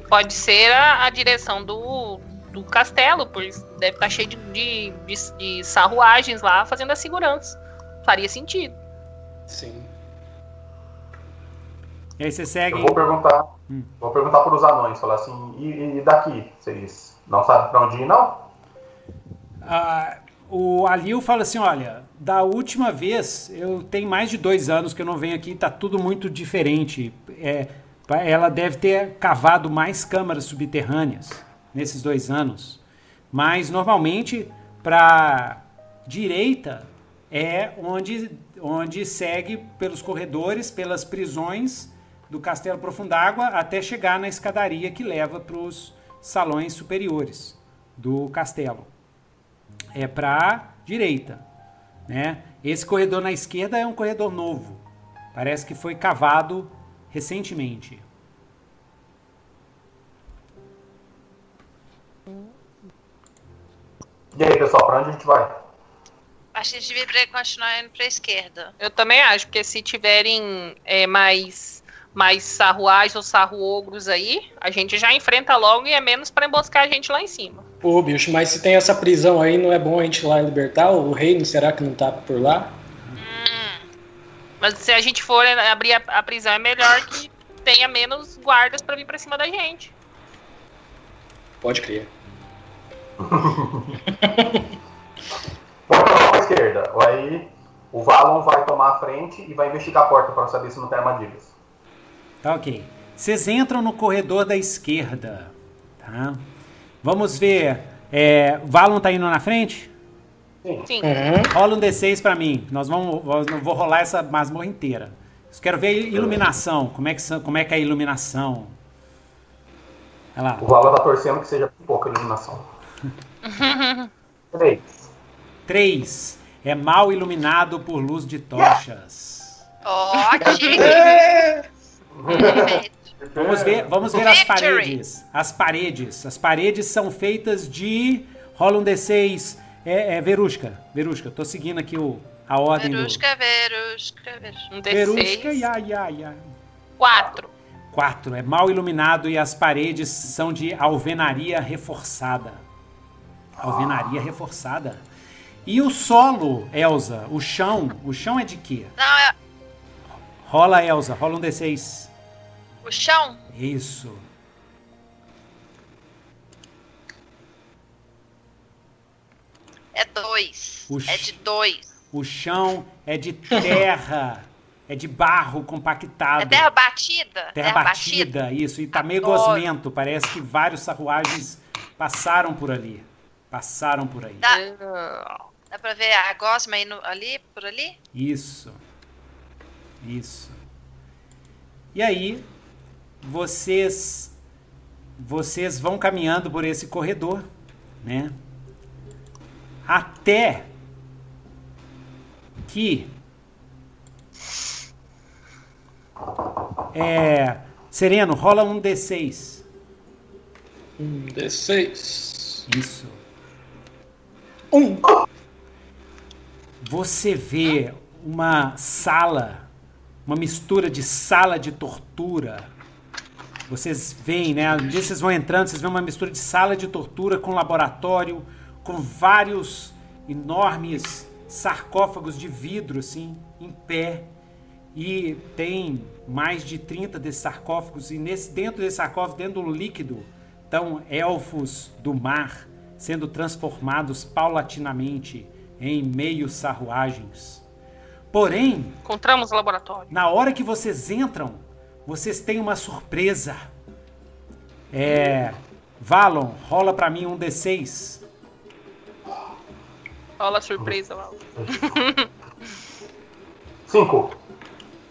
Pode ser a, a direção do, do castelo, pois deve estar cheio de, de, de, de sarruagens lá fazendo a segurança. Faria sentido. Sim. E aí você segue. Eu vou perguntar, Hum. vou perguntar para os anões, falar assim, e, e daqui? Vocês não sabem para onde ir, não? Ah, o Alil fala assim: olha, da última vez, eu tenho mais de dois anos que eu não venho aqui, tá tudo muito diferente. É, ela deve ter cavado mais câmaras subterrâneas nesses dois anos. Mas normalmente, para direita, é onde, onde segue pelos corredores, pelas prisões do Castelo Profundágua até chegar na escadaria que leva para os salões superiores do castelo é para direita, né? Esse corredor na esquerda é um corredor novo. Parece que foi cavado recentemente. E aí, pessoal, para onde a gente vai? Acho que a gente devia continuar indo pra esquerda. Eu também acho, porque se tiverem é, mais, mais sarruais ou sarruogros aí, a gente já enfrenta logo e é menos para emboscar a gente lá em cima. Pô, bicho, mas se tem essa prisão aí, não é bom a gente ir lá libertar o reino? Será que não tá por lá? Mas se a gente for abrir a, a prisão, é melhor que tenha menos guardas para vir para cima da gente. Pode crer. Vamos para a esquerda. Aí o Valon vai tomar a frente e vai investigar a porta para saber se não tem armadilhas. Tá ok. Vocês entram no corredor da esquerda, tá? Vamos ver. É, Valon tá indo na frente? Sim. Sim. Uhum. Rola um D6 pra mim. Nós vamos, vou rolar essa masmorra inteira. Eu quero ver a iluminação. Como é que, como é, que é a iluminação? Olha lá. O Valon tá torcendo que seja pouca iluminação. Três. 3. É mal iluminado por luz de tochas. Ótimo! Vamos ver, vamos ver as paredes. As paredes. As paredes são feitas de. Rola um D6. É, é Verusca. Verusca, tô seguindo aqui o, a ordem Verusca, verusca, verusca. Um do. Verusca, D6. ia, ia, ia. Quatro. 4. É mal iluminado e as paredes são de alvenaria reforçada. Alvenaria reforçada. E o solo, Elsa, o chão, o chão é de quê? Não, é Rola, Elsa, rola um D6. O chão. Isso. É dois. O É de dois. O chão é de terra, é de barro compactado. É terra batida? Terra batida, isso. E tá meio Adoro. gosmento. Parece que vários sarruagens passaram por ali. Passaram por aí. Dá, dá pra ver a gosma aí no- ali, por ali? Isso. Isso. E aí, vocês vocês vão caminhando por esse corredor, né? Até que é, Sereno, rola um D6. Um D6. Isso. Um. Você vê uma sala, uma mistura de sala de tortura. Vocês veem, né? Um dia vocês vão entrando, vocês veem uma mistura de sala de tortura com laboratório, com vários enormes sarcófagos de vidro, assim, em pé. E tem mais de 30 desses sarcófagos, e nesse, dentro desse sarcófago, dentro do líquido, estão elfos do mar sendo transformados paulatinamente em meio sarruagens. Porém, encontramos o laboratório. na hora que vocês entram, vocês têm uma surpresa. É. Valon, rola pra mim um D6. Olha a surpresa lá. Cinco.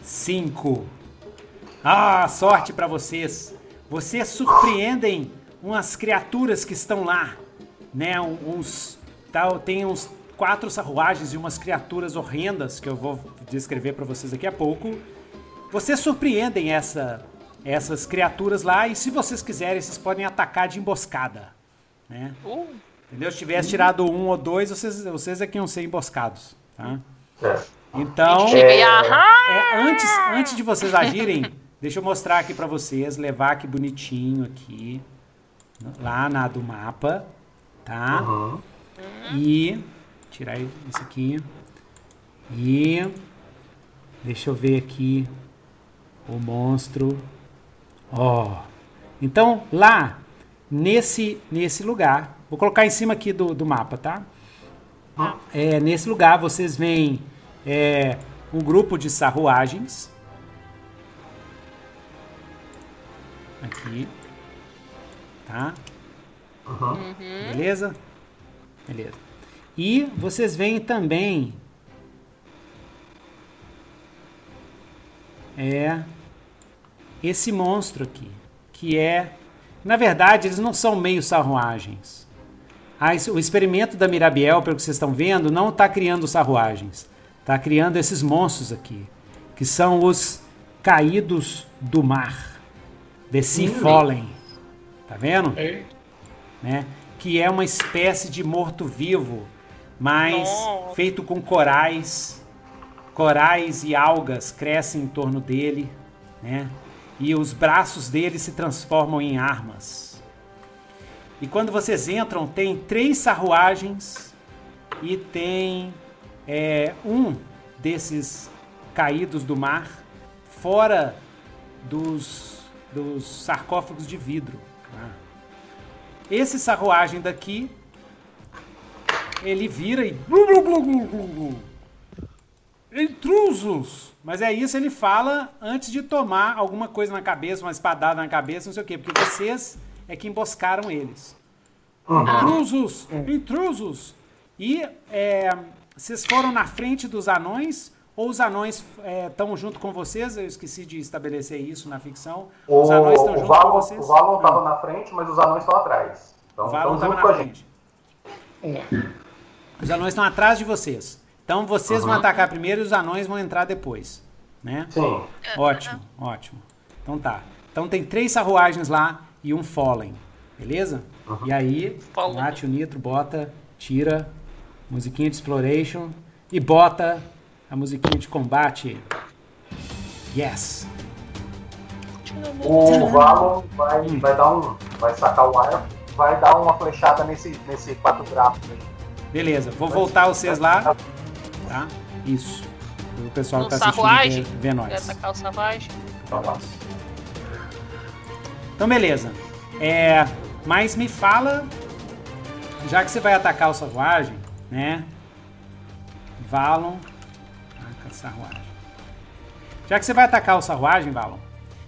5. Ah, sorte pra vocês. Vocês surpreendem umas criaturas que estão lá, né? Uns tal, tem uns quatro sarruagens e umas criaturas horrendas que eu vou descrever pra vocês daqui a pouco. Vocês surpreendem essa essas criaturas lá e se vocês quiserem, vocês podem atacar de emboscada, né? Uh, Entendeu? Se tivesse tirado um ou dois, vocês, vocês é que iam ser emboscados, tá? Certo. Então, aham. é, antes, antes de vocês agirem, deixa eu mostrar aqui pra vocês, levar aqui bonitinho aqui, lá na do mapa, tá? Uhum. E tirar isso aqui. E deixa eu ver aqui o monstro. Ó. Então, lá nesse nesse lugar, vou colocar em cima aqui do, do mapa, tá? É, nesse lugar vocês veem é, um grupo de sarruagens. Aqui. Tá? Uhum. Beleza? Beleza. E vocês veem também. É. Esse monstro aqui. Que é. Na verdade, eles não são meio sarruagens. O experimento da Mirabiel, pelo que vocês estão vendo, não está criando sarruagens. Está criando esses monstros aqui. Que são os caídos do mar. The Sea Fallen. Tá vendo? É. né? Que é uma espécie de morto-vivo, mas Nossa. feito com corais. Corais e algas crescem em torno dele, né? E os braços dele se transformam em armas. E quando vocês entram, tem três sarruagens e tem é, um desses caídos do mar fora dos, dos sarcófagos de vidro. tá? Esse sarruagem daqui, ele vira e. Intrusos! Mas é isso, ele fala antes de tomar alguma coisa na cabeça, uma espadada na cabeça, não sei o quê, porque vocês é que emboscaram eles. Intrusos! Intrusos! E é, vocês foram na frente dos anões ou os anões estão junto com vocês? Eu esqueci de estabelecer isso na ficção. O, Os anões estão junto com Valon vocês? o Valon estava na frente, mas os anões estão atrás. Então, O Valon estão estava na com a gente. frente. Os anões estão atrás de vocês. Então vocês vão atacar primeiro e os anões vão entrar depois. Né? Sim. Ótimo, ótimo. Então tá. Então tem três sarruagens lá e um Fallen. Beleza? E aí, Fallen. Nath, o Nitro, bota, tira, musiquinha de exploration e bota a musiquinha de combate. Yes! O Valon vai, vai dar um. Vai sacar o arco, vai dar uma flechada nesse, nesse quatro braços aí. Beleza, vou voltar vocês lá, tá? Isso. O pessoal No que tá assistindo sarruagem? ver, ver Quer nós. atacar o savage? Então, beleza. É, mas me fala, já que você vai atacar o sarruagem, né? Valon. Ataca sarruagem. Já que você vai atacar o sarruagem, Valon,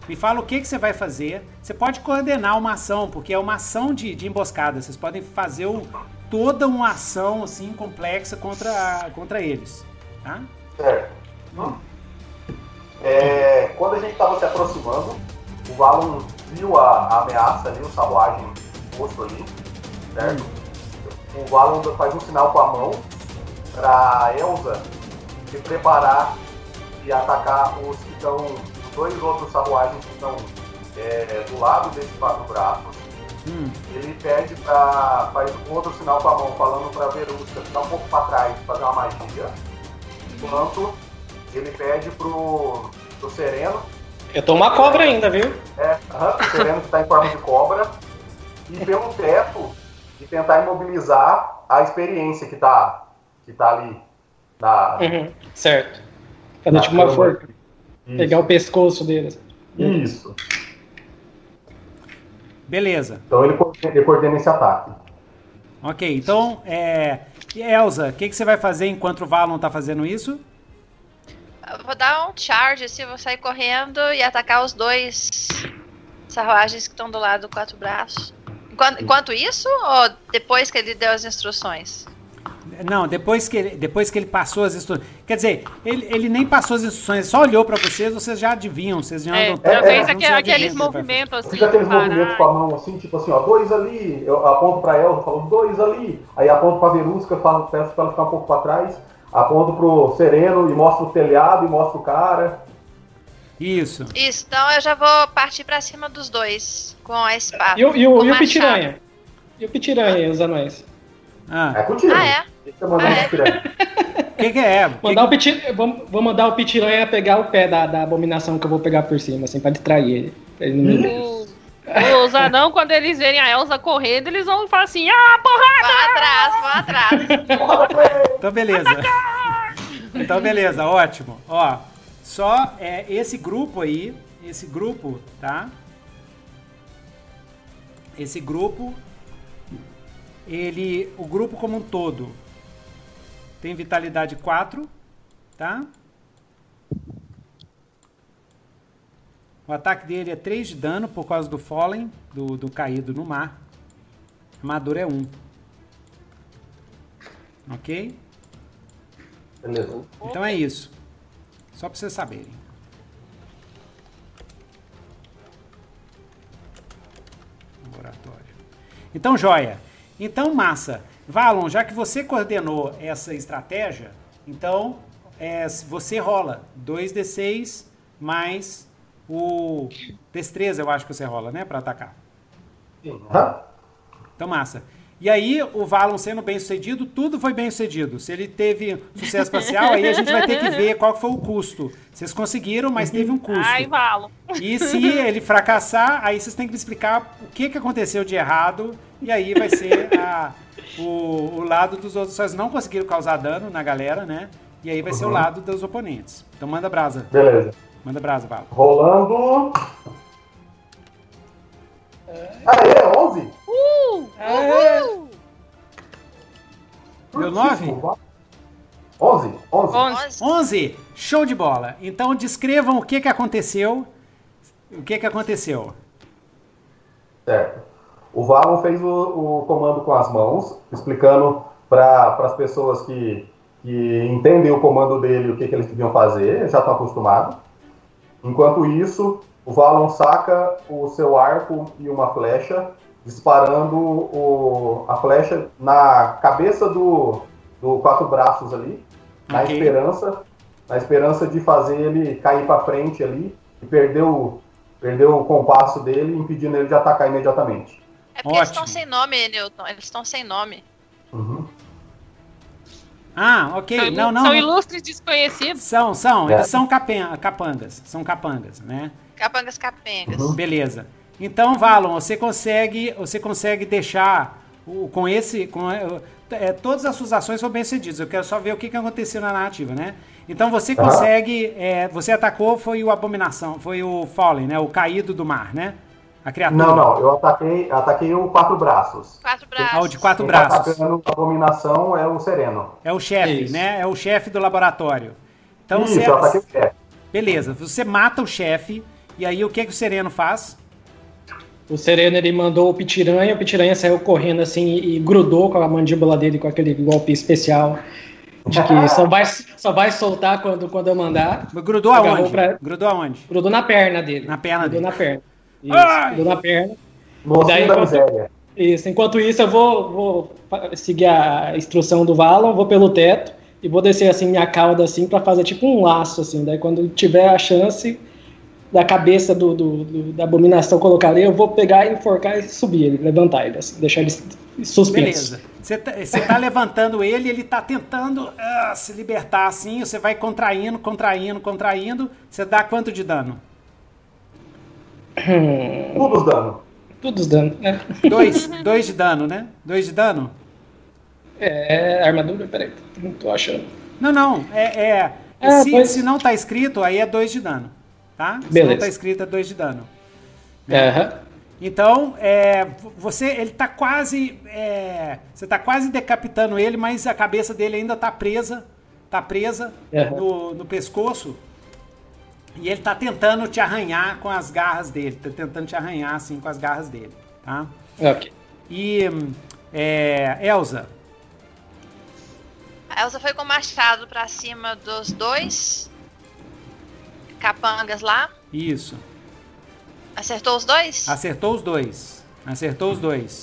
me fala o que, que você vai fazer. Você pode coordenar uma ação, porque é uma ação de, de emboscada. Vocês podem fazer o- toda uma ação assim complexa contra, contra eles. Tá? Certo. Hum. É, quando a gente estava se aproximando, o Valon viu a, a ameaça ali, o sarruagem posto ali, certo? O Valon faz um sinal com a mão para Elsa se preparar e atacar os que estão, os dois outros sarruagens que estão é, do lado desses quatro braços. Hum, Ele pede para faz um outro sinal com a mão, falando para Verusca ficar um pouco para trás, fazer uma magia. Enquanto ele pede pro, pro Sereno, Eu tô uma cobra ainda, viu? é, aham, o Sereno que está em forma de cobra, e pelo teto e tentar imobilizar a experiência que tá, que tá ali na. Uhum, certo. Fazer tipo uma forca. Pegar o pescoço deles. Isso. Beleza. Então ele, coordena- ele coordena esse ataque. Ok, então, é... E Elza, o que, que você vai fazer enquanto o Valon tá fazendo isso? Eu vou dar um charge, assim, vou sair correndo e atacar os dois sarruagens que estão do lado do quatro braços. Enquanto, enquanto isso, ou depois que ele deu as instruções? Não, depois que ele, depois que ele passou as instruções. Quer dizer, ele, ele nem passou as instruções, ele só olhou pra vocês, vocês já adivinham, vocês já É, andam já é, fez é, juntos, aque- já aqueles o movimentos assim. Fica aqueles parar. movimentos com a mão assim, tipo assim, ó, dois ali, eu aponto pra ela, falo dois ali, aí aponto pra Verusca, falo, peço pra ela ficar um pouco pra trás, aponto pro Sereno e mostro o telhado e mostro o cara. Isso. Isso, então eu já vou partir pra cima dos dois com a espada. E o, e o, com e o pitiranha? E o pitiranha, os anões? Ah, É contigo. Ah, é? Deixa eu mandar Ah, um é? pirâmide. o que, é? O que Mandar o piti... vou, vou mandar o pitiranha pegar o pé da, da abominação que eu vou pegar por cima, assim, pra distrair ele. Pra ele não me. O- Os anão, quando eles verem a Elsa correndo, eles vão falar assim: ah, porra! Vão atrás, vão atrás. Então, beleza. Então, beleza, ótimo. Ó, só é, esse grupo aí, esse grupo, tá? Esse grupo, ele, o grupo como um todo, tem vitalidade 4, tá? O ataque dele é 3 de dano por causa do Fallen, do, do caído no mar. Armadura é 1. Ok? Beleza. Então é isso. Só pra vocês saberem. Laboratório. Então, joia. Então, massa. Valon, já que você coordenou essa estratégia, então é, você rola 2d6 mais o destreza, eu acho que você rola, né? Pra atacar. Então, massa. E aí, o Valon sendo bem sucedido, tudo foi bem sucedido. Se ele teve sucesso espacial, aí a gente vai ter que ver qual foi o custo. Vocês conseguiram, mas teve um custo. Ai, Valo. E se ele fracassar, aí vocês têm que me explicar o que, que aconteceu de errado. E aí vai ser a- o, o lado dos outros. Vocês não conseguiram causar dano na galera, né? E aí vai ser o Uhum. lado dos oponentes. Então manda brasa. Beleza. Manda brasa, Valon. Rolando. Ah, é 11? Uhul! Deu nove? 11? 11. Onze. 11! Show de bola! Então descrevam o que, que aconteceu. O que, que aconteceu? Certo. O Valon fez o, o comando com as mãos, explicando para as pessoas que, que entendem o comando dele o que, que eles deviam fazer, já estão acostumados. Enquanto isso, o Valon saca o seu arco e uma flecha, disparando o, a flecha na cabeça do, do quatro braços ali, na esperança, na esperança de fazer ele cair para frente ali e perder o, perder o compasso dele, impedindo ele de atacar imediatamente. É porque eles estão Ótimo. sem nome, Newton. Eles estão sem nome. Uhum. Ah, ok. São, Não, não. são ilustres desconhecidos. São, são. É. Eles são capen- capangas. São capangas, né? Capangas capengas. Uhum. Beleza. Então, Valon, você consegue, você consegue deixar o, com esse, com é, é, todas as suas ações foram bem sucedidas. Eu quero só ver o que, que aconteceu na narrativa, né? Então você consegue, é, você atacou foi o abominação, foi o Fallen, né? O caído do mar, né? A criatura. Não, não, eu ataquei, ataquei o quatro braços. Quatro Ah, o braços. de quatro Quem tá braços. atacando a abominação é o Sereno. É o chefe, Isso. né? É o chefe do laboratório. Então Isso, você, eu ataquei o chefe. beleza. Você mata o chefe e aí o que que o Sereno faz? O Sereno ele mandou o Pitiranha, o Pitiranha saiu correndo assim e grudou com a mandíbula dele com aquele golpe especial de que só vai, só vai soltar quando, quando eu mandar. Grudou aonde? pra- Grudou aonde? Grudou na perna dele. Na perna grudou dele. na perna. Isso, Ai! na perna. Mocinho daí, da enquanto- miséria. Isso. Enquanto isso, eu vou, vou seguir a instrução do Valon, vou pelo teto e vou descer assim minha cauda assim para fazer tipo um laço assim. Daí quando tiver a chance da cabeça do, do- do- da abominação colocar ali, eu vou pegar, enforcar e subir ele, levantar ele, assim, deixar ele suspenso. Beleza. Você tá, tá levantando ele, ele tá tentando ah, se libertar assim, você vai contraindo, contraindo, contraindo. Você dá quanto de dano? Tudo os danos. Tudo os danos, né? Dois, dois de dano, né? Dois de dano? É, armadura, peraí, não tô achando. Não, não. É, é- Ah, se, pois. se não tá escrito, aí é dois de dano. Tá? Se não Beleza. tá escrito, é dois de dano. Aham. Então, é, você, ele tá quase, é, você tá quase decapitando ele, mas a cabeça dele ainda tá presa, tá presa no, no pescoço. E ele tá tentando te arranhar com as garras dele, tá tentando te arranhar assim com as garras dele, tá? Ok. E é, Elsa, A Elsa foi com o machado pra cima dos dois capangas lá. isso, Acertou os dois? acertou os dois, acertou os dois.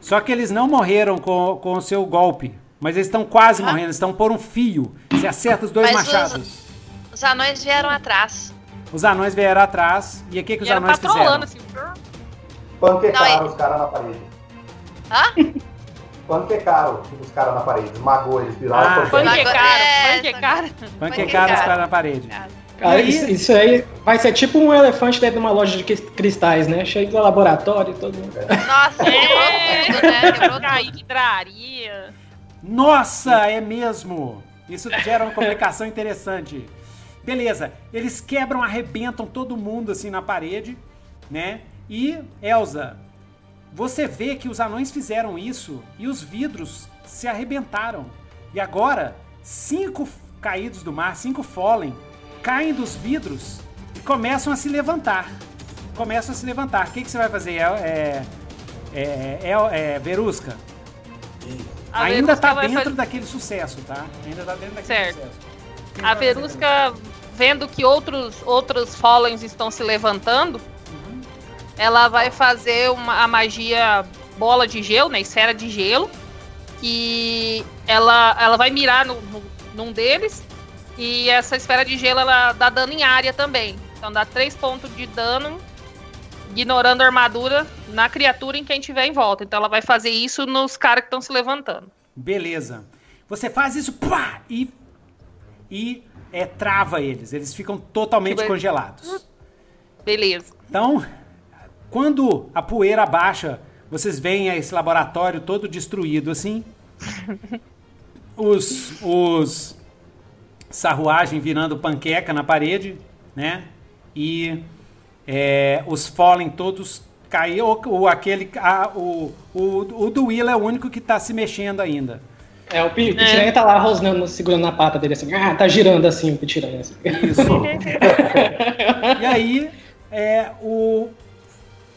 Só que eles não morreram com, com o seu golpe, mas eles estão quase Ah. morrendo, eles estão por um fio. Você acerta os dois Mas os- machados. Os anões vieram atrás. Os anões vieram atrás. E o que, que os era anões fizeram? assim. Panquecaram Não, os caras na parede. Hã? Panquecaram os caras na parede. Esmagou eles, viraram Ah. panqueca. Panquecaram, É, panquecaram. Panquecaram os caras na parede. Cara, aí- isso, isso aí vai ser tipo um elefante dentro de uma loja de cris- cristais, né? Cheio de laboratório e todo mundo. Nossa, É. quebrou tudo, né? Quebrou vidraria. Nossa, é mesmo! Isso gera uma complicação interessante. Beleza, eles quebram, arrebentam todo mundo assim na parede, né? E, Elsa, você vê que os anões fizeram isso e os vidros se arrebentaram. E agora, cinco caídos do mar, cinco Fallen, caem dos vidros e começam a se levantar. Começam a se levantar. O que, que você vai fazer, é, é, El- é, Verusca? A Ainda Verusca tá dentro fazer- daquele sucesso, tá? Ainda tá dentro daquele Certo. sucesso. A Verusca, vendo que outros, outros Fallens estão se levantando, ela vai fazer uma, a magia bola de gelo, né? Esfera de gelo. Que ela, ela vai mirar no, no- num deles. E essa esfera de gelo ela dá dano em área também. Então dá 3 pontos de dano, ignorando a armadura na criatura em quem tiver em volta. Então ela vai fazer isso nos caras que estão se levantando. Beleza. Você faz isso, pá, e, e é, trava eles. Eles ficam totalmente congelados. Beleza. Então, quando a poeira baixa, vocês veem esse laboratório todo destruído assim. Os, os sarruagem virando panqueca na parede, né? E é, os Fallen todos caíram. O, o- aquele, a- o, o, o do Will é o único que tá se mexendo ainda. É, o pi- Pitiranha tá lá rosnando, segurando na pata dele assim. Ah, tá girando assim o Pitiranha. Assim. Isso. e aí, é, o,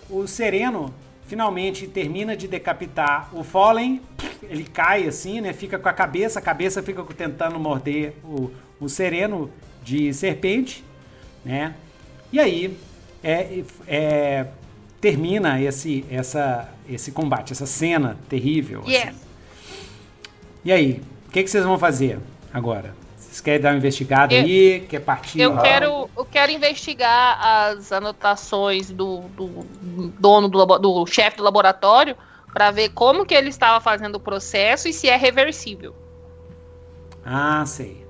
o Sereno finalmente termina de decapitar o Fallen. Ele cai assim, né? Fica com a cabeça, a cabeça fica tentando morder o, o Sereno de serpente, né? E aí, é, é, termina esse, essa, esse combate, essa cena terrível. assim. E aí, o que, que vocês vão fazer agora? Vocês querem dar uma investigada Eu- aí? Quer partir? Eu quero, eu quero investigar as anotações do, do dono do, do chefe do laboratório para ver como que ele estava fazendo o processo e se é reversível. Ah, sei.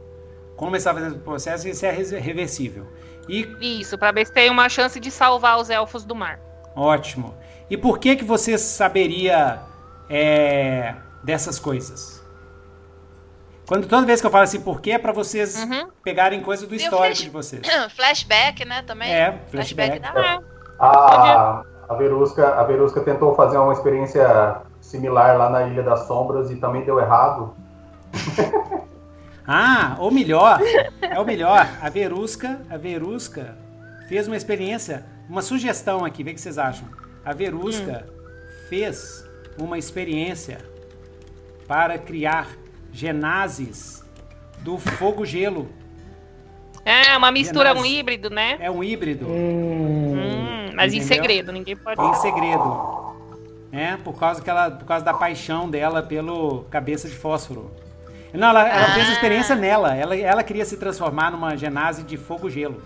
Como está fazendo o processo, isso é res- reversível. E Isso, para ver se tem uma chance de salvar os elfos do mar. ótimo. E por que que você saberia é, dessas coisas? Quando toda vez que eu falo assim, por quê? É pra vocês Uhum. pegarem coisa do E histórico flash- de vocês. Flashback, né, também. É, flashback. Ah, A, a, Verusca, a Verusca tentou fazer uma experiência similar lá na Ilha das Sombras e também deu errado. Ah, ou melhor, é o melhor. A Verusca, a Verusca fez uma experiência, uma sugestão aqui, vê o que vocês acham. A Verusca fez uma experiência para criar genases do fogo-gelo. é uma mistura, um Genásio. híbrido, né? É um híbrido Hum, Hum, mas em Entendeu? segredo, ninguém pode. em segredo. Né? Por causa que ela, por causa da paixão dela pelo cabeça de fósforo. Não, ela, ela fez a Ah. experiência nela. Ela, ela queria se transformar numa genase de fogo-gelo.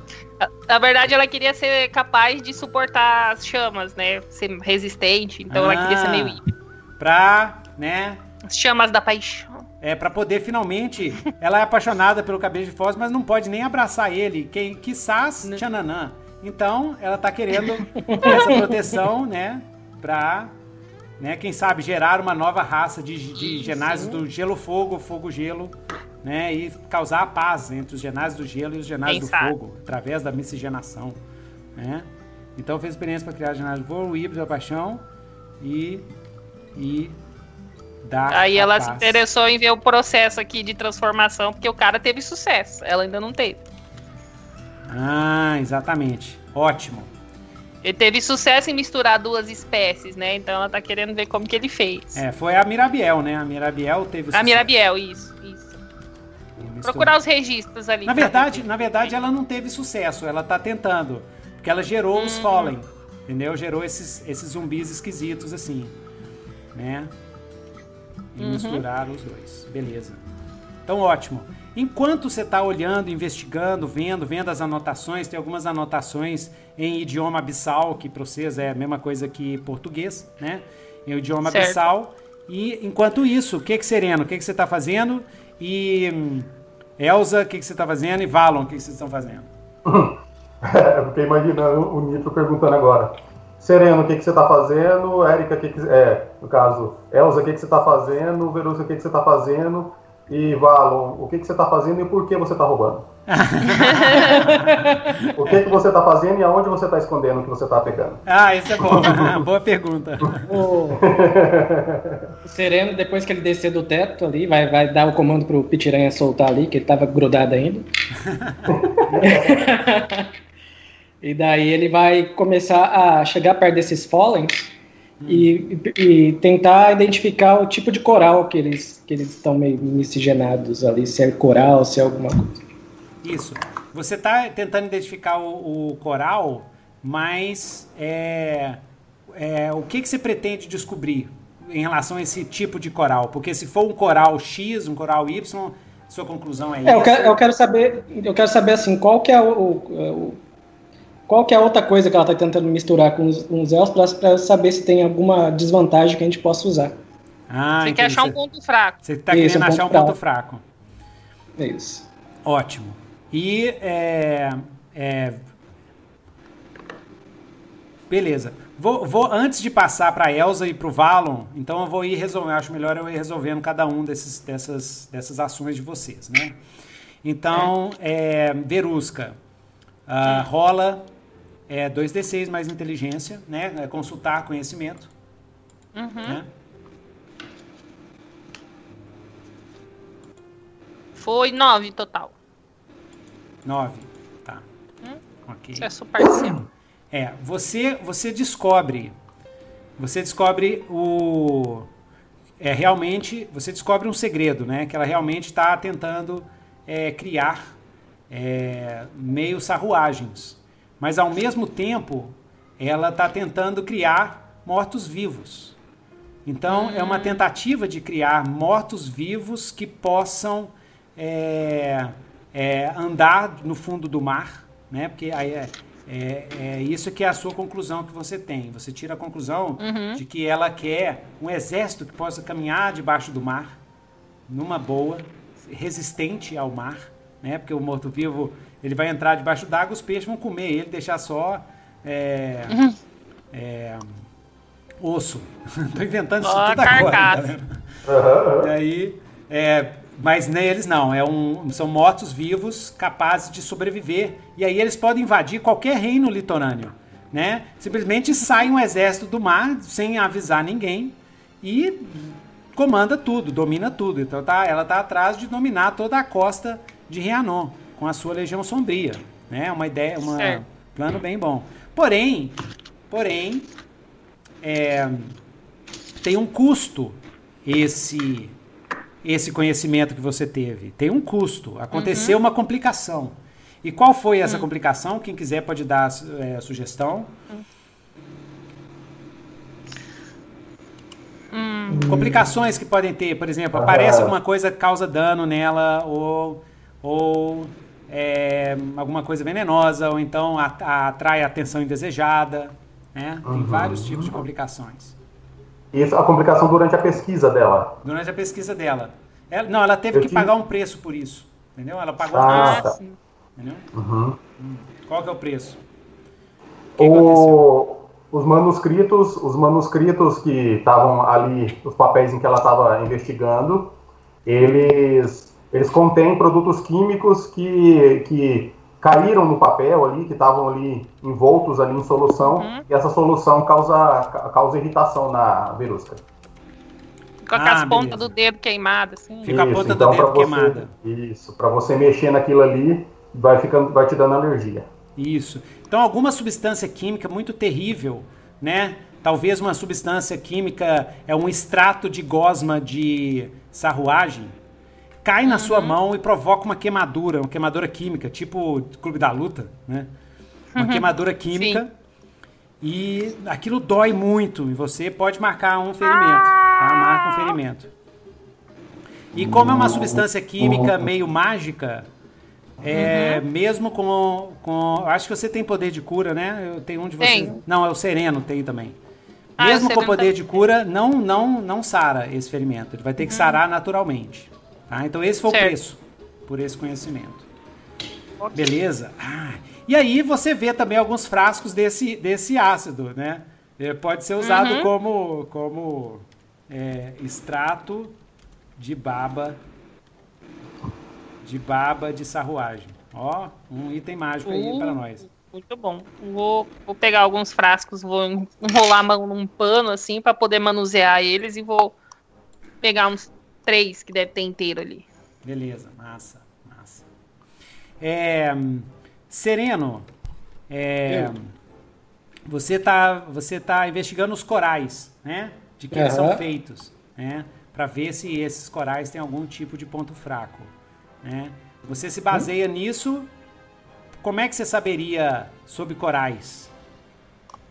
Na verdade, ela queria ser capaz de suportar as chamas, né? Ser resistente. Então ela queria ser meio Ah. híbrido. Pra, né, As chamas da paixão. É para poder finalmente. Ela é apaixonada pelo cabelo de fósforo, mas não pode nem abraçar ele. Quem quizás Tchananã. Então, ela tá querendo essa proteção, né? Pra, né, quem sabe, gerar uma nova raça de, de genásios do gelo-fogo, fogo-gelo, né? E causar a paz entre os genásios do gelo e os genásios do sabe? fogo, através da miscigenação, né? Então, fez experiência para criar genásios do fogo, o híbrido da paixão e. e dar Aí a ela se interessou em ver o processo aqui de transformação, porque o cara teve sucesso. Ela ainda não teve. Ah, exatamente. Ótimo. Ele teve sucesso em misturar duas espécies, né? Então ela tá querendo ver como que ele fez. É, foi a Mirabiel, né? A Mirabiel teve A sucesso Mirabiel, isso, isso. Procurar os registros ali. Na verdade, ver. na verdade, ela não teve sucesso. Ela tá tentando. Porque ela gerou Hum. os Fallen. Entendeu? Gerou esses, esses zumbis esquisitos, assim. Né? E Uhum. misturaram os dois. Beleza. Então, ótimo. Enquanto você está olhando, investigando, vendo, vendo as anotações, tem algumas anotações em idioma abissal, que para vocês é a mesma coisa que português, né? Em idioma Certo. abissal. E enquanto isso, o que que Sereno, o que que você está fazendo? E hum, Elsa, o que que você está fazendo? E Valon, o que que vocês estão fazendo? Eu fiquei imaginando o Nitro perguntando agora. Sereno, o que, que você está fazendo? Érica, o que, que é, no caso, Elza, o que, que você está fazendo? Verusca, o que, que você está fazendo? E Valon, o que, que você está fazendo e por que você está roubando? o que, que você está fazendo e aonde você está escondendo o que você está pegando? Ah, isso é bom. Boa pergunta. O... o Sereno, depois que ele descer do teto ali, vai, vai dar o comando pro Pitiranha soltar ali, que ele tava grudado ainda. e daí ele vai começar a chegar perto desses Fallen e, e, tentar identificar o tipo de coral que eles que eles estão meio miscigenados ali, se é coral, se é alguma coisa. Isso. Você está tentando identificar o, o, coral, mas é, é, o que, que você pretende descobrir em relação a esse tipo de coral? Porque se for um coral X, um coral Y, sua conclusão é, é isso? Eu quero, eu quero, saber, eu quero saber assim, qual que é o, o qual que é a outra coisa que ela está tentando misturar com os, com os elfos para saber se tem alguma desvantagem que a gente possa usar. Ah, você quer achar um ponto fraco. Você está querendo um achar um ponto fraco. É isso. Ótimo. E é, é, beleza. Vou, vou, antes de passar para a Elsa e para o Valon, então eu vou ir resolvendo. Acho melhor eu ir resolvendo cada um desses, dessas, dessas ações de vocês, né? Então, é, Verusca, uh, rola é 2d6 mais inteligência, né? É consultar conhecimento. Uhum. Né? Foi nove total. Nove, tá. Hum? Ok. É sua parceiro. É, você, você descobre, você descobre o, é realmente, você descobre um segredo, né? Que ela realmente está tentando é, criar é, meio sarruagens mas ao mesmo tempo ela está tentando criar mortos-vivos. Então é uma tentativa de criar mortos-vivos que possam é, é, andar no fundo do mar, né? Porque aí é, é, é, isso que é a sua conclusão que você tem. Você tira a conclusão uhum. de que ela quer um exército que possa caminhar debaixo do mar, numa boa, resistente ao mar, né? Porque o morto-vivo ele vai entrar debaixo d'água, os peixes vão comer ele, deixar só é, uhum. é, osso. Tô inventando isso oh, tudo agora. Uhum. E aí, é, mas neles não, é um, são mortos vivos capazes de sobreviver. E aí eles podem invadir qualquer reino litorâneo. Né? Simplesmente sai um exército do mar sem avisar ninguém e comanda tudo, domina tudo. Então tá, ela está atrás de dominar toda a costa de Rianon com a sua Legião Sombria. Né? Uma ideia, um plano bem bom. Porém, porém, é, tem um custo esse esse conhecimento que você teve. Tem um custo. Aconteceu uhum. uma complicação. E qual foi essa uhum. complicação? Quem quiser pode dar é, sugestão. Uhum. Complicações que podem ter, por exemplo, aparece alguma coisa que causa dano nela ou, ou é, alguma coisa venenosa, ou então atrai atenção indesejada. Né? Tem uhum. vários tipos de complicações. Isso, a complicação durante a pesquisa dela? Durante a pesquisa dela. Ela, não, ela teve Eu que tive... pagar um preço por isso. Entendeu? Ela pagou ah, um preço. Tá. Entendeu? Uhum. Hum. Qual que é o preço? O o... Os manuscritos, os manuscritos que estavam ali, os papéis em que ela estava investigando, eles eles contêm produtos químicos que, que caíram no papel ali, que estavam ali envoltos ali em solução, uhum. e essa solução causa, causa irritação na verusca. Fica com ah, as pontas do dedo queimadas, assim. Fica isso, a ponta então, do dedo você, queimada. Isso, para você mexer naquilo ali, vai, ficando, vai te dando alergia. Isso. Então, alguma substância química muito terrível, né? Talvez uma substância química, é um extrato de gosma de sarruagem, cai na sua uhum. mão e provoca uma queimadura, uma queimadura química, tipo Clube da Luta, né? Uma uhum. queimadura química. Sim. E aquilo dói muito e você pode marcar um ferimento, tá? Marca um ferimento. E como é uma substância química meio mágica, é, uhum. mesmo com, com. Acho que você tem poder de cura, né? Eu tenho um de vocês. Tem. Não, é o Sereno, tem também. Ah, mesmo com poder de cura, não, não, não sara esse ferimento. Ele vai ter que uhum. sarar naturalmente. Tá? Então esse foi certo. o preço por esse conhecimento. Beleza? Ah, E aí você vê também alguns frascos desse, desse ácido, né? É, pode ser usado Uhum. como, como é, extrato de baba de baba de sarruagem. Ó, um item mágico aí Uh. para nós. Muito bom. Vou, vou pegar alguns frascos, vou enrolar a mão num pano assim pra poder manusear eles e vou pegar uns três que deve ter inteiro ali. Beleza, massa, massa. É, Sereno, é, você tá, você tá investigando os corais, né? De que eles são feitos, né? Para ver se esses corais têm algum tipo de ponto fraco, né? Você se baseia nisso. Como é que você saberia sobre corais?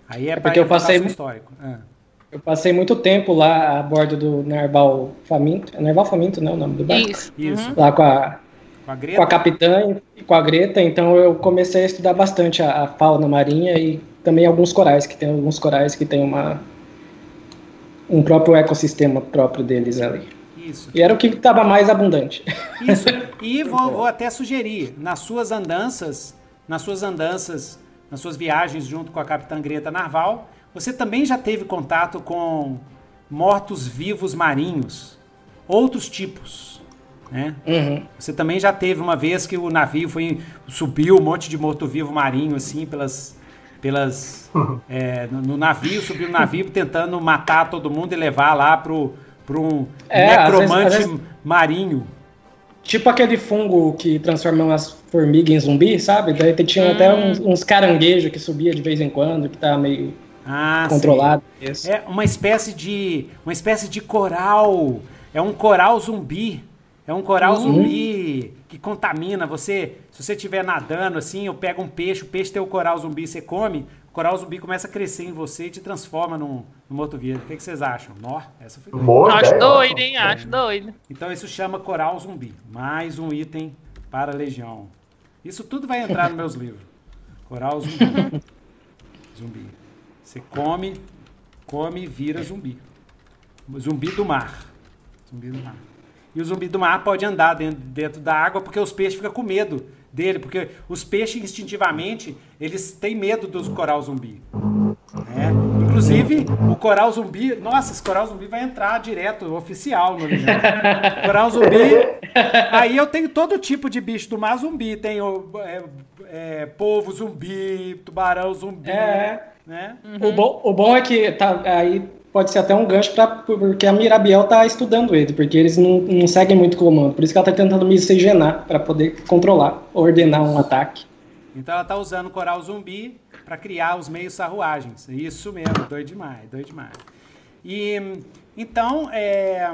Aí é, É para porque eu passei- histórico. Ah, Eu passei muito tempo lá a bordo do Narval Faminto. É Narval Faminto, não é o nome do barco? Isso. Isso. Uhum. Lá com a, com a com a capitã e com a Greta, então eu comecei a estudar bastante a, a fauna marinha e também alguns corais, que tem alguns corais que tem uma um próprio ecossistema próprio deles ali. Isso. E era o que estava mais abundante. Isso. E vou, vou até sugerir, nas suas andanças, nas suas andanças, nas suas viagens junto com a Capitã Greta Narval, você também já teve contato com mortos-vivos marinhos, outros tipos, né? Uhum. Você também já teve uma vez que o navio foi subiu um monte de morto-vivo marinho assim pelas pelas é, no, no navio subiu no navio tentando matar todo mundo e levar lá pro pro um É, às vezes- necromante às vezes- marinho. Tipo aquele fungo que transforma as formigas em zumbi, sabe? Daí tinha até uns, uns caranguejos que subia de vez em quando, que tava meio Ah, controlado. Isso. É uma espécie de uma espécie de coral. É um coral zumbi. É um coral zumbi que contamina. Você, se você estiver nadando assim, eu pego um peixe, o peixe tem o coral zumbi, você come, o coral zumbi começa a crescer em você e te transforma num, num outro vírus. O que, que vocês acham? Nó, essa foi. Boa Acho ideia, doido, hein? Acho doido. Então isso chama coral zumbi. Mais um item para a legião. Isso tudo vai entrar nos meus livros. Coral zumbi. zumbi. Você come, come e vira zumbi. Zumbi do mar. Zumbi do mar. E o zumbi do mar pode andar dentro, dentro da água porque os peixes ficam com medo dele, porque os peixes instintivamente eles têm medo dos coral zumbi. né? Inclusive, o coral zumbi, nossa, esse coral zumbi vai entrar direto, oficial no. Coral zumbi. Aí eu tenho todo tipo de bicho do mar zumbi. Tenho é, é, polvo zumbi, tubarão zumbi. É. Né? O, bom, o bom é que tá, aí pode ser até um gancho pra, porque a Mirabiel tá estudando ele, porque eles não, não seguem muito comando. Por isso que ela tá tentando miscigenar para poder controlar, ordenar um ataque. Então ela tá usando coral zumbi para criar os meios sarruagens. Isso mesmo, doido demais, doido demais. E então é,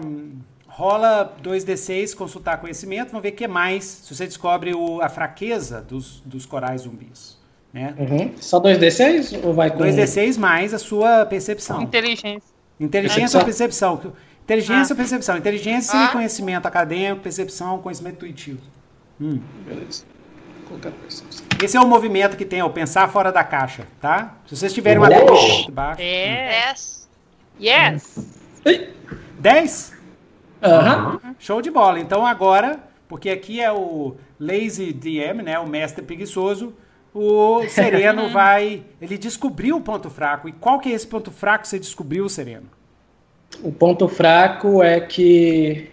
rola 2d6, consultar conhecimento, vamos ver o que mais, se você descobre o- a fraqueza dos, dos corais zumbis. Né? Uhum. Só 2D6 ou vai com 2d6 mais a sua percepção. Inteligência. Inteligência ou percepção? Inteligência ou percepção? Inteligência Ah. e conhecimento acadêmico, percepção, conhecimento intuitivo. Beleza. Colocar percepção. Esse é o movimento que tem, ó, pensar fora da caixa, tá? Se vocês tiverem uma Uou! tendência muito baixa. É. Yes. Yes. 10? Aham. Show de bola. Então agora, porque aqui é o Lazy DM, né? O mestre preguiçoso. O Sereno vai. Ele descobriu o ponto fraco. E qual que é esse ponto fraco que você descobriu, Sereno? O ponto fraco é que.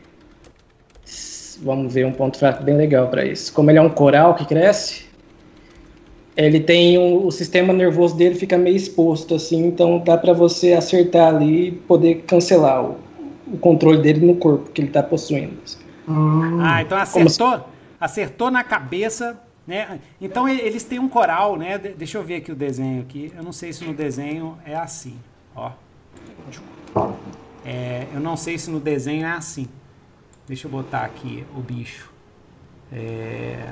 Vamos ver um ponto fraco bem legal para isso. Como ele é um coral que cresce, ele tem um- o sistema nervoso dele fica meio exposto assim, então dá para você acertar ali e poder cancelar o, o controle dele no corpo que ele está possuindo. Hum, Ah, então acertou, acertou na cabeça, né? Então eles têm um coral, né? De- deixa eu ver aqui o desenho aqui. Eu não sei se no desenho é assim, ó. É, eu não sei se no desenho é assim. Deixa eu botar aqui o bicho. É...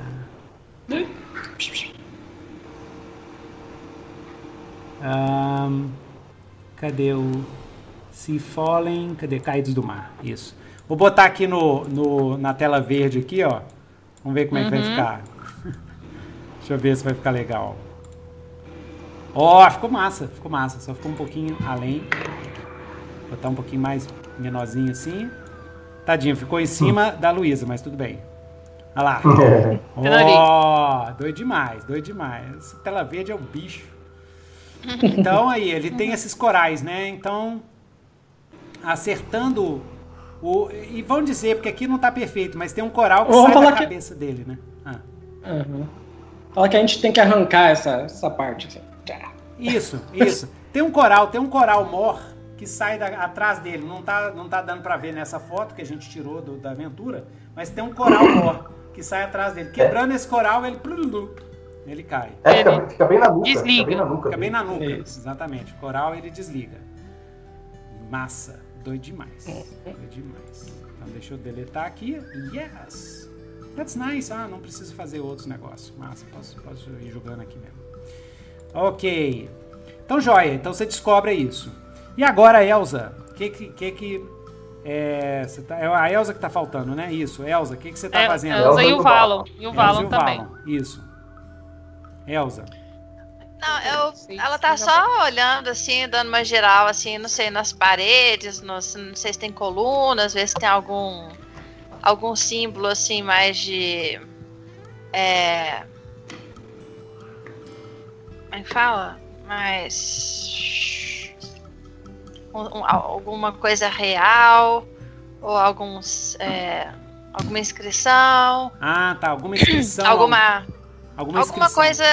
Ahn, cadê o Sea Fallen? Cadê? Caídos do Mar. Isso. Vou botar aqui no, no- na tela verde aqui, ó. Vamos ver como é que vai ficar. Deixa eu ver se vai ficar legal. Ó, ficou massa, ficou massa. Só ficou um pouquinho além. Vou botar um pouquinho mais menorzinho assim. Tadinho, ficou em cima da Luísa, mas tudo bem. Olha lá. Ó, doido demais, doido demais. Essa tela verde é o bicho. Então aí, ele tem esses corais, né? Então, acertando o. E vão dizer, porque aqui não tá perfeito, mas tem um coral que sai da falar que- cabeça dele, né? Ah. Uhum. Fala que a gente tem que arrancar essa, essa parte. Assim. Isso, isso. Tem um coral, tem um coral mor que sai da- atrás dele. Não tá, não tá dando pra ver nessa foto que a gente tirou do- da aventura, mas tem um coral mor que sai atrás dele. Quebrando esse coral, ele ele cai. É, fica, fica bem na nuca. desliga. Fica bem na nuca. Fica bem na nuca. Exatamente. O coral ele desliga. Massa. Doido demais. Doido demais. Então deixa eu deletar aqui. Yes! That's nice. Ah, não preciso fazer outros negócios. Massa, posso, posso ir jogando aqui mesmo. Ok. Então, joia. Então você descobre isso. E agora, Elza? O que que. que, que é, você tá- é a Elza que tá faltando, né? Isso. Elza, o que, que você tá É, fazendo? Elza e o Valon. E o Valon também. Valon. Isso. Elza. Não, eu, ela tá só olhando assim, dando uma geral assim, não sei, nas paredes, nos- não sei se tem colunas, ver se tem algum algum símbolo assim mais de é como é que fala? Mais um- um- alguma coisa real ou alguns é, alguma inscrição, Ah, tá. Alguma inscrição. alguma alguma, alguma coisa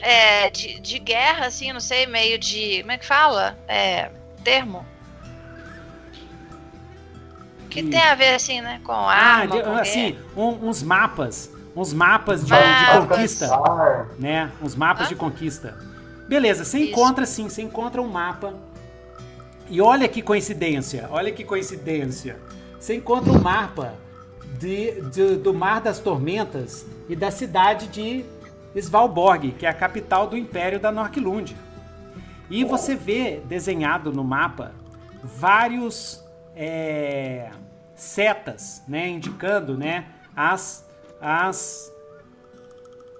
é, de, de guerra, assim, não sei, meio de. Como é que fala? É, termo. Que tem a ver, assim, né? Com Ah, arma, de- com assim, um- uns mapas. Uns mapas de, Ah, de conquista. Né? Uns mapas Hã? de conquista. Beleza, você Isso. encontra sim, você encontra um mapa. E olha que coincidência, olha que coincidência. Você encontra um mapa de, de- do Mar das Tormentas e da cidade de Svalborg, que é a capital do Império da Norquilund. E você vê desenhado no mapa vários é, setas, né, indicando, né, as, as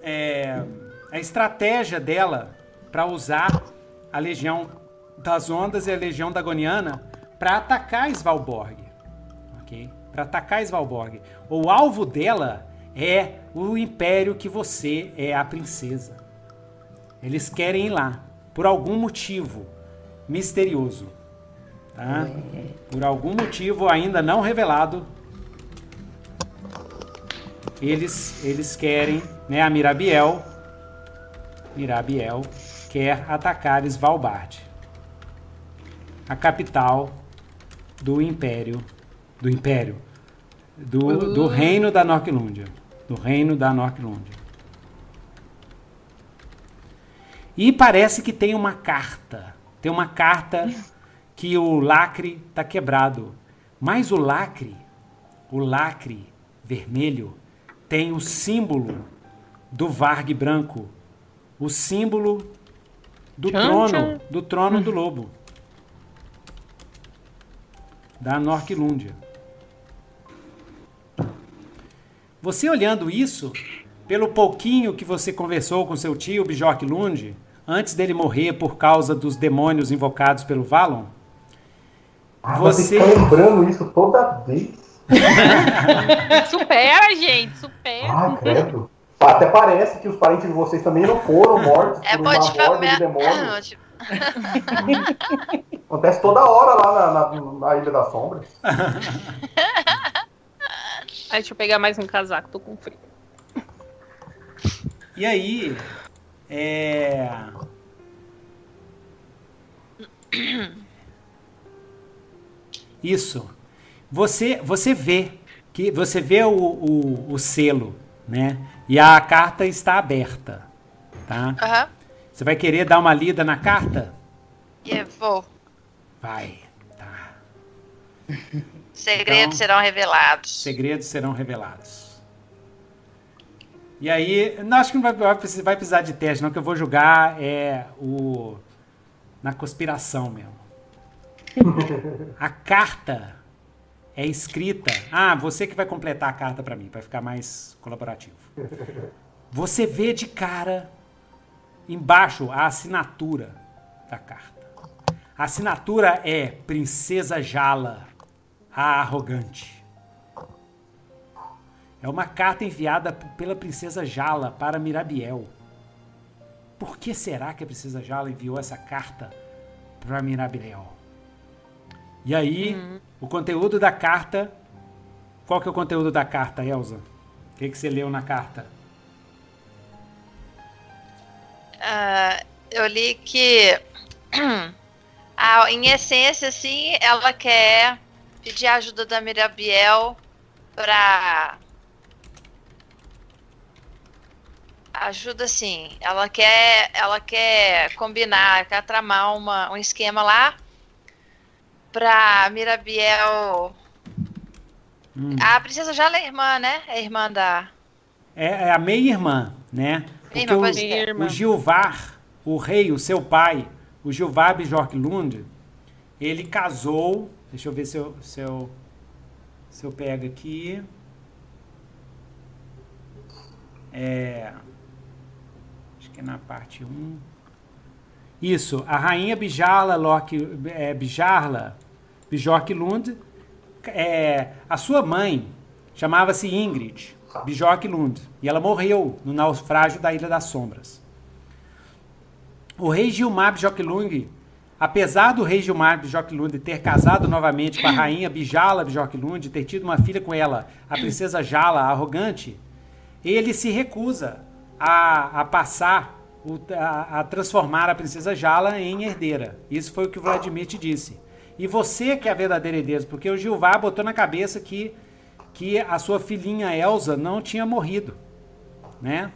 é, a estratégia dela para usar a Legião das Ondas e a Legião Dagoniana para atacar Svalborg. Ok? Para atacar Svalborg. O alvo dela é o império que você é a princesa. Eles querem ir lá por algum motivo misterioso. Tá? Por algum motivo ainda não revelado, eles, eles querem, né, a Mirabiel, Mirabiel quer atacar Svalbard, a capital do Império, do Império, do, do reino da Norquilândia, do reino da Norquilândia. E parece que tem uma carta, tem uma carta que o lacre tá quebrado, mas o lacre, o lacre vermelho tem o símbolo do Varg branco, o símbolo do Tchan, trono, tchan. do trono do lobo, da Norquilúndia. Você olhando isso, pelo pouquinho que você conversou com seu tio Bjork Lund, antes dele morrer por causa dos demônios invocados pelo Valon, Ah, Você- fica lembrando isso toda vez. Supera, gente, supera. Ai, credo. Até parece que os parentes de vocês também não foram mortos É por uma horde de modificar. demônios. Acontece toda hora lá na, na- na Ilha das Sombras. Aí, deixa eu pegar mais um casaco, tô com frio. E aí, é. Isso. Você, você vê que você vê o, o, o selo, né? E a carta está aberta, tá? Aham. Você vai querer dar uma lida na carta? Eu vou. Vai. Tá. Segredos Então- serão revelados. Segredos serão revelados. E aí, não acho que não vai, vai precisar- de teste, não, que eu vou jogar é o na conspiração mesmo. A carta é escrita. Ah, você que vai completar a carta para mim, para ficar mais colaborativo. Você vê de cara embaixo a assinatura da carta. A assinatura é Princesa Jala, a arrogante. É uma carta enviada pela princesa Jala para Mirabiel. Por que será que a princesa Jala enviou essa carta para Mirabiel? E aí, o conteúdo da carta. Qual que é o conteúdo da carta, Elsa? O que, que você leu na carta? Ah, eu li que, ah, em essência, assim, ela quer pedir ajuda da Mirabiel pra. Ajuda assim, ela quer, ela quer combinar, quer tramar uma, um esquema lá pra Mirabiel. Hum. A princesa já é irmã, né? É irmã da. É, é a meia-irmã, né? Porque Meia-irmã, o. Irmã. o Gilvar, o rei, o seu pai, o Gilvar Bjork Lund, ele casou. Deixa eu ver se eu, se eu, se eu pego aqui. É, acho que é na parte 1. Isso, a rainha Bijarla, Lork, é, Bijarla é, a sua mãe chamava-se Ingrid Bjork Lund e ela morreu no naufrágio da Ilha das Sombras. O rei Gilmar Bjork Lund, apesar do rei Gilmar Bjork Lund ter casado novamente com a rainha Bijala Bjork Lund e ter tido uma filha com ela, a princesa Jala, arrogante, ele se recusa a, a passar, o- a, a transformar a princesa Jala em herdeira. Isso foi o que o Vladimir te disse. E você que é a verdadeira herdeira, porque o Gilvar botou na cabeça que, que a sua filhinha Elsa não tinha morrido. Né?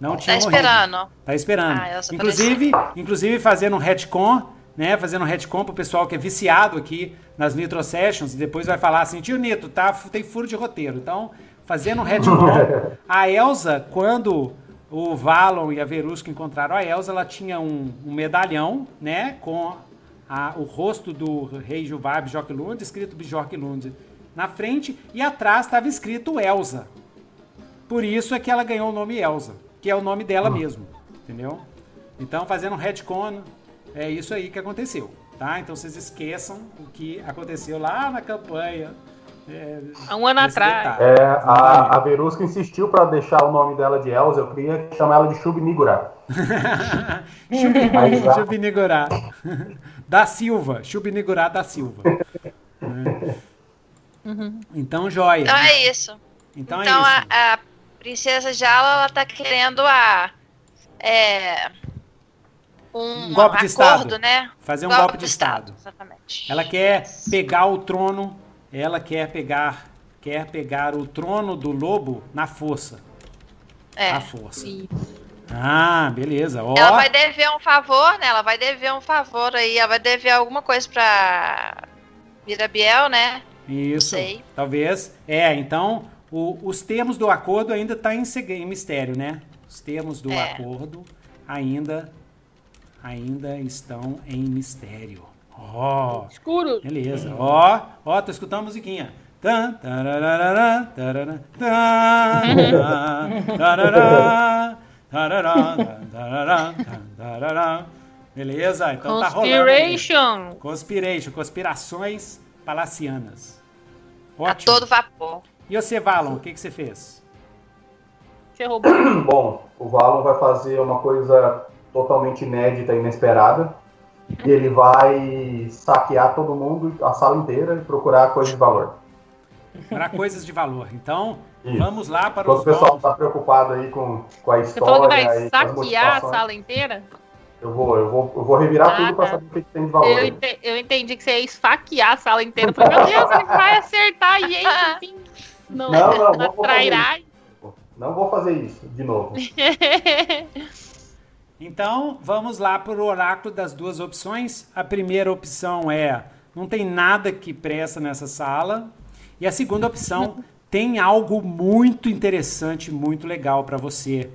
Não Tá tinha morrido. esperando. Tá esperando. Ah, inclusive, inclusive fazendo um retcon, né? Fazendo um retcon pro pessoal que é viciado aqui nas Nitro Sessions e depois vai falar assim, tio Nito, tá, tem furo de roteiro. Então, fazendo um retcon, a Elsa, quando o Valon e a Verusca encontraram a Elsa, ela tinha um, um medalhão, né? Com a- o rosto do rei Juvar Bjork Lund, escrito Bjork Lund na frente, e atrás estava escrito Elsa. Por isso é que ela ganhou o nome Elsa, que é o nome dela mesmo, entendeu? Então, fazendo um retcon, é isso aí que aconteceu, tá? Então, vocês esqueçam o que aconteceu lá na campanha. É, Há um ano atrás. É, a, a Verusca insistiu para deixar o nome dela de Elsa, eu queria chamar ela de ah, Chubinigurá. Da Silva. Chubinigurá da Silva. Né? Então, joia. Então é isso. Então, Então é isso. a, a princesa Jala, ela tá querendo a. É, um, Um golpe de acordo, Estado. né? Fazer um golpe de Estado. Exatamente. Ela quer pegar o trono, ela quer pegar, quer pegar o trono do lobo na força. É. A força. Sim. Ah, beleza. Ó, Ela vai dever um favor, né? Ela vai dever um favor aí. Ela vai dever alguma coisa pra Mirabiel, né? isso. sei. Talvez. É, então, o- os termos do acordo ainda tá em, em mistério, né? Os termos do É. acordo ainda ainda estão em mistério. Ó. Escuro. Beleza. Ó, ó, tô escutando a musiquinha. Tan. Beleza? Então tá rolando. Conspiration. Conspiration, conspirações palacianas. A Ótimo. todo vapor. E você, Valon, o que, que você fez? Você roubou. Bom, o Valon vai fazer uma coisa totalmente inédita e inesperada. E ele vai saquear todo mundo, a sala inteira, e procurar coisas de valor. Para coisas de valor. Então, Isso. vamos lá para Enquanto os o pessoal está preocupado aí com, com a Você falou que história vai e saquear a sala inteira? eu vou, eu vou, eu vou revirar Ah, tudo para tá. saber o que, tem de valor. Eu, ente- eu entendi que você ia esfaquear a sala inteira. Eu falei, meu Deus, ele vai acertar gente assim. Não, Não, não, na vou fazer trairagem. Não vou fazer isso de novo. Então, vamos lá para o oráculo das duas opções. A primeira opção é: não tem nada que presta nessa sala. E a segunda opção tem algo muito interessante, muito legal para você,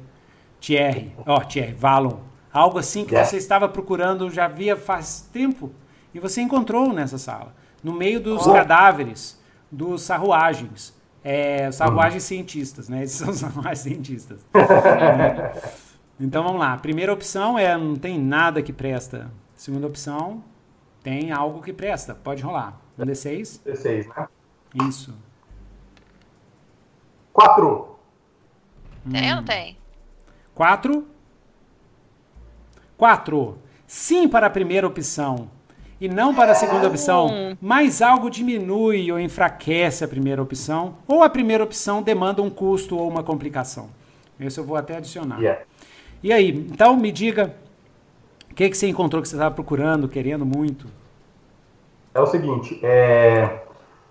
Thierry. Ó, Thierry, Valon. Algo assim que Yeah. você estava procurando já havia faz tempo e você encontrou nessa sala, no meio dos Oh. cadáveres, dos sarruagens. É, sarruagens cientistas, né? Esses são os sarruagens cientistas. Então vamos lá. Primeira opção é não tem nada que presta. Segunda opção tem algo que presta. Pode rolar. Um D6. 16, né? Isso. Quatro. Tem ou não tem? Quatro. Quatro. Sim para a primeira opção e não para a segunda opção, mas algo diminui ou enfraquece a primeira opção, ou a primeira opção demanda um custo ou uma complicação. Esse eu vou até adicionar. Yeah. E aí, então me diga o que, que você encontrou que você estava procurando, querendo muito. É o seguinte, é,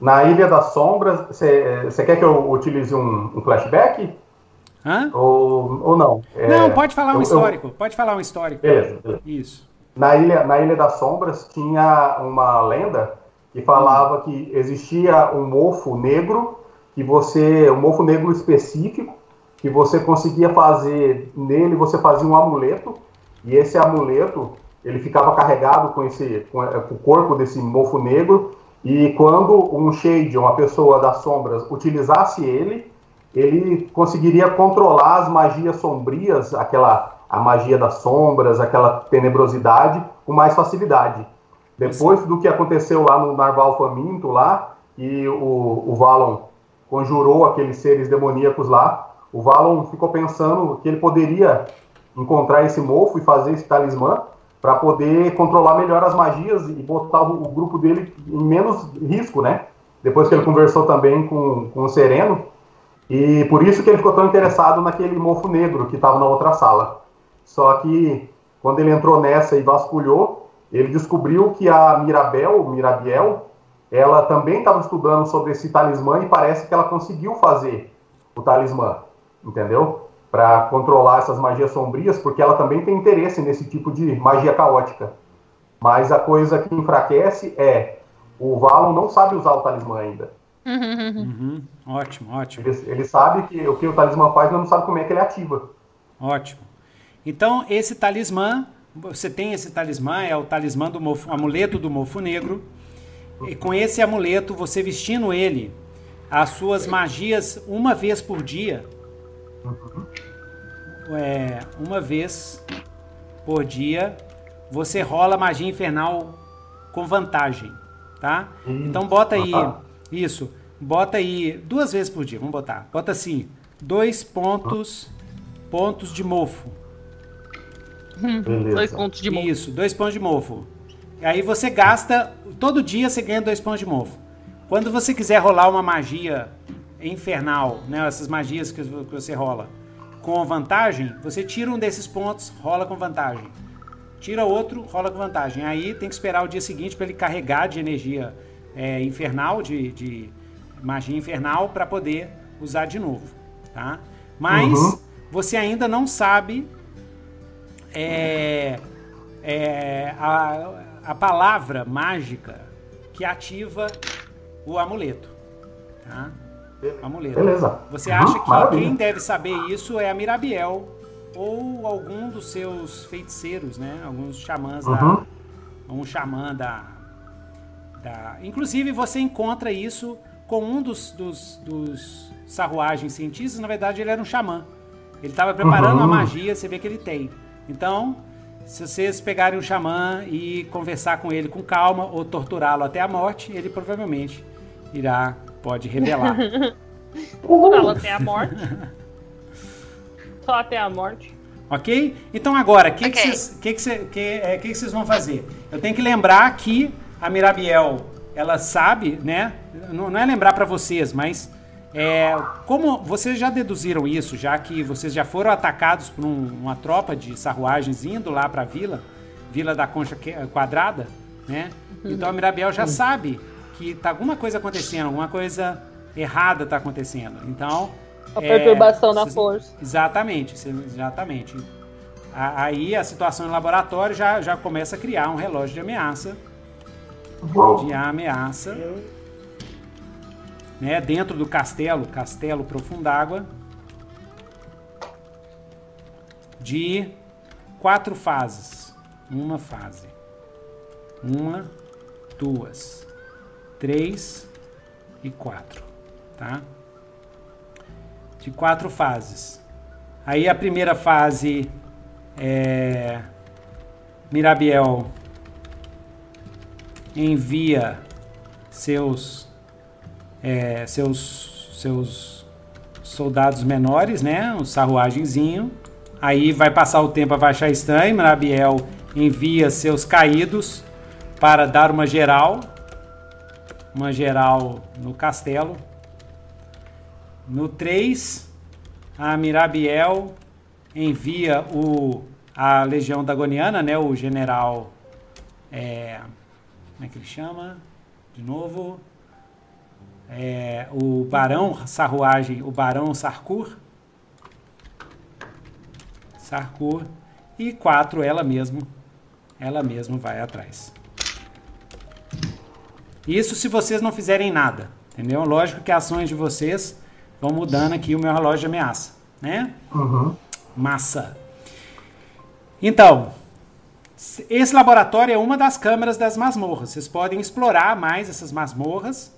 na Ilha das Sombras, você quer que eu utilize um, um flashback? Hã? Ou, ou não? É, não, pode falar um eu- eu- histórico. Pode falar um histórico. beleza, beleza. Isso. Na Ilha, na Ilha das Sombras tinha uma lenda que falava que existia um mofo negro, que você, um mofo negro específico, que você conseguia fazer nele, você fazia um amuleto, e esse amuleto ele ficava carregado com esse com, eh, com o corpo desse mofo negro, e quando um shade, uma pessoa das sombras, utilizasse ele, ele conseguiria controlar as magias sombrias, aquela a magia das sombras, aquela tenebrosidade, com mais facilidade. Depois do que aconteceu lá no Narval Faminto, lá, e o, o Valon conjurou aqueles seres demoníacos lá, o Valon ficou pensando que ele poderia encontrar esse mofo e fazer esse talismã para poder controlar melhor as magias e botar o, o grupo dele em menos risco, né? Depois que ele conversou também com, com o Sereno, e por isso que ele ficou tão interessado naquele mofo negro que estava na outra sala. Só que quando ele entrou nessa e vasculhou, ele descobriu que a Mirabel, Mirabiel, ela também estava estudando sobre esse talismã e parece que ela conseguiu fazer o talismã, entendeu? Para controlar essas magias sombrias, porque ela também tem interesse nesse tipo de magia caótica. Mas a coisa que enfraquece é o Valon não sabe usar o talismã ainda. Uhum. Ótimo, ótimo. Ele, ele sabe que, o que o talismã faz, mas não sabe como é que ele ativa. Ótimo. Então, esse talismã, você tem esse talismã, é o talismã do mofo, amuleto do mofo negro. E com esse amuleto, você vestindo ele, as suas magias uma vez por dia, é, uma vez por dia, você rola magia infernal com vantagem, tá? Então bota aí, Ah. isso, bota aí duas vezes por dia, vamos botar. Bota assim, dois pontos, pontos de mofo. Beleza. Dois pontos de mão. Isso, dois pontos de mofo. Aí você gasta, todo dia você ganha dois pontos de mofo. Quando você quiser rolar uma magia infernal, né, essas magias que você rola com vantagem, você tira um desses pontos, rola com vantagem. Tira outro, rola com vantagem. Aí tem que esperar o dia seguinte para ele carregar de energia é, infernal, de, de magia infernal, para poder usar de novo, tá? Mas Uhum. você ainda não sabe é, é, a, a palavra mágica que ativa o amuleto. Tá? O amuleto. Beleza. Você Uhum, acha que maravilha. quem deve saber isso é a Mirabiel ou algum dos seus feiticeiros, né? Alguns xamãs Uhum. da. Um xamã da, da. Inclusive você encontra isso com um dos, dos, dos sarruagens cientistas. Na verdade, ele era um xamã. Ele estava preparando Uhum. uma magia, você vê que ele tem. Então, se vocês pegarem um xamã e conversar com ele com calma ou torturá-lo até a morte, ele provavelmente irá, pode revelar. Fala até a morte. Só até a morte. Ok? Então agora, o que, que, vocês- que, que, cê- que, é, que, que vocês vão fazer? Eu tenho que lembrar que a Mirabiel, ela sabe, né? Não, não é lembrar para vocês, mas é, como vocês já deduziram isso, já que vocês já foram atacados por um- uma tropa de sarruagens indo lá para a vila, Vila da Concha Que- Quadrada, né? Então a Mirabiel já sabe que tá alguma coisa acontecendo, alguma coisa errada tá acontecendo. Então A é, perturbação na força. Exatamente, exatamente. Aí a situação no laboratório já, já começa a criar um relógio de ameaça, de ameaça, né, dentro do castelo, castelo Profundágua, de quatro fases, uma fase, uma, duas, três e quatro, tá? de quatro fases. Aí a primeira fase é Mirabiel envia seus é, seus seus soldados menores, né? Um sarruagenzinho. Aí vai passar o tempo, vai achar estranho. Marabiel envia seus caídos para dar uma geral. Uma geral no castelo. No 3, a Mirabiel envia o, a Legião Dagoniana, né? O general. É, como é que ele chama? De novo. É, o Barão Sarruagem, o Barão Sarkur. Sarkur. E quatro, ela mesmo. Ela mesmo vai atrás. Isso se vocês não fizerem nada. Entendeu? Lógico que ações de vocês vão mudando aqui o meu relógio de ameaça. Né? Uhum. Massa. Então, esse laboratório é uma das câmeras das masmorras. Vocês podem explorar mais essas masmorras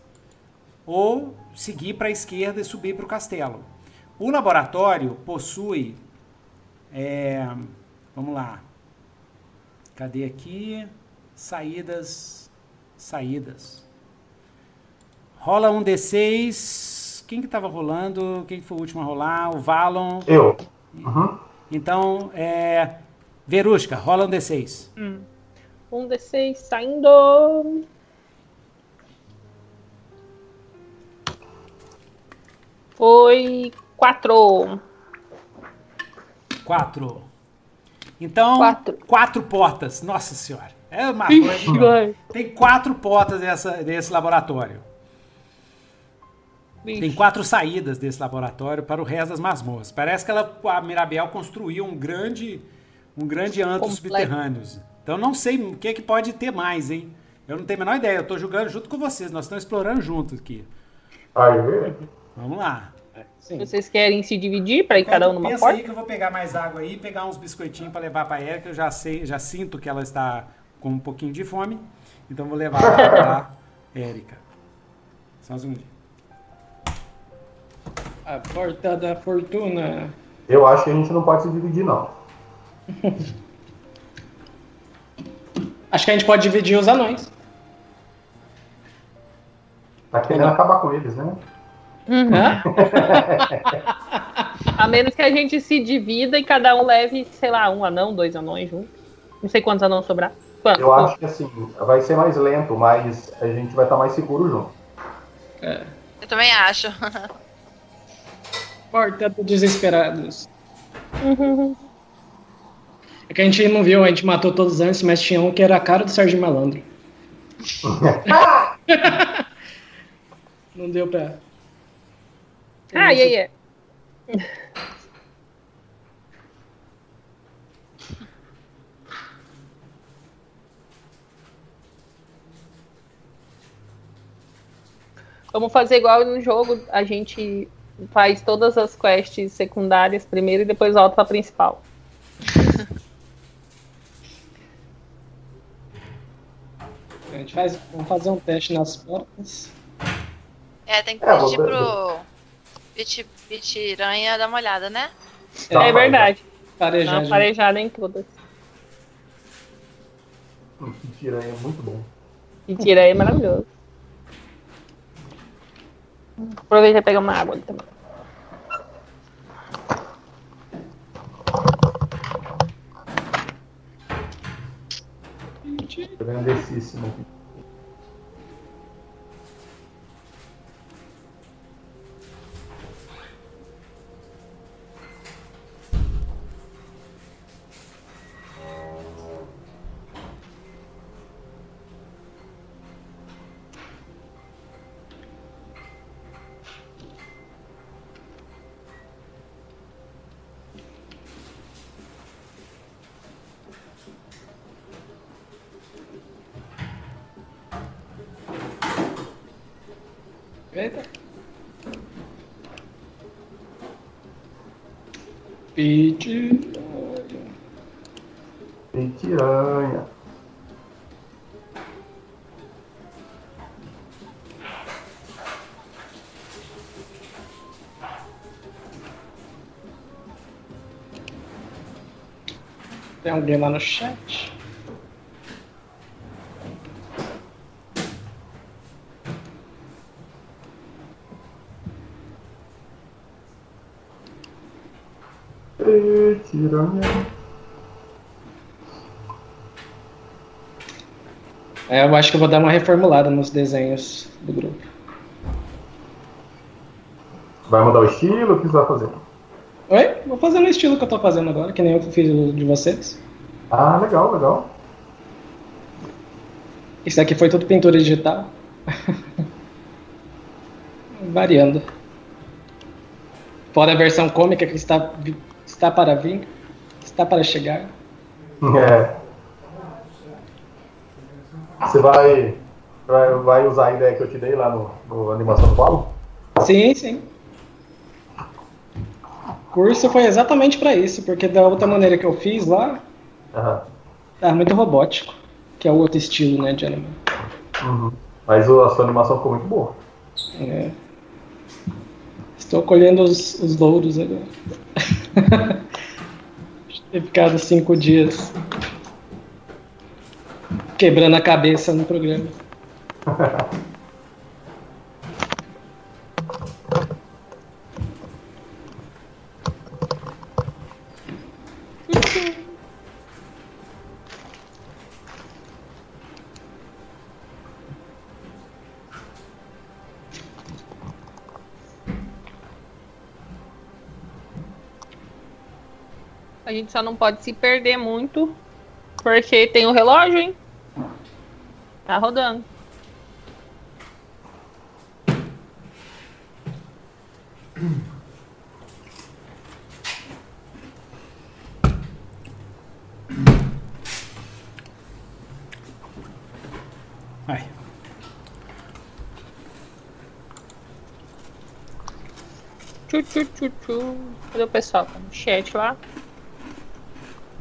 ou seguir para a esquerda e subir para o castelo. O laboratório possui. É, vamos lá. Cadê aqui? Saídas. Saídas. Rola um D6. Quem que estava rolando? Quem foi o último a rolar? O Valon. Eu. Uhum. Então, é. Verusca, rola um D6. Hum. Um D6 saindo. Foi quatro. Quatro. Então, Quatro. quatro portas. Nossa senhora. É uma coisa. vai. Tem quatro portas dessa, desse laboratório. Tem quatro saídas desse laboratório para o resto das masmorras. Parece que ela, a Mirabel construiu um grande, um grande antro Complexo. subterrâneos. Então não sei o que, que pode ter mais, hein? Eu não tenho a menor ideia. Eu estou jogando junto com vocês. Nós estamos explorando juntos aqui. Aí. Vamos lá. Sim. Vocês querem se dividir para ir cada um numa Pensa porta? aí que eu vou pegar mais água aí, pegar uns biscoitinhos para levar para Erika. Eu já sei, já sinto que ela está com um pouquinho de fome. Então vou levar para Erika. Só um segundinho. A porta da fortuna. Eu acho que a gente não pode se dividir, não. Acho que a gente pode dividir os anões. Tá querendo acabar com eles, né? Hã? A menos que a gente se divida e cada um leve, sei lá, um anão, dois anões juntos. Não sei quantos anãos sobrar. Eu acho que assim, vai ser mais lento, mas a gente vai estar mais seguro junto. Eu também acho. Porta dos desesperados. Uhum. É que a gente não viu, a gente matou todos antes, mas tinha um que era a cara do Sérgio Malandro. Não deu pra. Ah, e aí? Vamos fazer igual no jogo, a gente faz todas as quests secundárias primeiro e depois volta pra principal. A gente faz, vamos fazer um teste nas portas. É, tem que É, pedir vou- pro Pit- Pitiranha dar uma olhada, né? Tá, é verdade. Dá Parejar. uma parejada em todas. Hum, Que tiranha, muito bom. Tira aí é maravilhoso. Aproveita e pega uma água também. Grandessíssimo. Pitiranha. Tem tiranha. Tem alguém lá no chat? É, eu acho que eu vou dar uma reformulada nos desenhos do grupo. Vai mudar o estilo? O que você vai fazer? Oi? Vou fazer no estilo que eu tô fazendo agora, que nem eu fiz o de vocês. Ah, legal, legal. Isso aqui foi tudo pintura digital. Variando. Fora a versão cômica que está, está para vir, está para chegar. É. Você vai, vai, vai usar a ideia que eu te dei lá no, no Animação do Paulo? Sim, sim. O curso foi exatamente para isso, porque da outra maneira que eu fiz lá, Aham. tá muito robótico, que é o outro estilo, né, de anime. Uhum. Mas a sua animação ficou muito boa. É. Estou colhendo os, os louros agora. Ter ficado cinco dias quebrando a cabeça no programa. só não pode se perder muito, porque tem o relógio, hein? Tá rodando. Vai. Tchu, tchu, tchu, tchu. Cadê o pessoal? Tá no chat lá.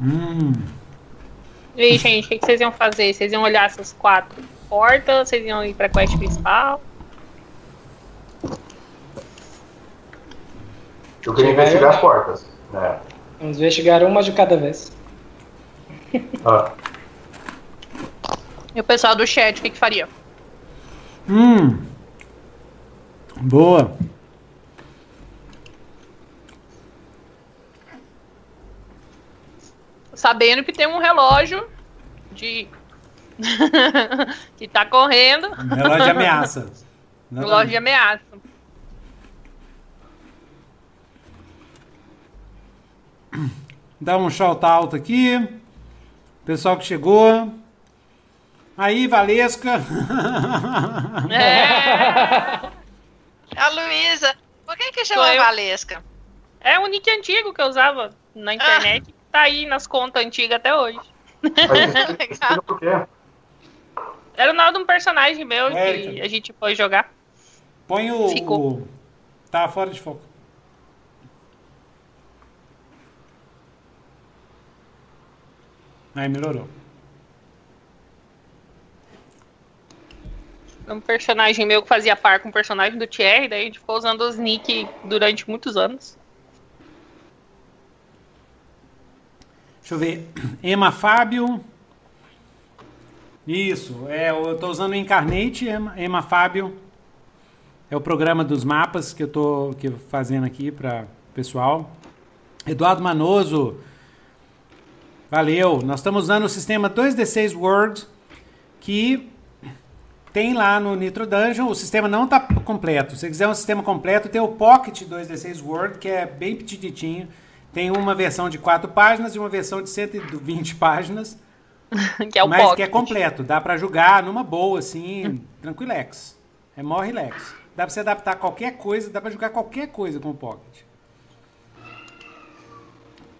Hum. E aí, gente, o que, que vocês iam fazer? Vocês iam olhar essas quatro portas? Vocês iam ir pra quest principal? Eu queria investigar as portas. né? Vamos investigar uma de cada vez. Ah, E o pessoal do chat, o que, que faria? Hum. Boa. Sabendo que tem um relógio de. que tá correndo. Relógio de ameaça. Relógio de ameaça. Dá um shout out aqui. Pessoal que chegou. Aí, Valesca. É, A Luísa. Por que que chama. Valesca? é um nick antigo que eu usava na internet. Tá aí nas contas antigas até hoje. quê? Era o nome de um personagem meu que Érica. a gente foi jogar. Põe o, o- Tá fora de foco. Aí melhorou. Um personagem meu que fazia par com o personagem do Thierry, daí a gente ficou usando os nick durante muitos anos. Deixa eu ver. Ema Fábio. Isso, é, eu tô usando o Incarnate, Ema Fábio. É o programa dos mapas que eu tô que fazendo aqui para pessoal. Eduardo Manoso. Valeu. Nós estamos usando o sistema 2D6 Word que tem lá no Nitro Dungeon. O sistema não está completo. Se você quiser um sistema completo, tem o Pocket 2D6 Word, que é bem petitinho. Tem uma versão de 4 páginas e uma versão de 120 páginas. que é o mas Pocket. que é completo. Dá pra jogar numa boa, assim, tranquilex. É mó relax. Dá pra você adaptar qualquer coisa, dá pra jogar qualquer coisa com o Pocket.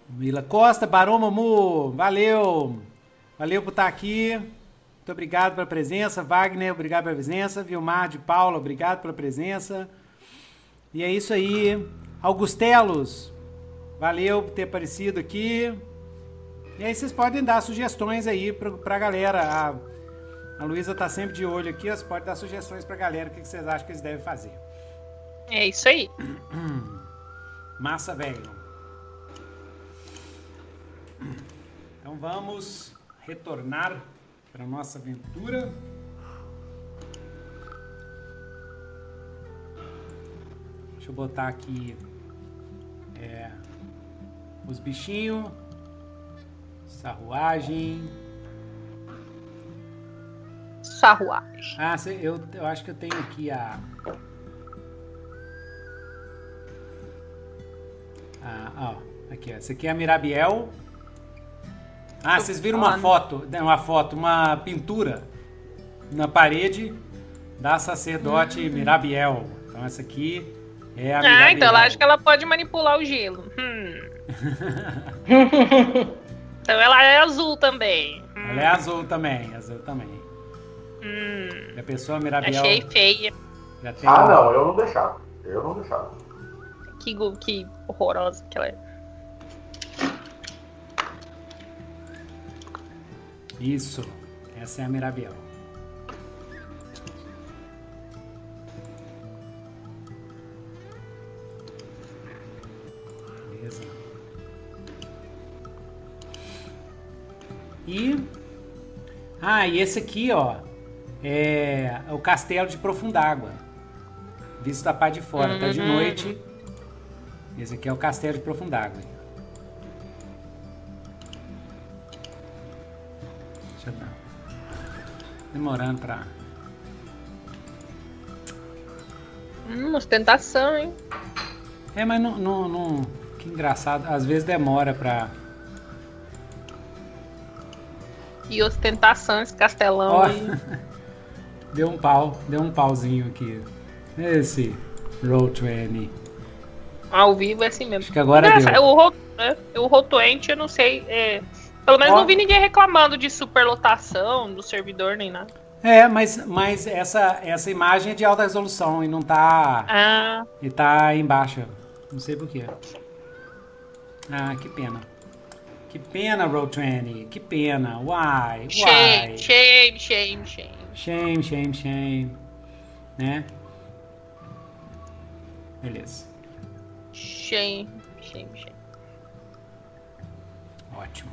Mila Costa, Barão Mamu, valeu. Valeu por estar aqui. Muito obrigado pela presença. Wagner, obrigado pela presença. Vilmar de Paula, obrigado pela presença. E é isso aí. Augustelos, valeu por ter aparecido aqui. E aí vocês podem dar sugestões aí pra, pra galera. A, a Luísa tá sempre de olho aqui, ó, você pode dar sugestões pra galera, o que que vocês acham que eles devem fazer. É isso aí. Massa, velho. Então vamos retornar para nossa aventura. Deixa eu botar aqui é, os bichinhos. Sarruagem. Sarruagem. Ah, eu, eu acho que eu tenho aqui a. Ah, ó, aqui, ó. Essa aqui é a Mirabiel. Ah, vocês viram uma Ah, foto, né, uma foto, uma pintura na parede da sacerdote Mirabiel. Então essa aqui é a. Ah, então ela acha que ela pode manipular o gelo. Hum. então ela é azul também. Hum. Ela é azul também, azul também. Hum. E a pessoa Mirabiel Achei feia. já tem Ah, um- não, eu não deixava. Eu não deixava. Que, que horrorosa que ela é. Isso. Essa é a Mirabiel. E. Ah, e esse aqui, ó. É o castelo de Profundágua. Visto da parte de fora, tá de Uhum. noite. Esse aqui é o castelo de Profundágua. Deixa eu dar. Demorando pra. Hum, ostentação, hein? É, mas não, não, não- Que engraçado. Às vezes demora pra. E ostentação, esse castelão Ó, aí. deu um pau. Deu um pauzinho aqui. Esse Road 20. Ao vivo é assim mesmo. Acho que agora Engraçado, deu. O, ro é, o Rotoente, eu não sei. é, pelo menos Ó. não vi ninguém reclamando de superlotação do servidor nem nada. É, mas, mas essa, essa imagem é de alta resolução e não tá. Ah, E tá em baixa. Não sei porquê. Ah, que pena. Que pena, Road 20. Que pena. Why? shame, Why? shame, shame, shame. Shame, shame, shame. Né? Beleza. Shame, shame, shame. Ótimo.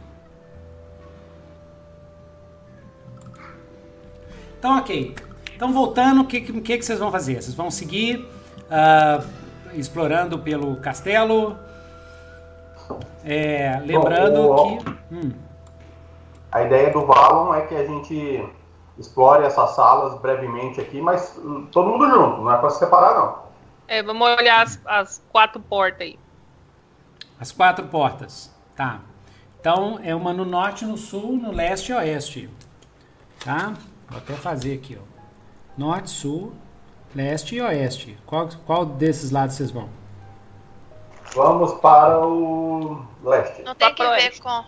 Então, ok. Então, voltando, o que, que, que vocês vão fazer? Vocês vão seguir ah, explorando pelo castelo. É, lembrando Bom, o- que. Hum, A ideia do Valon é que a gente explore essas salas brevemente aqui, mas hum, todo mundo junto, não é pra se separar, não. É, vamos olhar as, as quatro portas aí. as quatro portas. Tá. Então, é uma no norte, no sul, no leste e oeste. Tá? Vou até fazer aqui, ó. Norte, sul, leste e oeste. Qual, qual desses lados vocês vão? Vamos para o leste. Não tem que ver com.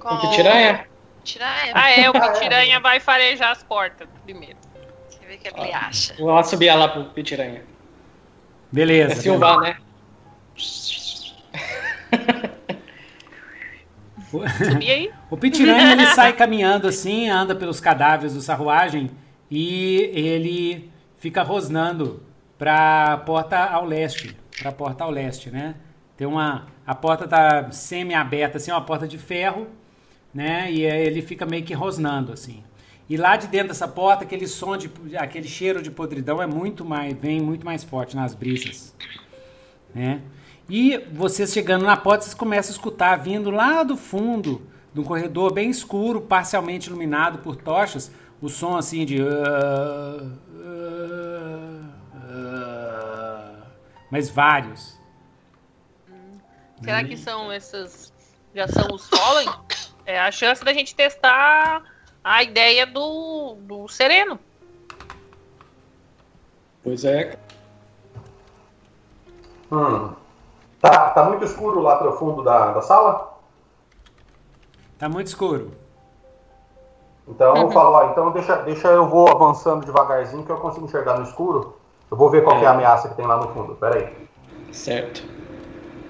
com Com pitiranha? Pitiranha? Ah, é, o Pitiranha vai farejar as portas primeiro. Eu ver o que ele acha. Vou lá subir lá pro pitiranha. Beleza. É Silvar, né? O Pitiranha ele sai caminhando assim, anda pelos cadáveres do sarruagem e ele fica rosnando para a porta ao leste, para a porta ao leste, né? Tem uma a porta tá semi aberta assim, uma porta de ferro, né? E aí ele fica meio que rosnando assim. E lá de dentro dessa porta aquele som de aquele cheiro de podridão é muito mais vem muito mais forte nas brisas, né? E vocês chegando na porta, vocês começam a escutar vindo lá do fundo, de um corredor bem escuro, parcialmente iluminado por tochas, o som assim de. "Ah, ah, ah", mas vários. Será que são essas. Já são os Fallen? É a chance da gente testar a ideia do, do Sereno. Pois é. Hum. Tá, tá muito escuro lá pro fundo da, da sala? Tá muito escuro. Então eu falo, ó, então deixa, deixa eu vou avançando devagarzinho que eu consigo enxergar no escuro. Eu vou ver qual que é a ameaça que tem lá no fundo. Pera aí. Certo.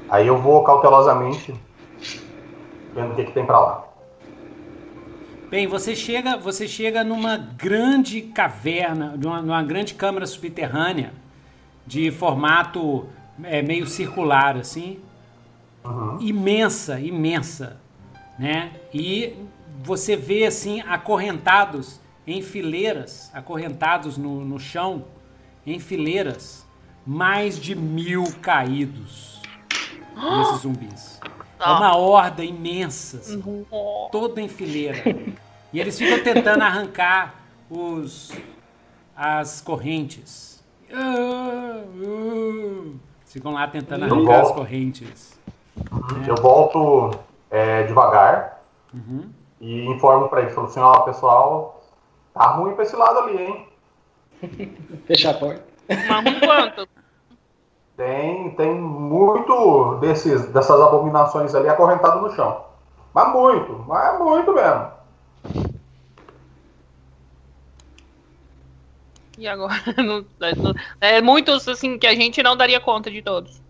Aí eu vou cautelosamente vendo o que, que tem pra lá. Bem, você chega, você chega numa grande caverna, numa, numa grande câmara subterrânea de formato é, meio circular assim, imensa, imensa, né? E você vê assim acorrentados em fileiras, acorrentados no, no chão, em fileiras, mais de mil caídos desses zumbis. É uma horda imensa, assim, Uhum. toda em fileira. E eles ficam tentando arrancar os as correntes. Ficam lá tentando Eu arrancar as volto. correntes. Eu volto é, devagar Uhum. e informo pra eles, falo assim, ó, pessoal, tá ruim pra esse lado ali, hein? Fechar a porta. Mas ruim quanto? Tem, tem muito desses, dessas abominações ali acorrentado no chão. Mas muito, mas muito mesmo. E agora? Não- não- é muitos, assim, que a gente não daria conta de todos.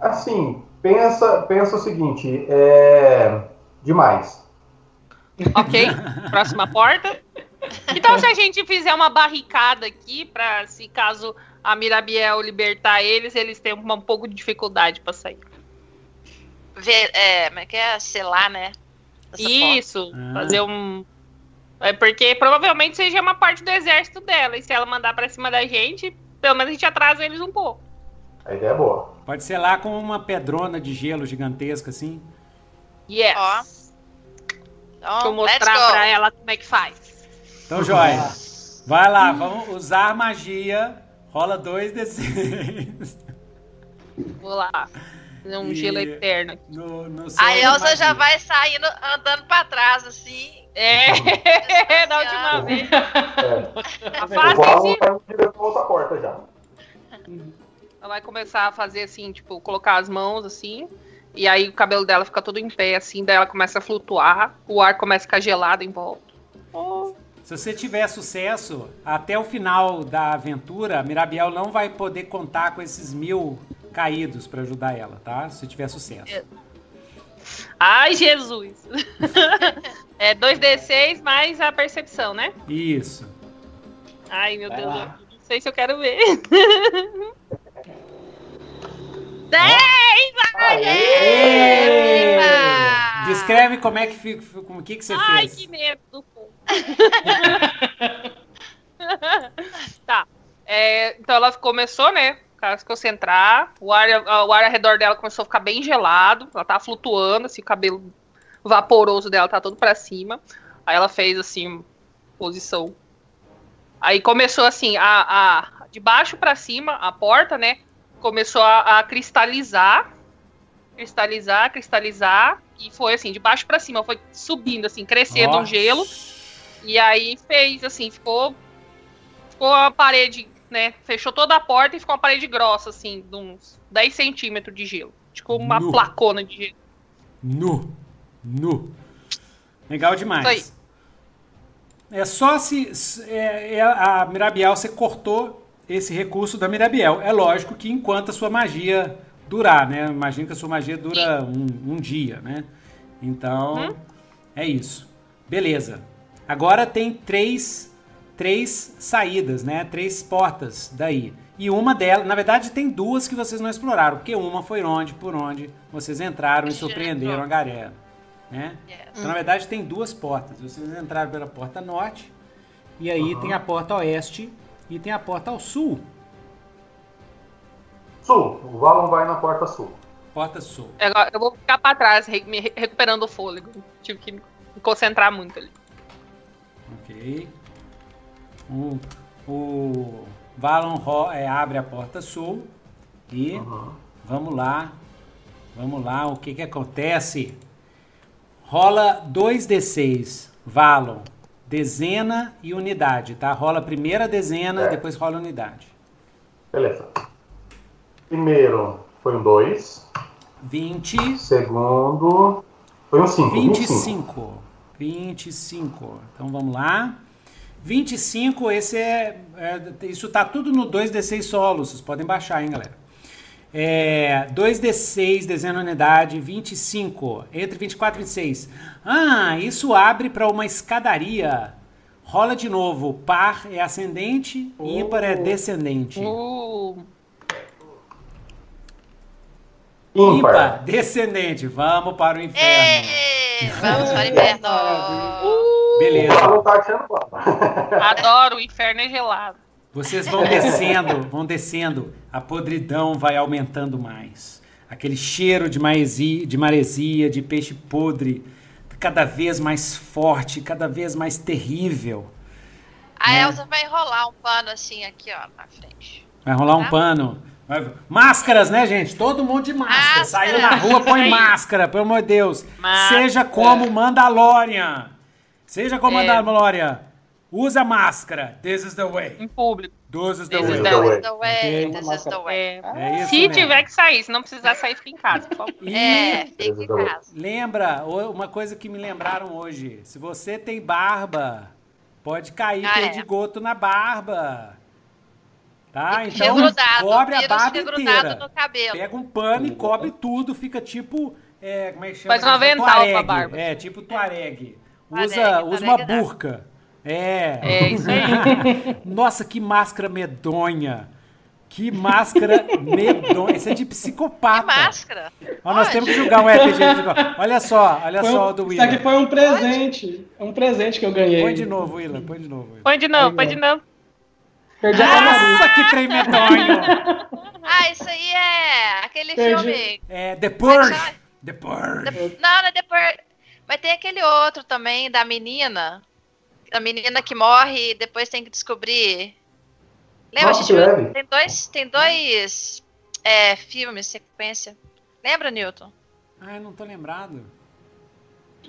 Assim, pensa, pensa o seguinte, é demais. Ok? Próxima porta. Então, se a gente fizer uma barricada aqui, pra se caso a Mirabiel libertar eles, eles têm um, pouco de dificuldade pra sair. Ver, é, como é que é? Selar, né? Essa. Isso, Ah. fazer um. É porque provavelmente seja uma parte do exército dela. E se ela mandar pra cima da gente, pelo menos a gente atrasa eles um pouco. A ideia é boa. Pode ser lá com uma pedrona de gelo gigantesca, assim. Yes. Ó. Então, Deixa eu let's mostrar pra ela como é que faz. Então, joia. Vai lá, vamos usar magia. Rola 2d6. Vou lá. Fazer um E- gelo eterno aqui. No, no A Elsa já vai saindo, andando pra trás, assim. É, da última vez. É, A o fase Valon assim, outra porta já. ela vai começar a fazer assim, tipo, colocar as mãos assim. E aí o cabelo dela fica todo em pé, assim, daí ela começa a flutuar, o ar começa a ficar gelado em volta. Oh. Se você tiver sucesso, até o final da aventura, Mirabiel não vai poder contar com esses mil caídos pra ajudar ela, tá? Se tiver sucesso. Ai, Jesus! é 2D6 mais a percepção, né? Isso. Ai, meu Vai Deus, lá. não sei se eu quero ver. 10! Aê! Viva! Descreve como é que fica, como que que você Ai, fez. que medo. tá. É, então ela começou, né? a se concentrar. O ar, o ar ao redor dela começou a ficar bem gelado. Ela tava flutuando, assim, o cabelo vaporoso dela tá todo pra cima. Aí ela fez assim, posição. Aí começou assim, a, a de baixo pra cima, a porta, né? Começou a, a cristalizar. Cristalizar, cristalizar. E foi assim, de baixo pra cima, foi subindo, assim, crescendo Ó. um gelo. E aí fez assim, ficou. Ficou a parede, né? Fechou toda a porta e ficou uma parede grossa, assim, de uns 10 centímetros de gelo. Tipo uma Nu. placona de gelo. Nu. Nu. Legal demais. Isso É só se. se- é, é a Mirabiel, você cortou esse recurso da Mirabiel. É lógico que enquanto a sua magia durar, né? Imagina que a sua magia dura um, um dia, né? Então, Uhum. é isso. Beleza. Agora tem três, três saídas, né? Três portas daí. E uma delas, na verdade, tem duas que vocês não exploraram, porque uma foi onde, por onde vocês entraram e surpreenderam a galera, né? Então, na verdade, tem duas portas. Vocês entraram pela porta norte, e aí tem a porta oeste e tem a porta ao sul. Sul. O Valon vai na porta sul. Porta sul. Agora eu vou ficar pra trás, me re- recuperando o fôlego. Tive que me concentrar muito ali. Ok. O, o Valon é, abre a porta sul e Uhum. vamos lá. Vamos lá, o que que acontece? Rola 2d6, Valon, dezena e unidade, tá? Rola a primeira dezena, É. depois rola unidade. Beleza. Primeiro foi um 2. 20, Segundo foi um 5. 25. 25. Então vamos lá. 25, esse é, é- Isso tá tudo no 2D6 solo. Vocês podem baixar, hein, galera? É, 2D6, dezena unidade, 25. Entre 24 e 26. Ah, isso abre para uma escadaria. Rola de novo. Par é ascendente, ímpar é descendente. Uh, Ímpar. descendente. Vamos para o inferno. Ê, vamos para o inverno. O Beleza. Tá adoro, o inferno é gelado. Vocês vão descendo, vão descendo, a podridão vai aumentando mais. aquele cheiro de maresia, de maresia, de peixe podre, cada vez mais forte, cada vez mais terrível. A É. Elsa vai enrolar um pano assim aqui, ó, na frente. Vai rolar um Tá. pano. Máscaras, né, gente? Todo mundo de máscara. Máscara. Saiu na rua, põe máscara, pelo amor de Deus. Máscara. Seja como Mandalorian. Seja como É. Mandalorian. Usa máscara. This is the way. Em público. This is the This way. is the This way. is the way, Ok. this is the way. É. É isso Se mesmo. tiver que sair, se não precisar sair, fica em casa, por favor. E É, fica em casa. lembra, uma coisa que me lembraram hoje. Se você tem barba, pode cair Ah, perdigoto na barba. Tá? Então, cobre a barba inteira. no cabelo. Pega um pano e cobre tudo, fica tipo. É, como é que chama? Faz um aquele avental tuareg. com a barba. É, tipo tuareg. Tuareg, Usa, usa uma burca. É. É isso aí. Nossa, que máscara medonha. Que máscara medonha. Isso é de Que psicopata. máscara. Ó, nós Pode. temos que julgar um RPG. Olha só, olha Foi só um- o do isso aqui Willa. foi um presente. É um presente que eu ganhei. Põe de novo, Willa. Põe de novo. Willa. Põe de novo, põe de novo. Perdi a. Nossa, que trem medonho. Ah, isso aí é aquele Perdi. filme. É The Purge. chama? The Purge. Não, não é depois. Mas tem aquele outro também da menina. A menina que morre e depois tem que descobrir. Lembra? Nossa, a gente tem dois, tem dois é, filmes, sequência. Lembra, Newton? Ai, não tô lembrado.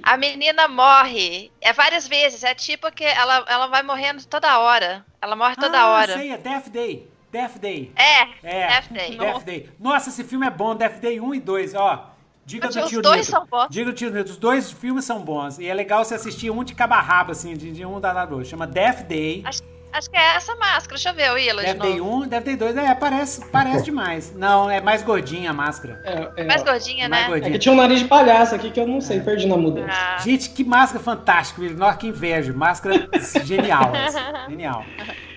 A menina morre. É várias vezes. É tipo que ela, ela vai morrendo toda hora. Ela morre toda ah, hora. sei, é Death Day. Death Day. É, É. Death Day. Death Day. Nossa, esse filme é bom, Death Day 1 e 2, ó. Diga do os tio dois Nito. são bons. Diga do tio Nito, os dois filmes são bons. E é legal você assistir um de cabo a rabo, assim, de, de um da outro. Chama Death Day. Acho, acho que é essa máscara. Deixa eu ver o Willa de Death Day novo. 1, Death Day 2, é, parece, parece demais. Não, é mais gordinha a máscara. É, é, Mais gordinha, mais né? É gordinha. que tinha um nariz de palhaço aqui que eu não sei, perdi na mudança. Ah, Gente, que máscara fantástica. Nossa, que inveja. Máscara genial. essa. Genial.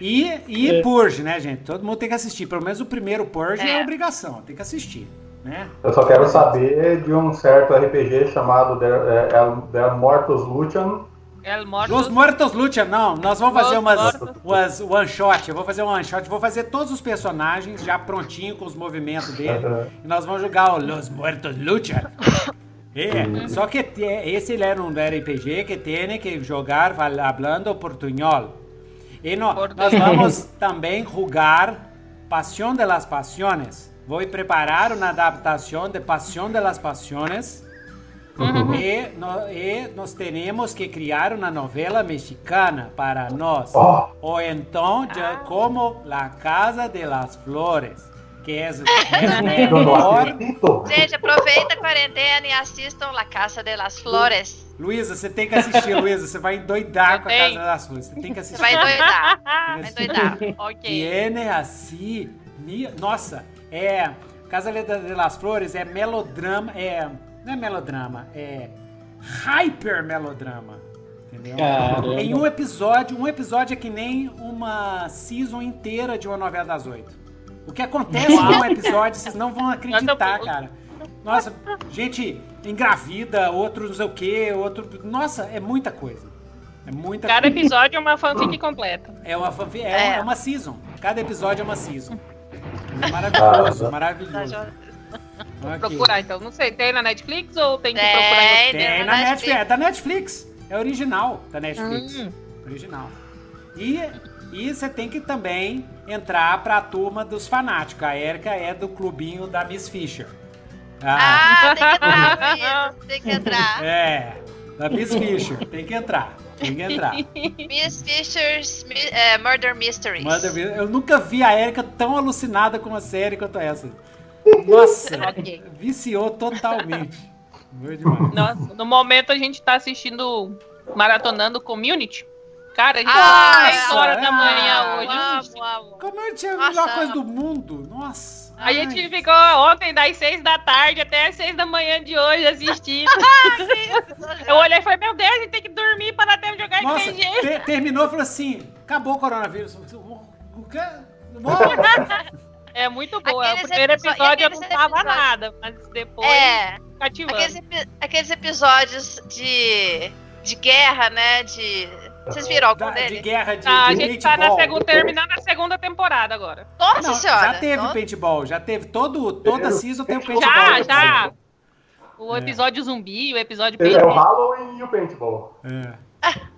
E, e É. Purge, né, gente? Todo mundo tem que assistir. Pelo menos o primeiro Purge é, É. obrigação. Tem que assistir, né? Eu só quero saber de um certo RPG chamado The, é, The Mortos Lucian. El Morto. Los Muertos Lucha, não. Nós vamos fazer umas, umas one shot. Eu vou fazer um one shot. Vou fazer todos os personagens já prontinho com os movimentos dele. e nós vamos jogar o Los Muertos Lucha. É, só que esse ele era um RPG que tem que jogar falando portunhol. E no- nós vamos também jogar Pasión de las Pasiones. Vou preparar uma adaptação de Pasión de las Pasiones. E, no- e nós teremos que criar uma novela mexicana para nós. Oh. Ou então, já como La Casa de las Flores, que é, é melhor. Gente, aproveita a quarentena e assistam La Casa de las Flores. Luísa, você tem que assistir, Luísa. Você vai endoidar Eu com a. Casa das Flores. Você tem que Você assistir. vai endoidar. Ah, Vai endoidar. ok. Tiene assim. Nossa, é. Casa de de las Flores é melodrama. É. Não é melodrama, é. Hyper melodrama. Entendeu? Caramba. Em um episódio, um episódio é que nem uma season inteira de uma novela das oito. O que acontece em um episódio, vocês não vão acreditar, cara. Nossa, gente engravida, outro não sei o que, outro. Nossa, é muita coisa. É muita Cada coisa. episódio é uma fanfic completa. É uma, fanfi- é, É. é uma season. Cada episódio é uma season. É maravilhoso, Ok. Procurar, então. Não sei, tem na Netflix ou tem que Tem. procurar em outro? Tem na na Netflix. Netflix. É da Netflix. É original da Netflix. Hum. Original. E, e você tem que também entrar pra turma dos fanáticos. A Erika é do clubinho da Miss Fisher. Ah, Ah, tem que entrar. Tem que entrar. É, da Miss Fisher. Tem que entrar. Tem que entrar. Miss Fisher's é, Murder Mysteries. Manda ver. Eu nunca vi a Erika tão alucinada com uma série quanto essa. Nossa, Ok. viciou totalmente. Nossa, no momento a gente tá assistindo, maratonando Community. Cara, a gente Ah, tá 6 horas é. da manhã Ah, hoje. Como eu tinha a Nossa, melhor coisa do mundo. Nossa. A gente Ai. ficou ontem das 6 da tarde até as 6 da manhã de hoje assistindo. Eu olhei e falei, meu Deus, a gente tem que dormir para até jogar Nossa, RPG. te- terminou e falou assim: acabou o coronavírus. O quê? É muito boa. Aqueles o primeiro episódio eu não tava episódios- nada, mas depois É, cativando. aqueles, epi- aqueles episódios de, de guerra, né? De Vocês viram algum Da- de guerra de, Ah, a de gente tá na paintball. segunda, terminando a segunda temporada agora. Nossa Não, senhora. já teve Nossa. paintball, já teve todo, toda season tem o paintball. Já, já. O episódio zumbi, o episódio É o. Halloween e o Paintball. É.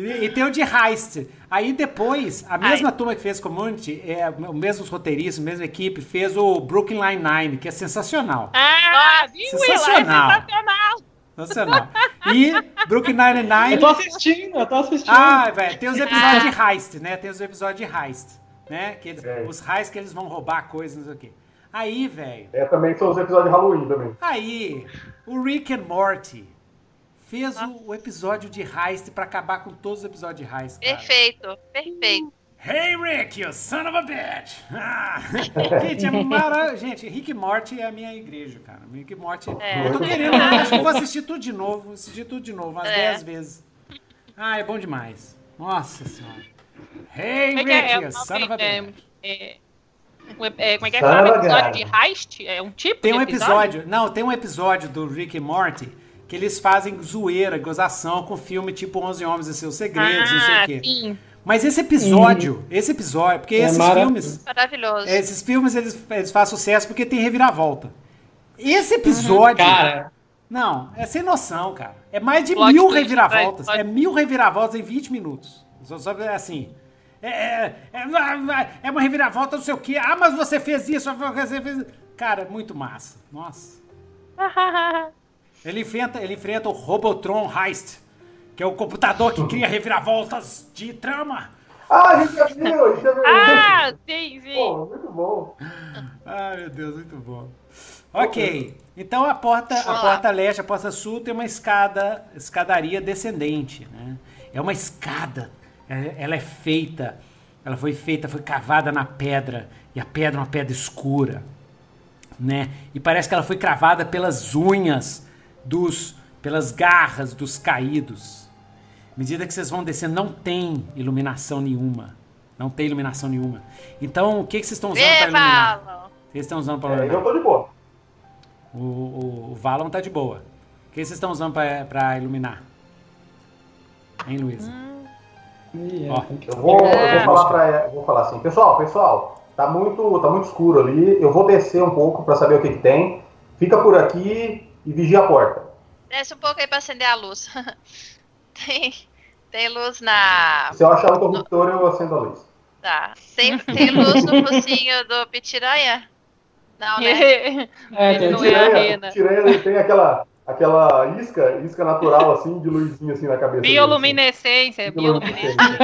E, e tem o de Heist. Aí depois, a mesma turma que fez Community, é, o mesmo roteiristas, a mesma equipe, fez o Brooklyn Nine-Nine, que é sensacional. Ah, viu? É Sensacional. sensacional. Sensacional. E Brooklyn Eu Nine-Nine... tô assistindo, eu tô assistindo. Ah, velho, tem os episódios de Heist, né? Tem os episódios de Heist, né? Que eles, É. os Heist que eles vão roubar coisas, não sei o quê. Aí, velho, É, também são os episódios de Halloween também. aí, o Rick and Morty fez o, o episódio de Heist pra acabar com todos os episódios de Heist, cara. Perfeito, perfeito. Hey, Rick, you son of a bitch! Ah. gente, é mara... Gente, Rick Morty é a minha igreja, cara. Rick e Morty... É. Eu tô querendo, acho que eu vou assistir tudo de novo. Assistir tudo de novo, umas É. 10 vezes. Ah, é bom demais. Nossa senhora. Hey, Como é é? Rick, É, you son of a é, bitch. é, é, como é que é? A episódio de heist? É um tipo Tem de um episódio... Não, tem um episódio do Rick e Morty que eles fazem zoeira, gozação com filme tipo 11 Homens e Seus Segredos, não sei o Ah, quê. sim. Mas esse episódio, esse episódio, porque É esses maravilhoso. filmes... Maravilhoso. Esses filmes eles, eles fazem sucesso porque tem reviravolta. Esse episódio. Cara, Não, é sem noção, cara. É mais de Plot mil twist, reviravoltas. vai, É mil reviravoltas em 20 minutos. Só, só é assim. É, é, é, é uma reviravolta, não sei o quê. Ah, mas você fez isso, você fez. Cara, é muito massa. Nossa. Ele enfrenta, ele enfrenta o Robotron Heist, que é o computador que cria reviravoltas de trama. Ah, a gente já viu, a gente já viu. ah, sim, sim. Pô, muito bom. Ai, meu Deus, muito bom. Ok, então a porta, a porta leste, a porta sul tem uma escada, escadaria descendente, né? É uma escada, é- ela é feita, ela foi feita, foi cavada na pedra, e a pedra é uma pedra escura, né? E parece que ela foi cravada pelas unhas dos, pelas garras dos caídos. À medida que vocês vão descendo, não tem iluminação nenhuma. Não tem iluminação nenhuma. Então, o que, que vocês estão usando para iluminar? Vocês estão usando para É, iluminar? eu tô de boa. O, o, o Valon tá de boa. O que vocês estão usando pra iluminar? Hein, Luísa? Ih, é, Ó. Eu vou, eu É. vou falar pra vou falar assim, pessoal, pessoal, tá muito, tá muito escuro ali. Eu vou descer um pouco pra saber o que, que tem. Fica por aqui e vigia a porta. Desce um pouco aí pra acender a luz. tem, tem luz na. Se eu achar o interruptor, eu acendo a luz. Tá. Tem, tem luz no focinho do Pitiranha? Não, né? É, Ele tem não que- é a Tiranha, rena. tiranha, ele tem aquela, aquela isca, isca natural assim, de luzinha assim na cabeça. dele, Bioluminescência, assim. bioluminescência.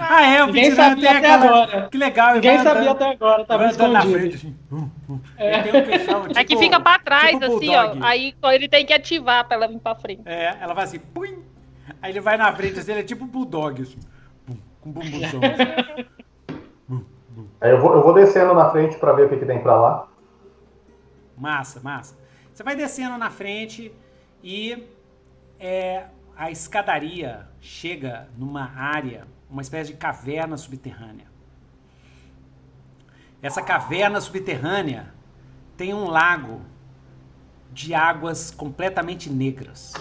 Ah, é, o Ninguém sabia até aquela... agora. Que legal. Ninguém sabia andando- até agora, tava andando na escondido. frente, assim. Tem um queixão, É que tipo- fica pra trás, tipo assim, bulldog. ó. Aí ele tem que ativar pra ela vir pra frente. É, ela vai assim, pum. Aí ele vai na frente, assim, ele é tipo um bulldog, assim. Pum, Com bumbuzão. assim. Aí eu vou, eu vou descendo na frente pra ver o que, que tem pra lá. Massa, massa. Você vai descendo na frente e é, a escadaria chega numa área, uma espécie de caverna subterrânea. Essa caverna subterrânea tem um lago de águas completamente negras.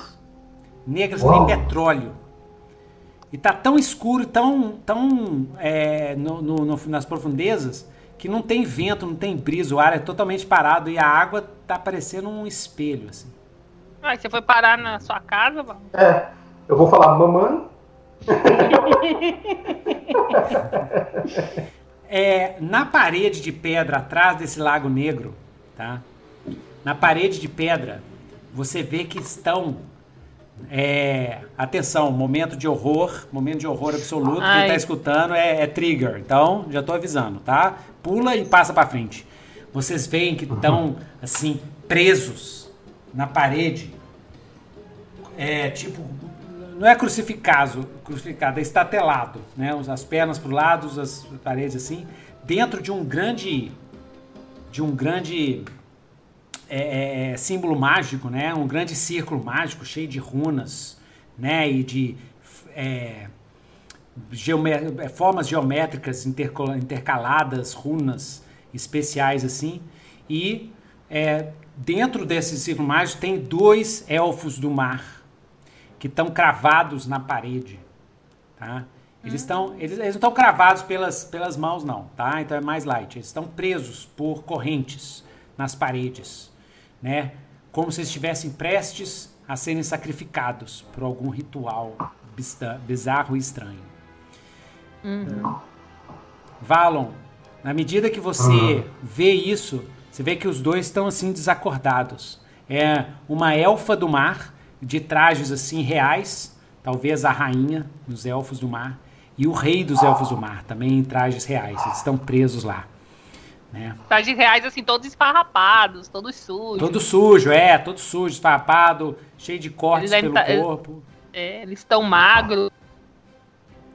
Negras nem petróleo. E tá tão escuro, tão, tão é, no- no- no- nas profundezas, que não tem vento, não tem brisa, o ar é totalmente parado e a água tá parecendo um espelho, assim. Ah, você foi parar na sua casa, Val? É, eu vou falar, mamãe, É, na parede de pedra atrás desse lago negro, tá? Na parede de pedra, você vê que estão. é, atenção, momento de horror, momento de horror absoluto. Quem Ai. tá escutando é, é trigger, então já tô avisando, tá? Pula e passa pra frente. Vocês veem que estão assim presos na parede, é tipo não é crucificado, crucificado, é estatelado, né? As pernas para lado, as paredes assim, dentro de um grande, de um grande é, é, símbolo mágico, né? Um grande círculo mágico cheio de runas, né? E de é, geomé- é, formas geométricas intercaladas, runas especiais assim. E é, dentro desse círculo mágico tem dois elfos do mar que estão cravados na parede, tá? Eles estão, eles, eles não estão cravados pelas, pelas mãos não, tá? Então é mais light. Eles estão presos por correntes nas paredes, né? Como se estivessem prestes a serem sacrificados por algum ritual bizarro e estranho. Uhum. Valon, na medida que você uhum. vê isso, você vê que os dois estão assim desacordados. É uma elfa do mar, de trajes assim reais, talvez a rainha dos elfos do mar, e o rei dos elfos do mar, também em trajes reais. Eles estão presos lá. Né? Trajes reais, assim, todos esfarrapados, todos sujos. Todo sujo, é, todo sujo, esfarrapado, cheio de cortes pelo tá, corpo. É, eles estão magros.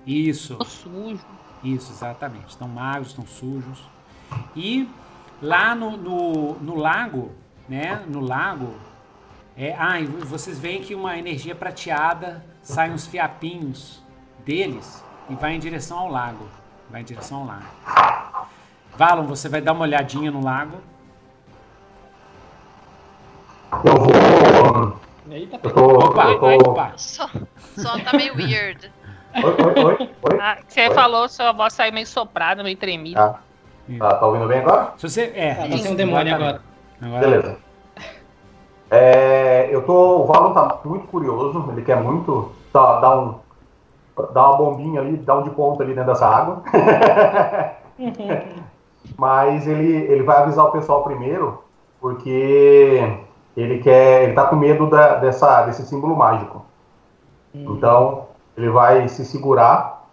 Isso. Sujo. Isso, exatamente. Estão magros, estão sujos. E lá no, no, no lago, né? No lago. É, ah, e vocês veem que uma energia prateada sai uns fiapinhos deles e vai em direção ao lago. Vai em direção ao lago. Valon, você vai dar uma olhadinha no lago. Eu vou. Eita, eu tô, opa, eu tô... opa. Só, só tá meio weird. Oi, oi, oi. oi? Ah, você oi. falou, sua voz saiu meio soprada, meio tremida. Ah. Tá, tá ouvindo bem agora? Se você, é, ah, tá um demônio agora. agora. Beleza. É, eu tô, o Valon tá muito curioso, ele quer muito tá, dar, um, dar uma bombinha ali, dar um de ponta ali dentro dessa água. Mas ele, ele vai avisar o pessoal primeiro, porque ele quer, ele tá com medo da, dessa, desse símbolo mágico. Hum. Então, ele vai se segurar,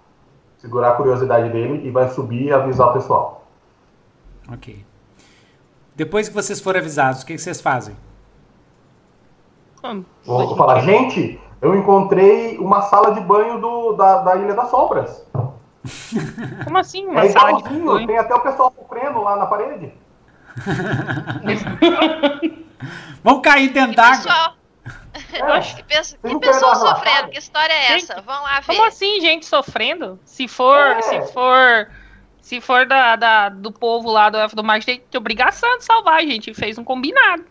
segurar a curiosidade dele e vai subir e avisar o pessoal. Ok. Depois que vocês forem avisados, o que, que vocês fazem? Vou, vou falar, gente, eu encontrei uma sala de banho do, da, da Ilha das Sombras. Como assim? Uma é sala de banho? Tem até o pessoal sofrendo lá na parede. Vamos cair dentro d'água. É, que, pessoa, que pessoa sofrendo? Que história é gente, essa? Vamos lá ver. Como assim, gente sofrendo? Se for, é. se for, se for da, da, do povo lá do Elfo do Mar, tem obrigação de salvar, a gente fez um combinado.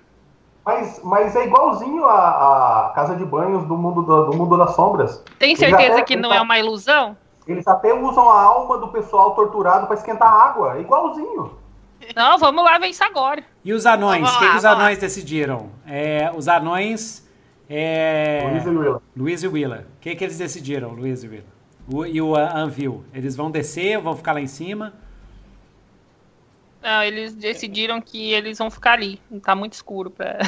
Mas, mas é igualzinho a, a casa de banhos do mundo, do, do mundo das sombras. Tem certeza até, que não é uma ilusão? Eles até usam a alma do pessoal torturado para esquentar água. É igualzinho. Não, vamos lá ver isso agora. E os anões? O que, que, os anões lá. decidiram? É, os anões. É... Luiz e Willa. Luiz e Willa. O que, que eles decidiram, Luiz e Willa? O, e o Anvil? Eles vão descer, vão ficar lá em cima? Não, eles decidiram que eles vão ficar ali. Tá muito escuro pra.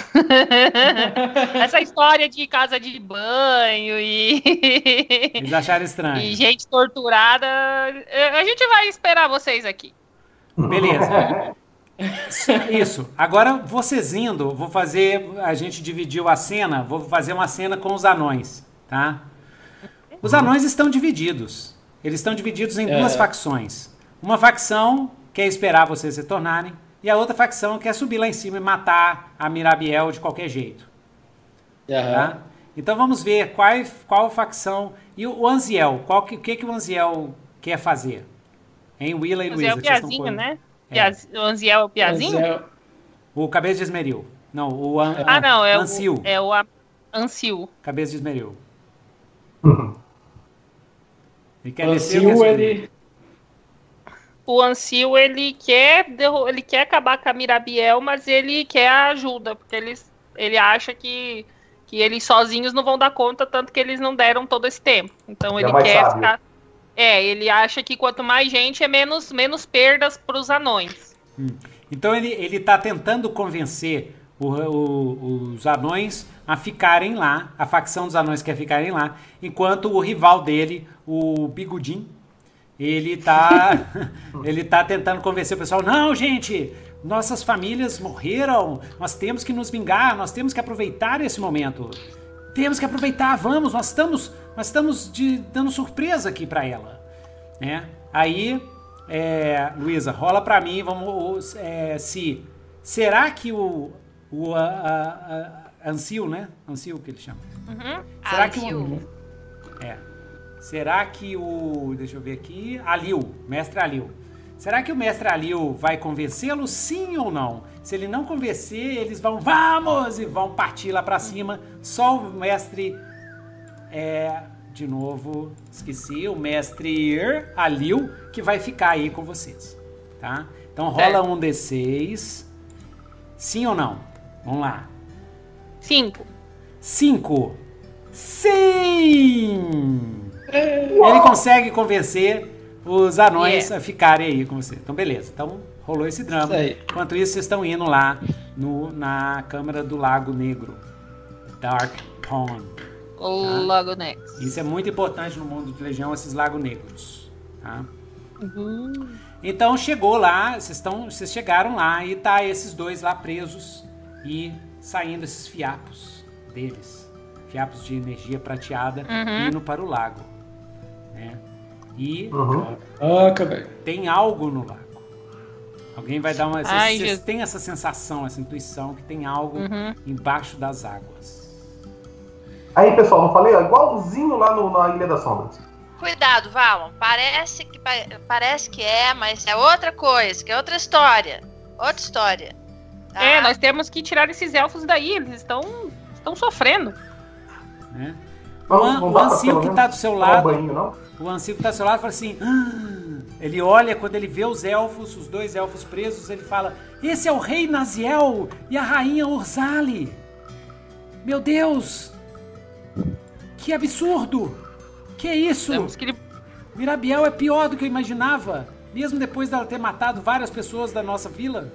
Essa história de casa de banho e. Eles acharam estranho. E gente torturada. A gente vai esperar vocês aqui. Beleza. Isso. Agora vocês indo, vou fazer. A gente dividiu a cena, vou fazer uma cena com os anões, tá? Os anões estão divididos. Eles estão divididos em é. duas facções. Uma facção quer esperar vocês retornarem, e a outra facção quer subir lá em cima e matar a Mirabiel de qualquer jeito. Uhum. Tá? Então vamos ver qual, qual facção. E o Anziel, qual que, o que, que o Anziel quer fazer? Em Willa e Luísa. O Piazinho, né? É. O Anziel é o Piazinho? Anziel. O Cabeça de Esmeril. Não, o An, Ah, não, é Ancil. o, é o Ancil. Cabeça de Esmeril. Ele quer Ancil, ele o Ancil ele quer ele quer acabar com a Mirabiel, mas ele quer a ajuda, porque ele, ele acha que, que eles sozinhos não vão dar conta, tanto que eles não deram todo esse tempo. Então ele é quer sábio. ficar. É, ele acha que quanto mais gente é menos, menos perdas para os anões. Hum. Então ele, ele tá tentando convencer o, o, os anões a ficarem lá, a facção dos anões quer ficarem lá, enquanto o rival dele, o Bigudin, ele tá, ele tá tentando convencer o pessoal, não, gente, nossas famílias morreram, nós temos que nos vingar, nós temos que aproveitar esse momento. Temos que aproveitar, vamos, nós estamos, nós estamos de, dando surpresa aqui para ela, né? Aí, é, Luísa, rola para mim, vamos, é, se será que o, o a, a, a Ancil, né? Ancil que ele chama. Uhum. Será que o é Será que o. Deixa eu ver aqui. Alil, mestre Alil. Será que o mestre Alil vai convencê-lo sim ou não? Se ele não convencer, eles vão, vamos! E vão partir lá para cima. Só o mestre é, de novo, esqueci, o mestre Alil, que vai ficar aí com vocês, tá? Então rola um D6. Sim ou não? Vamos lá. Cinco. 5. Sim! Ele consegue convencer os anões Yeah. a ficarem aí com você. Então, beleza. Então, rolou esse drama. Isso. Enquanto isso, vocês estão indo lá no, na Câmara do Lago Negro. Dark Pond. O Lago Nex. Isso é muito importante no mundo de Legião, esses lagos negros. Tá? Uhum. Então chegou lá, vocês, estão, vocês chegaram lá e tá esses dois lá presos e saindo esses fiapos deles. Fiapos de energia prateada Uhum. indo para o lago. Né? E Uhum. Tem algo no lago. Alguém vai dar uma. Vocês, Ai, Jesus. têm essa sensação, essa intuição que tem algo Uhum. embaixo das águas. Aí, pessoal, não falei? Igualzinho lá no, na Ilha das Sombras. Cuidado, Valon. Parece que, pa- parece que é, mas é outra coisa, que é outra história. Outra história. tá? É, nós temos que tirar esses elfos daí. Eles estão, estão sofrendo. Não, o não o que menos, tá do seu lado. banho, não? O ancião que tá do seu lado fala assim. "Ah", ele olha, quando ele vê os elfos, os dois elfos presos, ele fala: Esse é o rei Naziel e a rainha Urzali. Meu Deus! Que absurdo! Que é isso? Temos que Mirabiel é pior do que eu imaginava. Mesmo depois dela ter matado várias pessoas da nossa vila.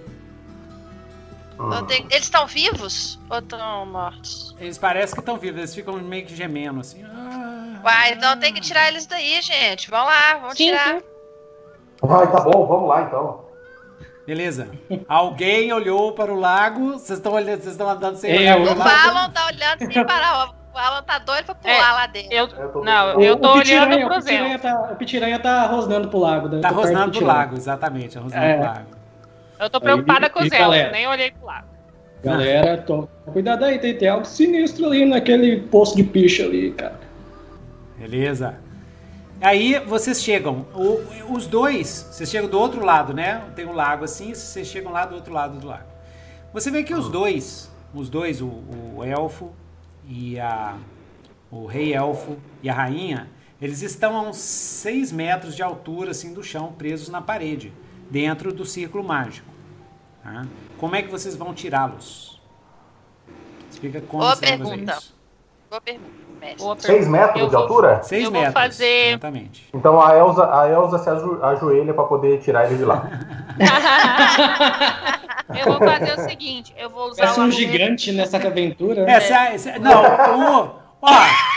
Tem- Eles estão vivos ou estão mortos? Eles parecem que estão vivos, eles ficam meio que gemendo assim. "Ah, Uai, então tem que tirar eles daí, gente. Vamos lá, vamos Sim, tirar. sim. Ai, tá bom, vamos lá então. Beleza. Alguém olhou para o lago. Vocês estão olhando, vocês estão andando sem É, olhar O o lago. Valon tá olhando sem parar. O Valon tá doido pra pular É, lá dentro. Eu, Eu tô- não, O- eu tô o olhando o Pitiranha elfos. tá, o Pitiranha tá rosnando pro lago. né? Tá rosnando pro lago, exatamente. Tá rosnando É. pro lago. Eu tô preocupada Aí, com elfos, galera? nem olhei pro lado. Galera, tô... cuidado aí, tem, tem algo sinistro ali naquele poço de picha ali, cara. Beleza. Aí vocês chegam. o- os dois, vocês chegam do outro lado, né? Tem um lago assim, vocês chegam lá do outro lado do lago. Você vê que os dois, os dois, o, o elfo e a. O rei elfo e a rainha, eles estão a uns 6 metros de altura assim do chão, presos na parede, dentro do círculo mágico. tá? Como é que vocês vão tirá-los? Explica como Boa você vai fazer pergunta. isso. Boa pergunta. Boa Seis pergunta. metros Eu de vou- altura? 6 Eu vou metros. fazer- Exatamente. Então a Elsa, a Elsa se ajoelha pra poder tirar ele de lá. Eu vou fazer o seguinte, eu vou usar Parece um gigante nessa aventura. É, se a, se- não, o, ó,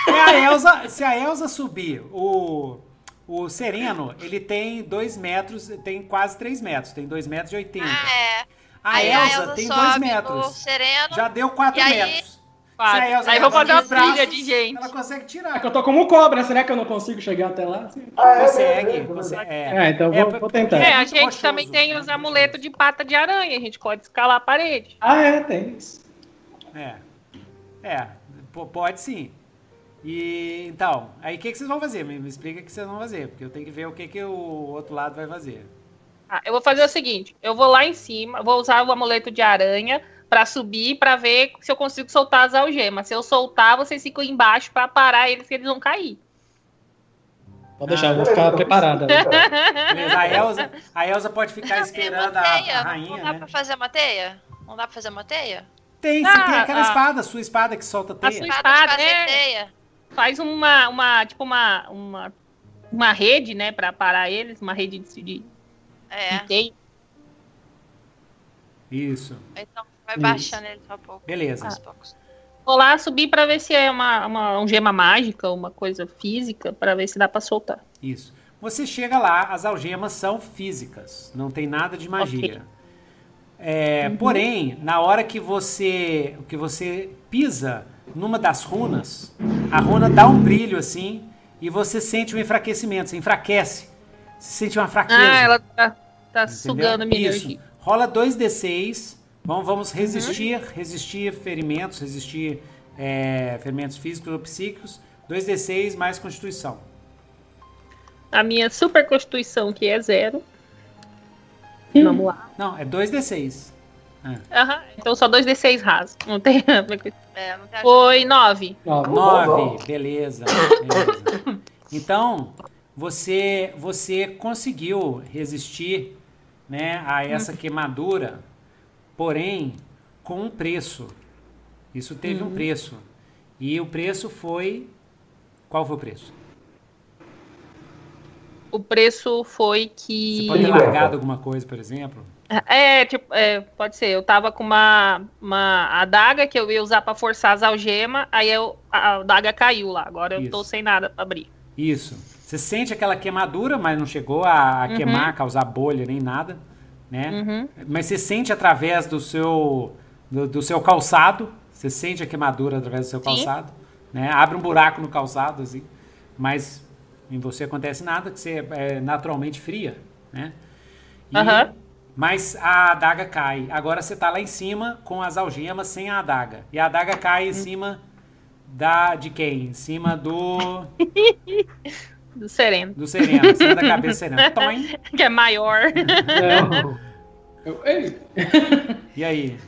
se a Elsa, se a Elsa subir, o, o Sereno, ele tem 2 metros, tem quase 3 metros, tem 2 metros e 80. Ah, é. A Aí Elsa, tem 2 sobe no metros. sereno. Já deu 4 E aí- metros. Quatro. Se a Elsa Aí vou fazer uma trilha de gente. Ela consegue É tirar. que eu tô como cobra, será que eu não consigo chegar até lá? Ah, é, Consegue, beleza, consegue. É, então vou- porque vou tentar. É, a gente rochoso, também tem né? os amuletos de pata de aranha, a gente pode escalar a parede. Ah, é, tem isso. É. É, pode sim. E então, aí o que, que vocês vão fazer? Me, me explica o que vocês vão fazer, porque eu tenho que ver o que, que o outro lado vai fazer. Ah, eu vou fazer o seguinte, eu vou lá em cima, vou usar o amuleto de aranha pra subir, pra ver se eu consigo soltar as algemas. Se eu soltar, vocês ficam embaixo pra parar eles, que eles vão cair. Pode deixar, eu vou Beleza, ficar preparada. Beleza, a Elsa, a Elsa pode ficar esperando a, uma teia. a Não rainha, dá né? pra fazer uma teia? Não dá pra fazer uma teia? Tem, sim, Ah, tem aquela ah. espada, sua espada que solta A teia. sua- Espada né? teia. Faz uma, uma tipo uma, uma, uma rede, né, pra parar eles, uma rede de, de, É. de teia. Isso, Então vai baixando ele só um pouco. beleza. Poucos. Vou lá subir pra ver se é uma, uma um gema mágica, uma coisa física, pra ver se dá pra soltar. Isso. Você chega lá, as algemas são físicas, não tem nada de magia. É, Porém, na hora que você que você pisa numa das runas, a runa dá um brilho assim e você sente um enfraquecimento, você enfraquece. Você sente uma fraqueza. Ah, ela tá, tá sugando minha Isso. energia. Rola 2d6. Vamos, vamos resistir, Uhum. resistir ferimentos, resistir é, ferimentos físicos ou psíquicos. 2d6 mais constituição. A minha super constituição, que é zero. Hum. Vamos lá. Não, é 2d6. Aham. Então só 2d6 raso. Não tem. É, não tem ajuda. Foi 9. Nove. Nove, beleza, beleza. Então, você você conseguiu resistir, né, a essa queimadura, porém com um preço. Isso teve um preço. E o preço foi qual foi o preço? O preço foi Você que. pode ter largado alguma coisa, por exemplo? É, tipo, é, pode ser. Eu tava com uma, uma adaga que eu ia usar pra forçar as algemas, aí eu, a adaga caiu lá. Agora eu tô Isso. sem nada pra abrir. Isso. Você sente aquela queimadura, mas não chegou a, a queimar, causar bolha nem nada, né? Uhum. Mas você sente através do seu do, do seu calçado, você sente a queimadura através do seu Sim. calçado, né? Abre um buraco no calçado assim, mas em você acontece nada, que você é naturalmente fria, né? E- Aham. Mas a adaga cai. Agora você tá lá em cima com as algemas sem a adaga. E a adaga cai em cima da de quem? Em cima do Do sereno. do Sereno, da cabeça do Sereno. Toim. Que é maior. É. Eu- ei, E aí?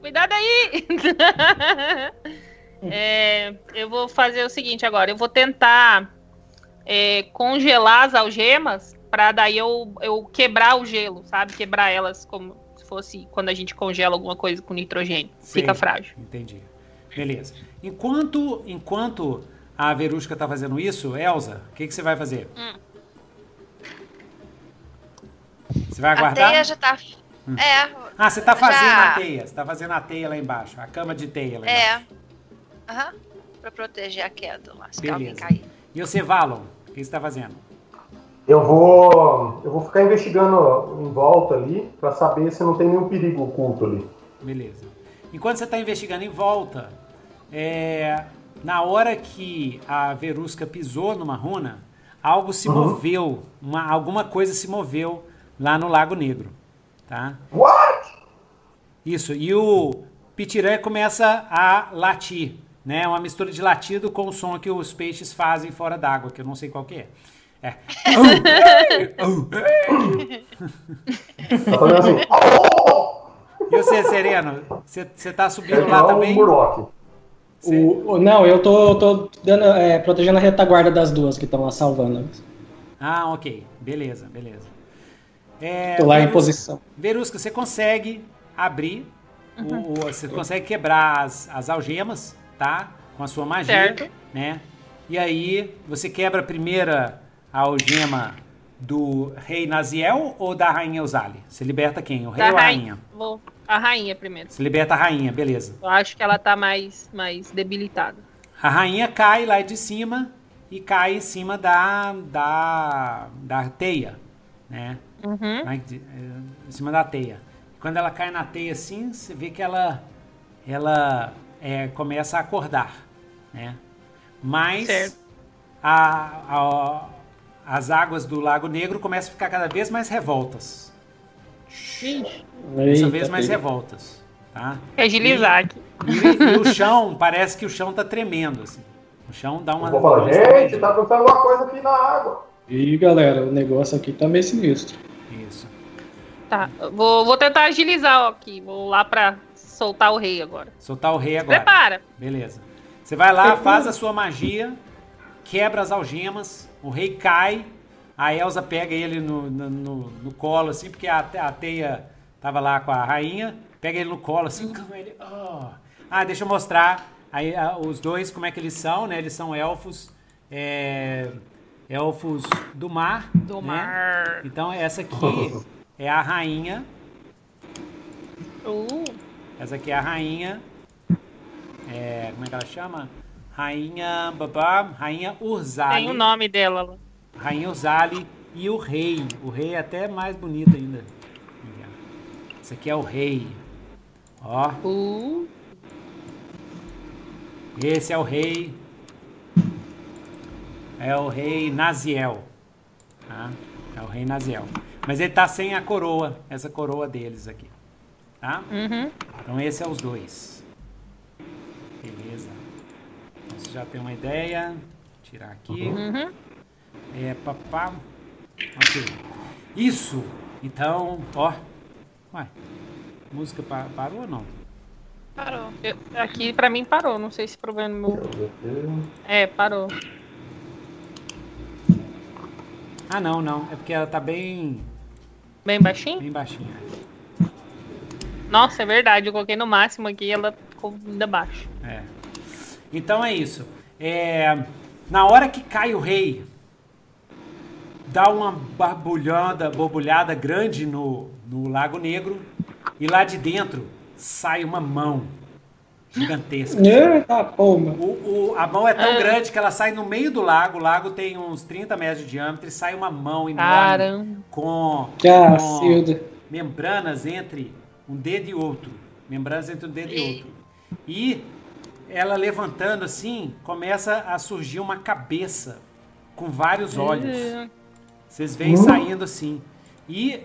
Cuidado aí! É, eu vou fazer o seguinte agora. Eu vou tentar é, congelar as algemas pra daí eu, eu quebrar o gelo, sabe? Quebrar elas como se fosse quando a gente congela alguma coisa com nitrogênio. Fica Sei. frágil. Entendi. Beleza. Enquanto, enquanto a Verusca tá fazendo isso, Elza, o que, que você vai fazer? Hum. Você vai A aguardar? teia já tá. É, Ah, você tá fazendo já- a teia. Você tá fazendo a teia lá embaixo. A cama de teia lá é. embaixo. Aham. Pra proteger a queda lá, se Beleza. alguém cair. E você, Valon, o que você tá fazendo? Eu vou, eu vou ficar investigando em volta ali pra saber se não tem nenhum perigo oculto ali. Beleza. Enquanto você está investigando em volta, é, na hora que a Verusca pisou numa runa, algo se Uhum. moveu, uma, alguma coisa se moveu lá no Lago Negro, tá? What? Isso, e o Pitiranha começa a latir, né? Uma mistura de latido com o som que os peixes fazem fora d'água, que eu não sei qual que é. É. Tá assim. E você, Sereno, você, tá É subindo lá igual um também? Murloc. O- o- não, eu tô, tô dando, é, protegendo a retaguarda das duas que estão lá salvando. Ah, ok. Beleza, beleza. É, Tô lá em posição. Verusca, você consegue abrir, o- o- você consegue quebrar as, as algemas, tá? Com a sua magia, Certo. né? E aí, você quebra a primeira algema do rei Naziel ou da rainha Uzali? Você liberta quem? O rei Da ou a rainha. rainha? Vou, a rainha primeiro. Você liberta a rainha, beleza. Eu acho que ela tá mais, mais debilitada. A rainha cai lá de cima e cai em cima da, da, da teia, né? Uhum. Lá em em cima da teia. Quando ela cai na teia assim, você vê que ela, ela é, começa a acordar, né? Mas a- a- as águas do Lago Negro começam a ficar cada vez mais revoltas. Cada Eita, vez mais filho. revoltas, tá? Agilizar aqui. E, e o chão, parece que o chão tá tremendo, assim. O chão dá uma... Vou falar, uma gente, tá acontecendo alguma coisa aqui na água. Ih, galera, o negócio aqui tá meio sinistro. Isso. Tá. Vou, vou tentar agilizar aqui. Vou lá pra soltar o rei agora. Soltar o rei agora. Prepara. Beleza. Você vai lá, faz a sua magia, quebra as algemas, o rei cai, a Elsa pega ele no, no, no- no colo, assim, porque a, a teia tava lá com a rainha, pega ele no colo, assim, com ele. oh. Ah, deixa eu mostrar aí, ah, os dois como é que eles são, né? Eles são elfos. é, elfos do mar. Do né? mar. Então, essa aqui é a rainha. Uh, Essa aqui é a rainha. É, como é que ela chama? Rainha Babá, Rainha Urzali. tem o nome dela lá. Rainha Urzali e o rei. O rei é até mais bonito ainda. Esse aqui é o rei. Ó, Uh, esse é o rei. É o rei Naziel. Tá? É o rei Naziel. Mas ele tá sem a coroa, essa coroa deles aqui. Tá? uhum. Então esse é os dois. Beleza. Então, você já tem uma ideia. Tirar aqui. Uhum. É papá. Ok. Isso. Então, ó. Ué. Música pa- parou ou não? Parou. Eu- aqui pra mim parou. Não sei se problema no meu. É, parou. Ah, não, não. É porque ela tá bem, Bem baixinho? bem baixinha. Nossa, é verdade. Eu coloquei no máximo aqui e ela ficou ainda baixo. É. Então é isso. É, na hora que cai o rei, dá uma barbulhada, borbulhada grande no, no Lago Negro e lá de dentro sai uma mão gigantesca. Eita, porra. O, o- a mão é tão Ah. grande que ela sai no meio do lago. O lago tem uns 30 metros de diâmetro e sai uma mão enorme Caramba. com, Cacilda. membranas entre um dedo e outro. Membranas entre um dedo e outro. E ela levantando assim, começa a surgir uma cabeça com vários olhos. Vocês veem saindo assim. E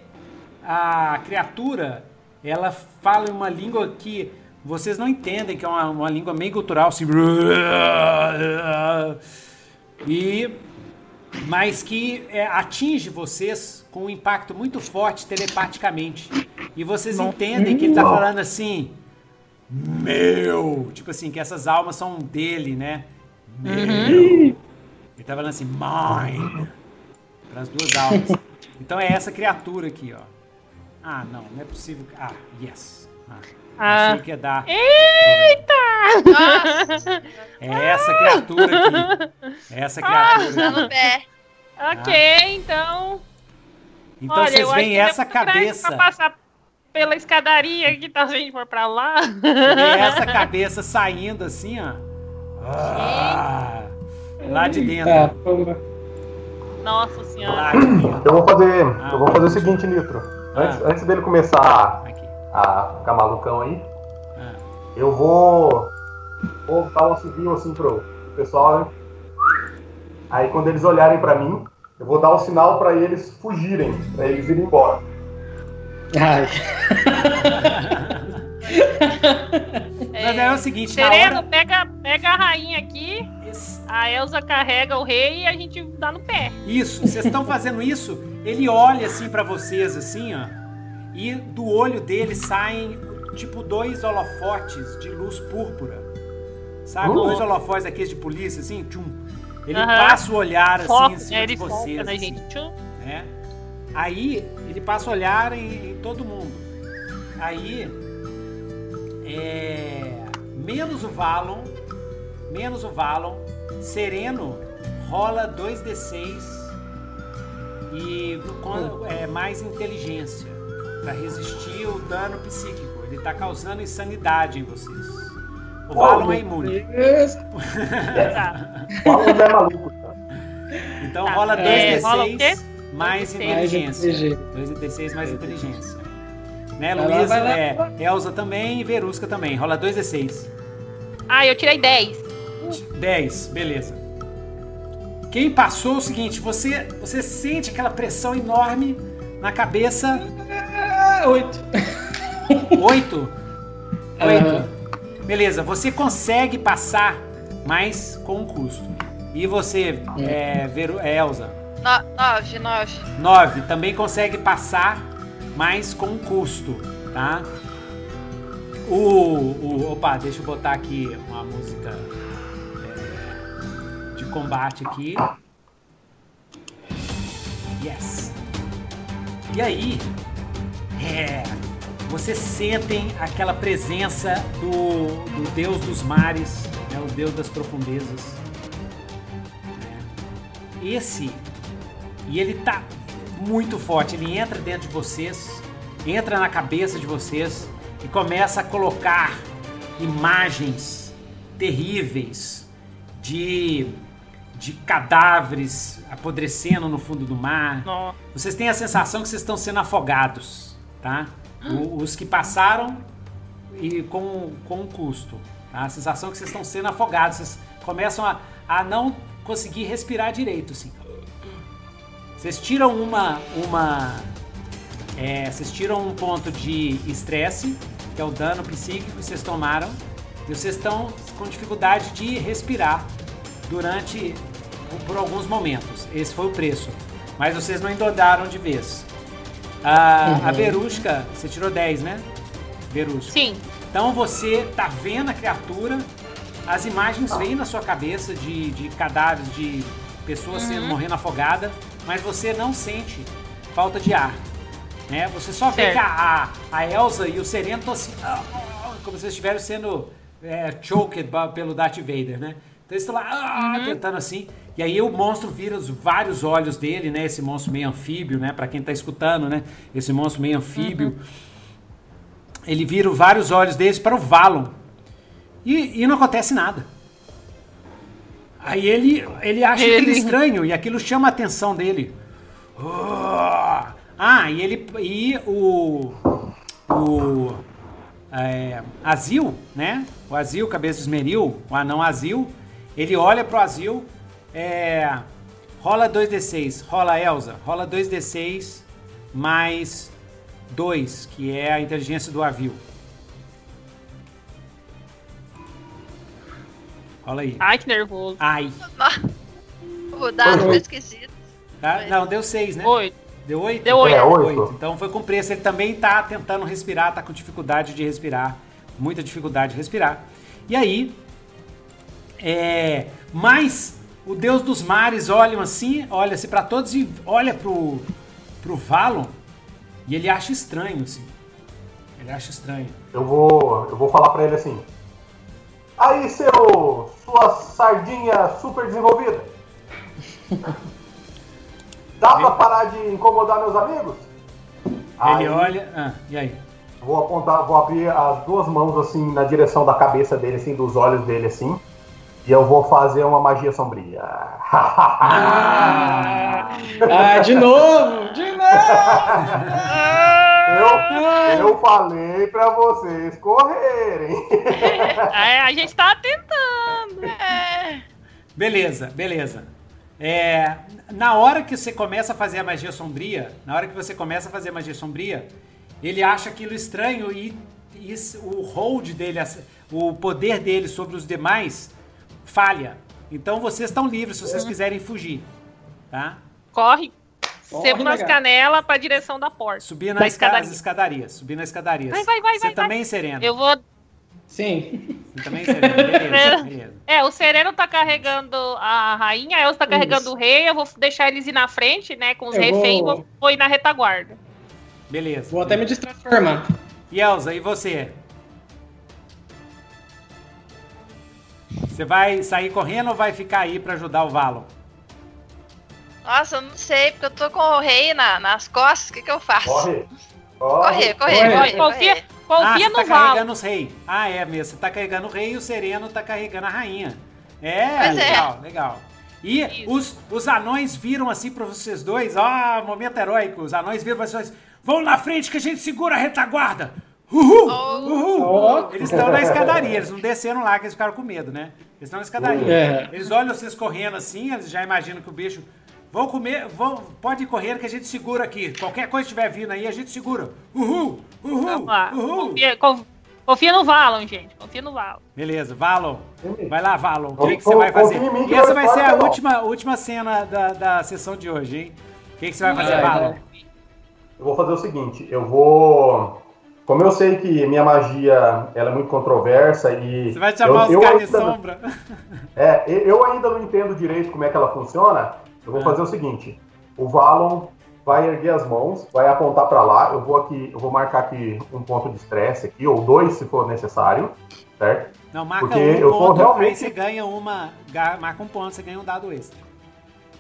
a criatura, ela fala em uma língua que vocês não entendem, que é uma, uma língua meio cultural, assim. E mas que é, atinge vocês com um impacto muito forte telepaticamente. E vocês entendem que ele tá falando assim, meu, tipo assim, que essas almas são dele, né? Meu. Ele tá falando assim, mine, para as duas almas. Então é essa criatura aqui, ó. Ah, não, não é possível. Ah, yes. Ah, Ah. Achei que ia dar. Nossa, É essa criatura aqui. É essa criatura. tá aqui. no pé. Ok, então. Então Olha, vocês veem é essa cabeça. Pra passar pela escadaria que tá, se a gente for pra lá. Vê essa cabeça saindo assim, ó. Ah, lá de dentro. Nossa senhora. Dentro. Eu vou fazer, Ah. eu vou fazer o seguinte, Nitro. Antes, Ah. antes dele começar Aqui. a ficar malucão aí, Ah. eu vou, vou dar um assobio assim pro pessoal, né? Aí quando eles olharem pra mim, eu vou dar o sinal pra eles fugirem, pra eles irem embora. Ai. Mas é o seguinte, Sereno, hora. pega, pega a rainha aqui, Esse- a Elsa carrega o rei e a gente dá no pé. Isso, vocês estão fazendo isso, ele olha assim pra vocês, assim, ó. E do olho dele saem, tipo, dois holofotes de luz púrpura. Sabe? Uh. Dois holofotes aqueles de polícia, assim, tchum. Ele Aham. passa o olhar assim Foca, em cima né, de foca vocês. na assim. gente. Tchum. né? Aí ele passa a olhar em, em todo mundo. Aí é, menos o Valon, menos o Valon, Sereno rola 2d6 e com- é, mais inteligência para resistir o dano psíquico. Ele tá causando insanidade em vocês. O Valon é imune. Fala que é maluco? Então Tá. rola É, rola o 2d6 quê? mais 2d6. inteligência. Mais 2d6 mais inteligência. Né, Luísa, é, Elza também e Verusca também. Rola 2d6. Ah, eu tirei 10. 10, beleza. Quem passou é o seguinte, você, você sente aquela pressão enorme na cabeça. Ah, oito. 8. Aham. 8. Beleza, você consegue passar, mas com um custo. E você, é, Veru, é, Elza? No, nove, nove. 9 também consegue passar, mas com custo, tá? O, o- opa, deixa eu botar aqui uma música é, de combate aqui. Yes. E aí, é, vocês sentem aquela presença do, do Deus dos mares, né, o Deus das profundezas. né? Esse e ele tá muito forte. Ele entra dentro de vocês, entra na cabeça de vocês e começa a colocar imagens terríveis de, de cadáveres apodrecendo no fundo do mar. Nossa. Vocês têm a sensação que vocês estão sendo afogados, tá? O- os que passaram e com, com um custo. tá? A sensação que vocês estão sendo afogados. Vocês começam a, a não conseguir respirar direito, assim. Vocês tiram uma. uma é, vocês tiram um ponto de estresse, que é o dano psíquico que vocês tomaram, e vocês estão com dificuldade de respirar durante. por alguns momentos. Esse foi o preço. Mas vocês não endodaram de vez. A, a Verusca, você tirou 10, né? Verusco? Sim. Então você tá vendo a criatura, as imagens vêm na sua cabeça de, de cadáveres, de pessoas sendo Uhum. morrendo afogada, mas você não sente falta de ar. Né? Você só vê Certo. que a, a, Elsa e o Sereno estão assim, ah, ah, como se eles estivessem sendo é, choked pelo Darth Vader, né? Então eles estão lá ah, tentando assim. E aí o monstro vira os vários olhos dele, né? Esse monstro meio anfíbio, né? Pra quem tá escutando, né? Esse monstro meio anfíbio. Ele vira os vários olhos deles para o Valon. E, e não acontece nada. Aí ele, ele acha Ele- aquilo estranho e aquilo chama a atenção dele. Oh! Ah, e ele. E o. O. É, Azil, né? O Azil, cabeça de esmeril, o anão Azil, ele olha pro Azil, é, rola 2d6, rola Elsa, rola 2d6 mais 2, que é a inteligência do Avil. Rola aí. Ai, que nervoso. Ai. O dado Oi. foi esquisito. Tá? Não, deu 6, né? Oito. Deu 8? Deu oito. É, oito. Então foi com preço. Ele também tá tentando respirar, tá com dificuldade de respirar. Muita dificuldade de respirar. E aí. É, mas o deus dos mares olha assim, olha-se para todos e olha pro, pro Valon e ele acha estranho, assim. Ele acha estranho. Eu vou, eu vou falar pra ele assim. Aí, seu, sua sardinha super desenvolvida. Dá pra parar de incomodar meus amigos? Aí, Ele olha. Ah, e aí? Vou apontar, vou abrir as duas mãos assim na direção da cabeça dele, assim, dos olhos dele, assim. E eu vou fazer uma magia sombria. Ah, de novo! De novo! eu, eu falei pra vocês correrem. É, a gente tá tentando. É. Beleza, beleza. É, na hora que você começa a fazer a magia sombria, na hora que você começa a fazer a magia sombria, ele acha aquilo estranho e, e o hold dele, o poder dele sobre os demais falha. Então vocês estão livres se vocês quiserem fugir, tá? Corre. Sebo nas canelas pra direção da porta. Subir nas esca- escadaria. subir nas escadarias. Vai, vai, vai, Você vai, também, Serena? Eu vou. Sim. Você também, Serena? Beleza, beleza. É, o Sereno tá carregando a rainha, a Elsa tá carregando Isso. o rei. Eu vou deixar eles ir na frente, né? Com os Eu reféns vou- e vou, ir na retaguarda. Beleza. Vou até me destransformar. E Elza, e você? Você vai sair correndo ou vai ficar aí pra ajudar o Valon? Nossa, eu não sei, porque eu tô com o rei na- nas costas, o que, que eu faço? Corre. Correr, correr, Corre. correr, Confia, correr. ah, confia tá no Val. carregando os reis. Ah, é mesmo. Você tá carregando o rei e o Sereno tá carregando a rainha. É, Pois é. legal, legal. E Isso. os, os anões viram assim pra vocês dois, ó, momento heróico. Os anões viram pra vocês, vão na frente que a gente segura a retaguarda. Uhul! Oh. Uhul! Oh. Eles estão na escadaria, eles não desceram lá, que eles ficaram com medo, né? Eles estão na escadaria. É. Eles olham vocês correndo assim, eles já imaginam que o bicho. Vão comer, vão, pode ir correndo que a gente segura aqui. Qualquer coisa que estiver vindo aí, a gente segura. Uhul! Uhul! Vamos lá. Uhul! Confia, conf- confia no Valon, gente. Confia no Valon. Beleza, Valon. Vai lá, Valon. O que, que você vai fazer? E essa vai ser a última, última cena da, da sessão de hoje, hein? O que, que você vai fazer, Valon? Eu vou fazer o seguinte, eu vou. Como eu sei que minha magia ela é muito controversa e. Você vai chamar eu, os caras de sombra? É, eu ainda não entendo direito como é que ela funciona. Eu vou fazer o seguinte: o Valon vai erguer as mãos, vai apontar para lá. Eu vou aqui, eu vou marcar aqui um ponto de estresse aqui, ou dois se for necessário, certo? Não, marca Porque um eu ponto, aí realmente- você ganha uma. Marca um ponto, você ganha um dado extra.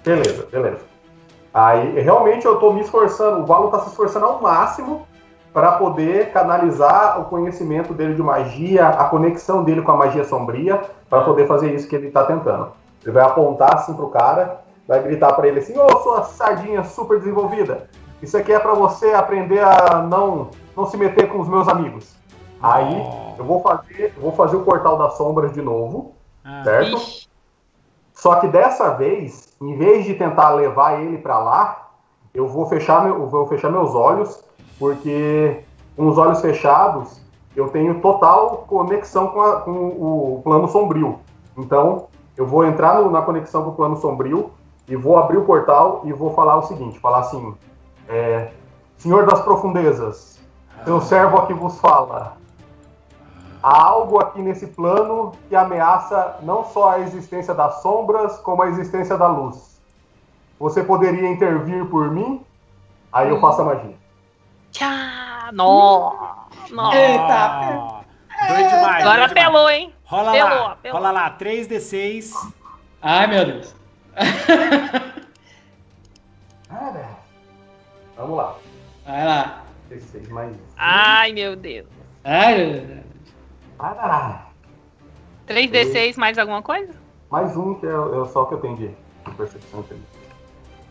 Beleza, beleza. Aí, realmente eu tô me esforçando, o Valon tá se esforçando ao máximo para poder canalizar o conhecimento dele de magia, a conexão dele com a magia sombria, para poder fazer isso que ele tá tentando. Ele vai apontar assim pro cara, vai gritar para ele assim: "Ô, sua sardinha super desenvolvida, isso aqui é para você aprender a não não se meter com os meus amigos". Aí Oh. eu vou fazer, eu vou fazer o portal das sombras de novo, Ah, certo? Ixi. Só que dessa vez, em vez de tentar levar ele pra lá, eu vou fechar, meu, eu vou fechar meus olhos, porque com os olhos fechados eu tenho total conexão com, a- com o plano sombrio. Então, eu vou entrar no- na conexão com o plano sombrio e vou abrir o portal e vou falar o seguinte: falar assim, é, Senhor das profundezas, Seu servo aqui vos fala. Há algo aqui nesse plano que ameaça não só a existência das sombras, como a existência da luz. Você poderia intervir por mim? Aí eu faço a magia. Tchá, nó, nó. Ah, doido demais. Agora apelou, hein? Rola Apelou, lá, apelou. rola lá, 3d6. Ai, meu Deus. Ah. Vamos lá. Vai lá. 16 mais. Ai, meu Deus. Ai, meu Deus. Ah, 3D6 mais alguma coisa? mais um que é, é só o que eu tenho de percepção.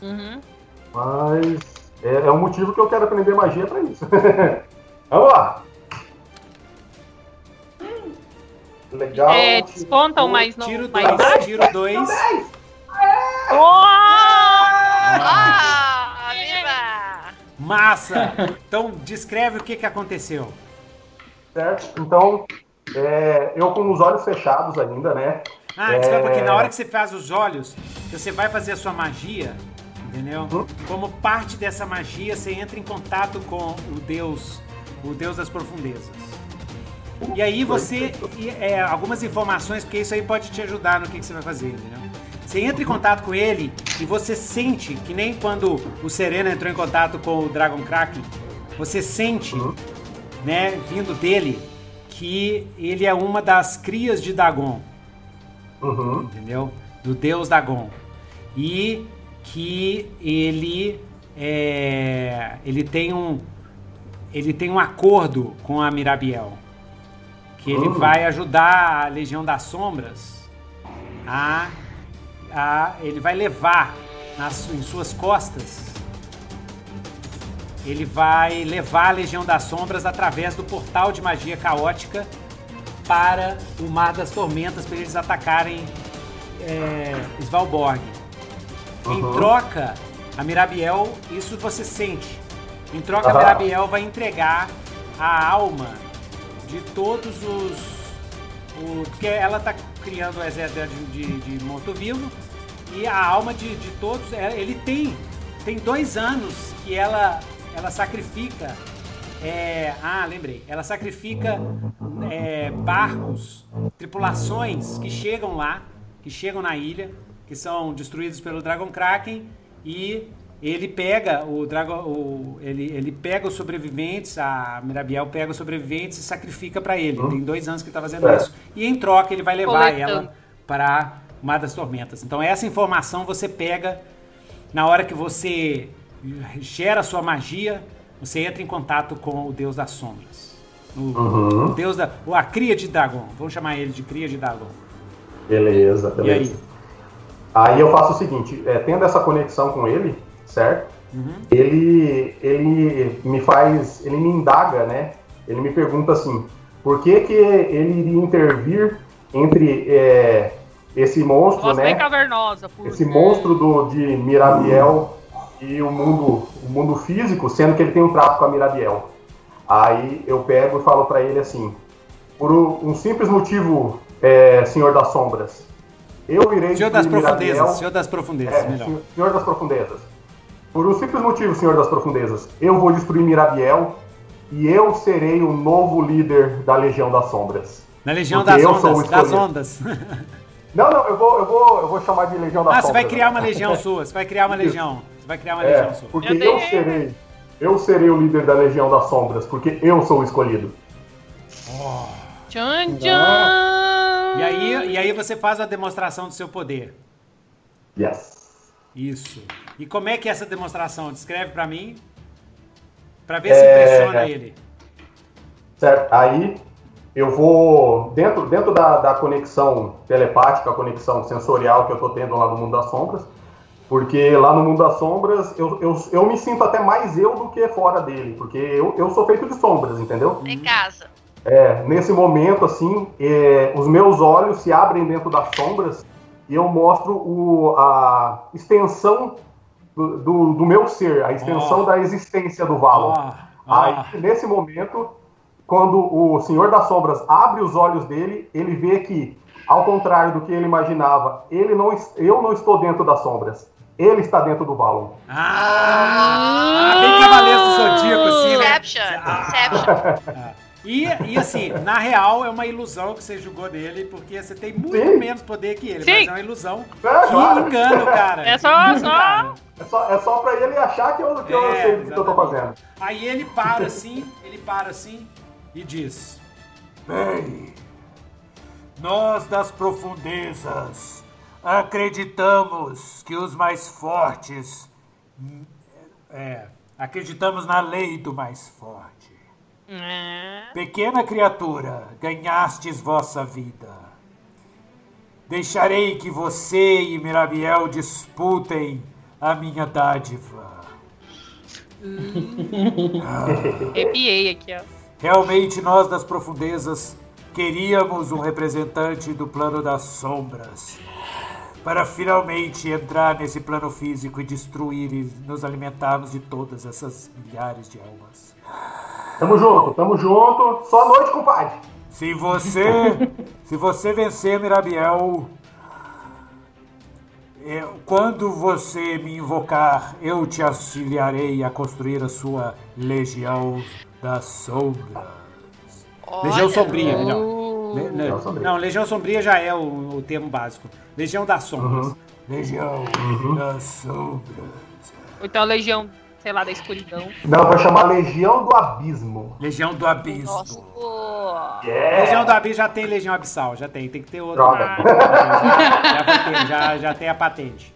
Uhum. Mas é, é o motivo que eu quero aprender magia pra isso. Vamos lá. Legal. É, descontam mais no Tiro mais 2, baixo? tiro 2. Ah, viva! Massa! Então descreve o que, que aconteceu. Certo? Então, é, eu com os olhos fechados ainda, né? Ah, É. desculpa, porque na hora que você faz os olhos, você vai fazer a sua magia, entendeu? Uhum. Como parte dessa magia, você entra em contato com o Deus, o Deus das profundezas. E aí você, e, é, algumas informações, porque isso aí pode te ajudar no que, que você vai fazer, entendeu? Você entra em contato com ele e você sente, que nem quando o Serena entrou em contato com o Dragon Kraken, você sente, Uhum. né, vindo dele, que ele é uma das crias de Dagon Uhum. entendeu? Do deus Dagon. E que ele é, ele tem um ele tem um acordo com a Mirabiel, que ele Hum. vai ajudar a Legião das Sombras a, a ele vai levar nas, em suas costas ele vai levar a Legião das Sombras através do portal de magia caótica para o Mar das Tormentas para eles atacarem é, Svalborg. Em Uhum. troca, a Mirabiel, isso você sente. Em troca, a Aham. Mirabiel vai entregar a alma de todos os. o- porque ela está criando o exército de, de, de morto-vivo e a alma de, de todos. é, Ele tem. Tem dois anos que ela, ela sacrifica. é, ah, lembrei. Ela sacrifica é, barcos, tripulações que chegam lá, que chegam na ilha, que são destruídos pelo Dragon Kraken e ele pega o Dragon, o, ele, ele pega os sobreviventes, a Mirabiel pega os sobreviventes e sacrifica para ele. Tem dois anos que ele tá fazendo Certo. isso. E em troca ele vai levar Coletando. ela para Mar das Tormentas. Então essa informação você pega na hora que você gera a sua magia, você entra em contato com o Deus das Sombras. O, Uhum. o Deus da. o- A cria de Dagon. Vamos chamar ele de cria de Dagon. Beleza, E beleza. aí? Aí eu faço o seguinte, é, tendo essa conexão com ele, certo? Uhum. Ele, ele me faz, ele me indaga, né? Ele me pergunta assim, por que que ele iria intervir entre é, esse monstro, bem né? cavernosa. Esse monstro do, de Mirabiel e o mundo, o mundo físico, sendo que ele tem um trato com a Mirabiel. Aí eu pego e falo pra ele assim, por um simples motivo, é, Senhor das Sombras, eu irei Senhor das destruir Mirabiel- Profundezas. Senhor das Profundezas, é, melhor. senhor- Senhor das Profundezas. Por um simples motivo, Senhor das Profundezas, eu vou destruir Mirabiel e eu serei o novo líder da Legião das Sombras. Na Legião Porque das eu sou o Ondas. Das. Ondas. Não, não, eu vou, eu vou, eu vou chamar de Legião das Ah, Sombras. você vai criar uma legião sua. Você vai criar uma legião. Você vai criar uma É, legião sua. porque Eu eu serei, eu serei o líder da Legião das Sombras, porque eu sou o escolhido. Tchan, tchan. E aí, e aí você faz a demonstração do seu poder. Yes. Isso. E como é que é essa demonstração? Descreve pra mim. Pra ver se É. impressiona ele. Certo? Aí eu vou, dentro, dentro da, da conexão telepática, a conexão sensorial que eu tô tendo lá no Mundo das Sombras, porque lá no Mundo das Sombras eu, eu, eu me sinto até mais eu do que fora dele, porque eu, eu sou feito de sombras, entendeu? Em casa. É, nesse momento, assim, é, os meus olhos se abrem dentro das sombras e eu mostro o, a extensão do, do, do meu ser, a extensão Oh. da existência do Valor. Ó, ó. Aí, nesse momento, quando o Senhor das Sombras abre os olhos dele, ele vê que, ao contrário do que ele imaginava, ele não, eu não estou dentro das sombras. ele está dentro do baú. Ah, ah bem Cavaleiro do Zodíaco, assim, né? Inception. Inception. Ah. E, e assim, na real, é uma ilusão que você jogou nele, porque você tem muito Sim. menos poder que ele, Sim. mas é uma ilusão É, que claro. engana o cara. É só- só- cara. É só, é só pra ele achar que eu, que eu É, sei o que eu tô fazendo. Aí ele para assim, ele para assim e diz: Bem, nós das profundezas acreditamos que os mais fortes. É, acreditamos na lei do mais forte. É. Pequena criatura, ganhastes vossa vida. Deixarei que você e Mirabiel disputem a minha dádiva. Arrepiei aqui, ó. Realmente nós das profundezas queríamos um representante do plano das sombras para finalmente entrar nesse plano físico e destruir e nos alimentarmos de todas essas milhares de almas. Tamo junto, tamo junto. Só noite, compadre. Se você, se você vencer Mirabiel, é, quando você me invocar, eu te auxiliarei a construir a sua legião das sombras. Legião Olha, Sombria, melhor. Le- Legião Sombria. Não, Legião Sombria já é o, o termo básico. Legião das Sombras. Uhum. Legião das sombras. Ou então a Legião, sei lá, da escuridão. Não, vai chamar Legião do Abismo. Legião do abismo. Nossa. Pô. Legião do Abismo já tem Legião Abissal, já tem. Tem que ter outra. Droga. Já, vai ter, já, já tem a patente.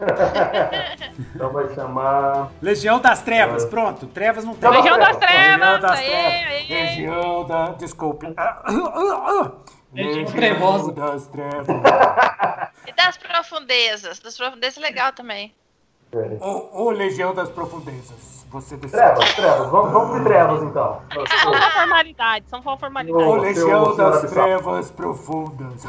Então vai chamar. Legião das Trevas, pronto. Trevas não tem. Legião Legião das Legião Trevas! das aê, Trevas. Legião da. Desculpe. Legião Trevosa. das trevas. E das profundezas? Das profundezas é legal também. Ou, ou Legião das Profundezas. Você decide. Trevas, trevas. Vamos, vamos de trevas então. São formalidades, são Ou formalidades. Ô, Legião das. Trevas Profundas.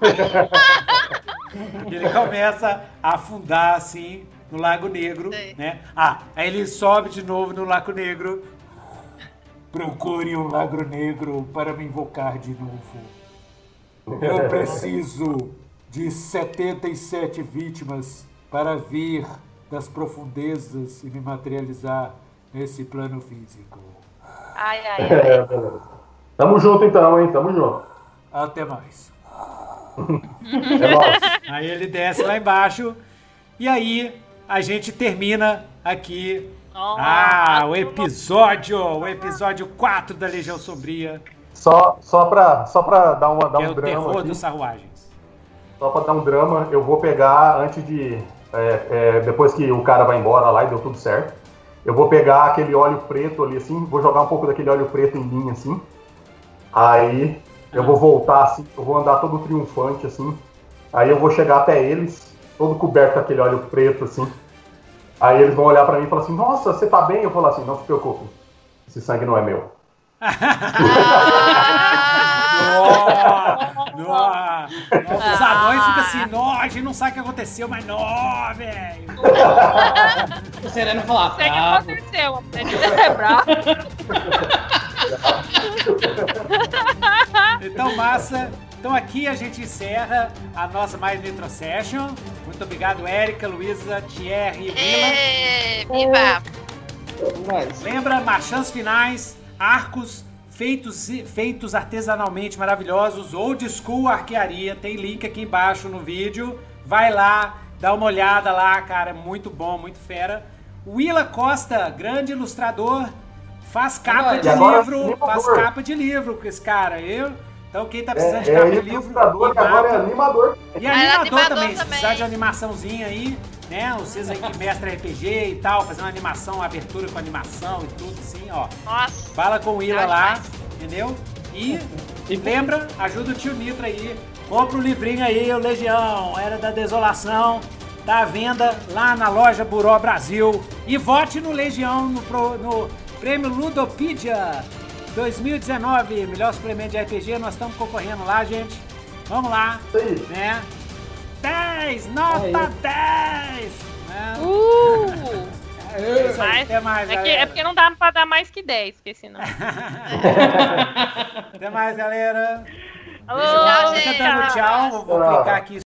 Ele começa a afundar assim no Lago Negro, Sei. né? Ah, aí ele sobe de novo no Lago Negro. Procure um Lago Negro para me invocar de novo. Eu preciso de 77 vítimas para vir das profundezas e me materializar nesse plano físico. Ai, ai, ai. É. Tamo junto então, hein? Tamo junto. Até mais. É. Aí ele desce lá embaixo e aí a gente termina aqui. Nossa. Ah, o episódio, o episódio 4 da Legião Sombria, Só, só, pra, só pra dar, uma, dar é um o drama terror aqui, dos sarruagens. só pra dar um drama, eu vou pegar antes de. é, é, depois que o cara vai embora lá e deu tudo certo, eu vou pegar aquele óleo preto ali assim, vou jogar um pouco daquele óleo preto em mim assim. Aí eu vou voltar assim, eu vou andar todo triunfante assim. Aí eu vou chegar até eles, todo coberto com aquele óleo preto assim. Aí eles vão olhar pra mim e falar assim: Nossa, você tá bem? Eu vou falar assim: Não se preocupe, esse sangue não é meu. Ah, Nó, nó. Os anões ficam assim, nó, a gente não sabe o que aconteceu, mas nó, velho. O Sereno falar, Sei que bravo. aconteceu, é celebrar. Então, massa. Então aqui a gente encerra a nossa mais Nitro Session. Muito obrigado, Érica, Luísa, Thierry e Willa. Ê, Viva! Mas, Lembra, marchãs finais, arcos feitos, feitos artesanalmente maravilhosos, old school arquearia, tem link aqui embaixo no vídeo. Vai lá, dá uma olhada lá, cara, é muito bom, muito fera. Willa Costa, grande ilustrador, faz capa de agora livro, animador. faz capa de livro com esse cara. Eu, então quem tá precisando de É, capa é de livro, e que agora é animador. e Ah, animador, animador também, se também. precisar de animaçãozinha aí, né? Vocês aí que mestra RPG e tal, fazer uma animação, uma abertura com animação e tudo assim, ó. Nossa, Fala com o Willa Legal lá, demais. entendeu? E E- lembra, ajuda o tio Nitro aí. Compra o livrinho aí, o Legião, Era da Desolação. Tá à venda lá na loja Buró Brasil. E vote no Legião no, no prêmio Ludopedia 2019. Melhor suplemento de RPG. Nós estamos concorrendo lá, gente. Vamos lá, aí. né? 10! Nota Aí. 10! Né? Uh! É isso aí, Mas Até mais, é, que, galera. é porque não dá pra dar mais que 10, porque senão. Até mais, galera. Alô, Tchau, gente. tchau. Vou, clicar aqui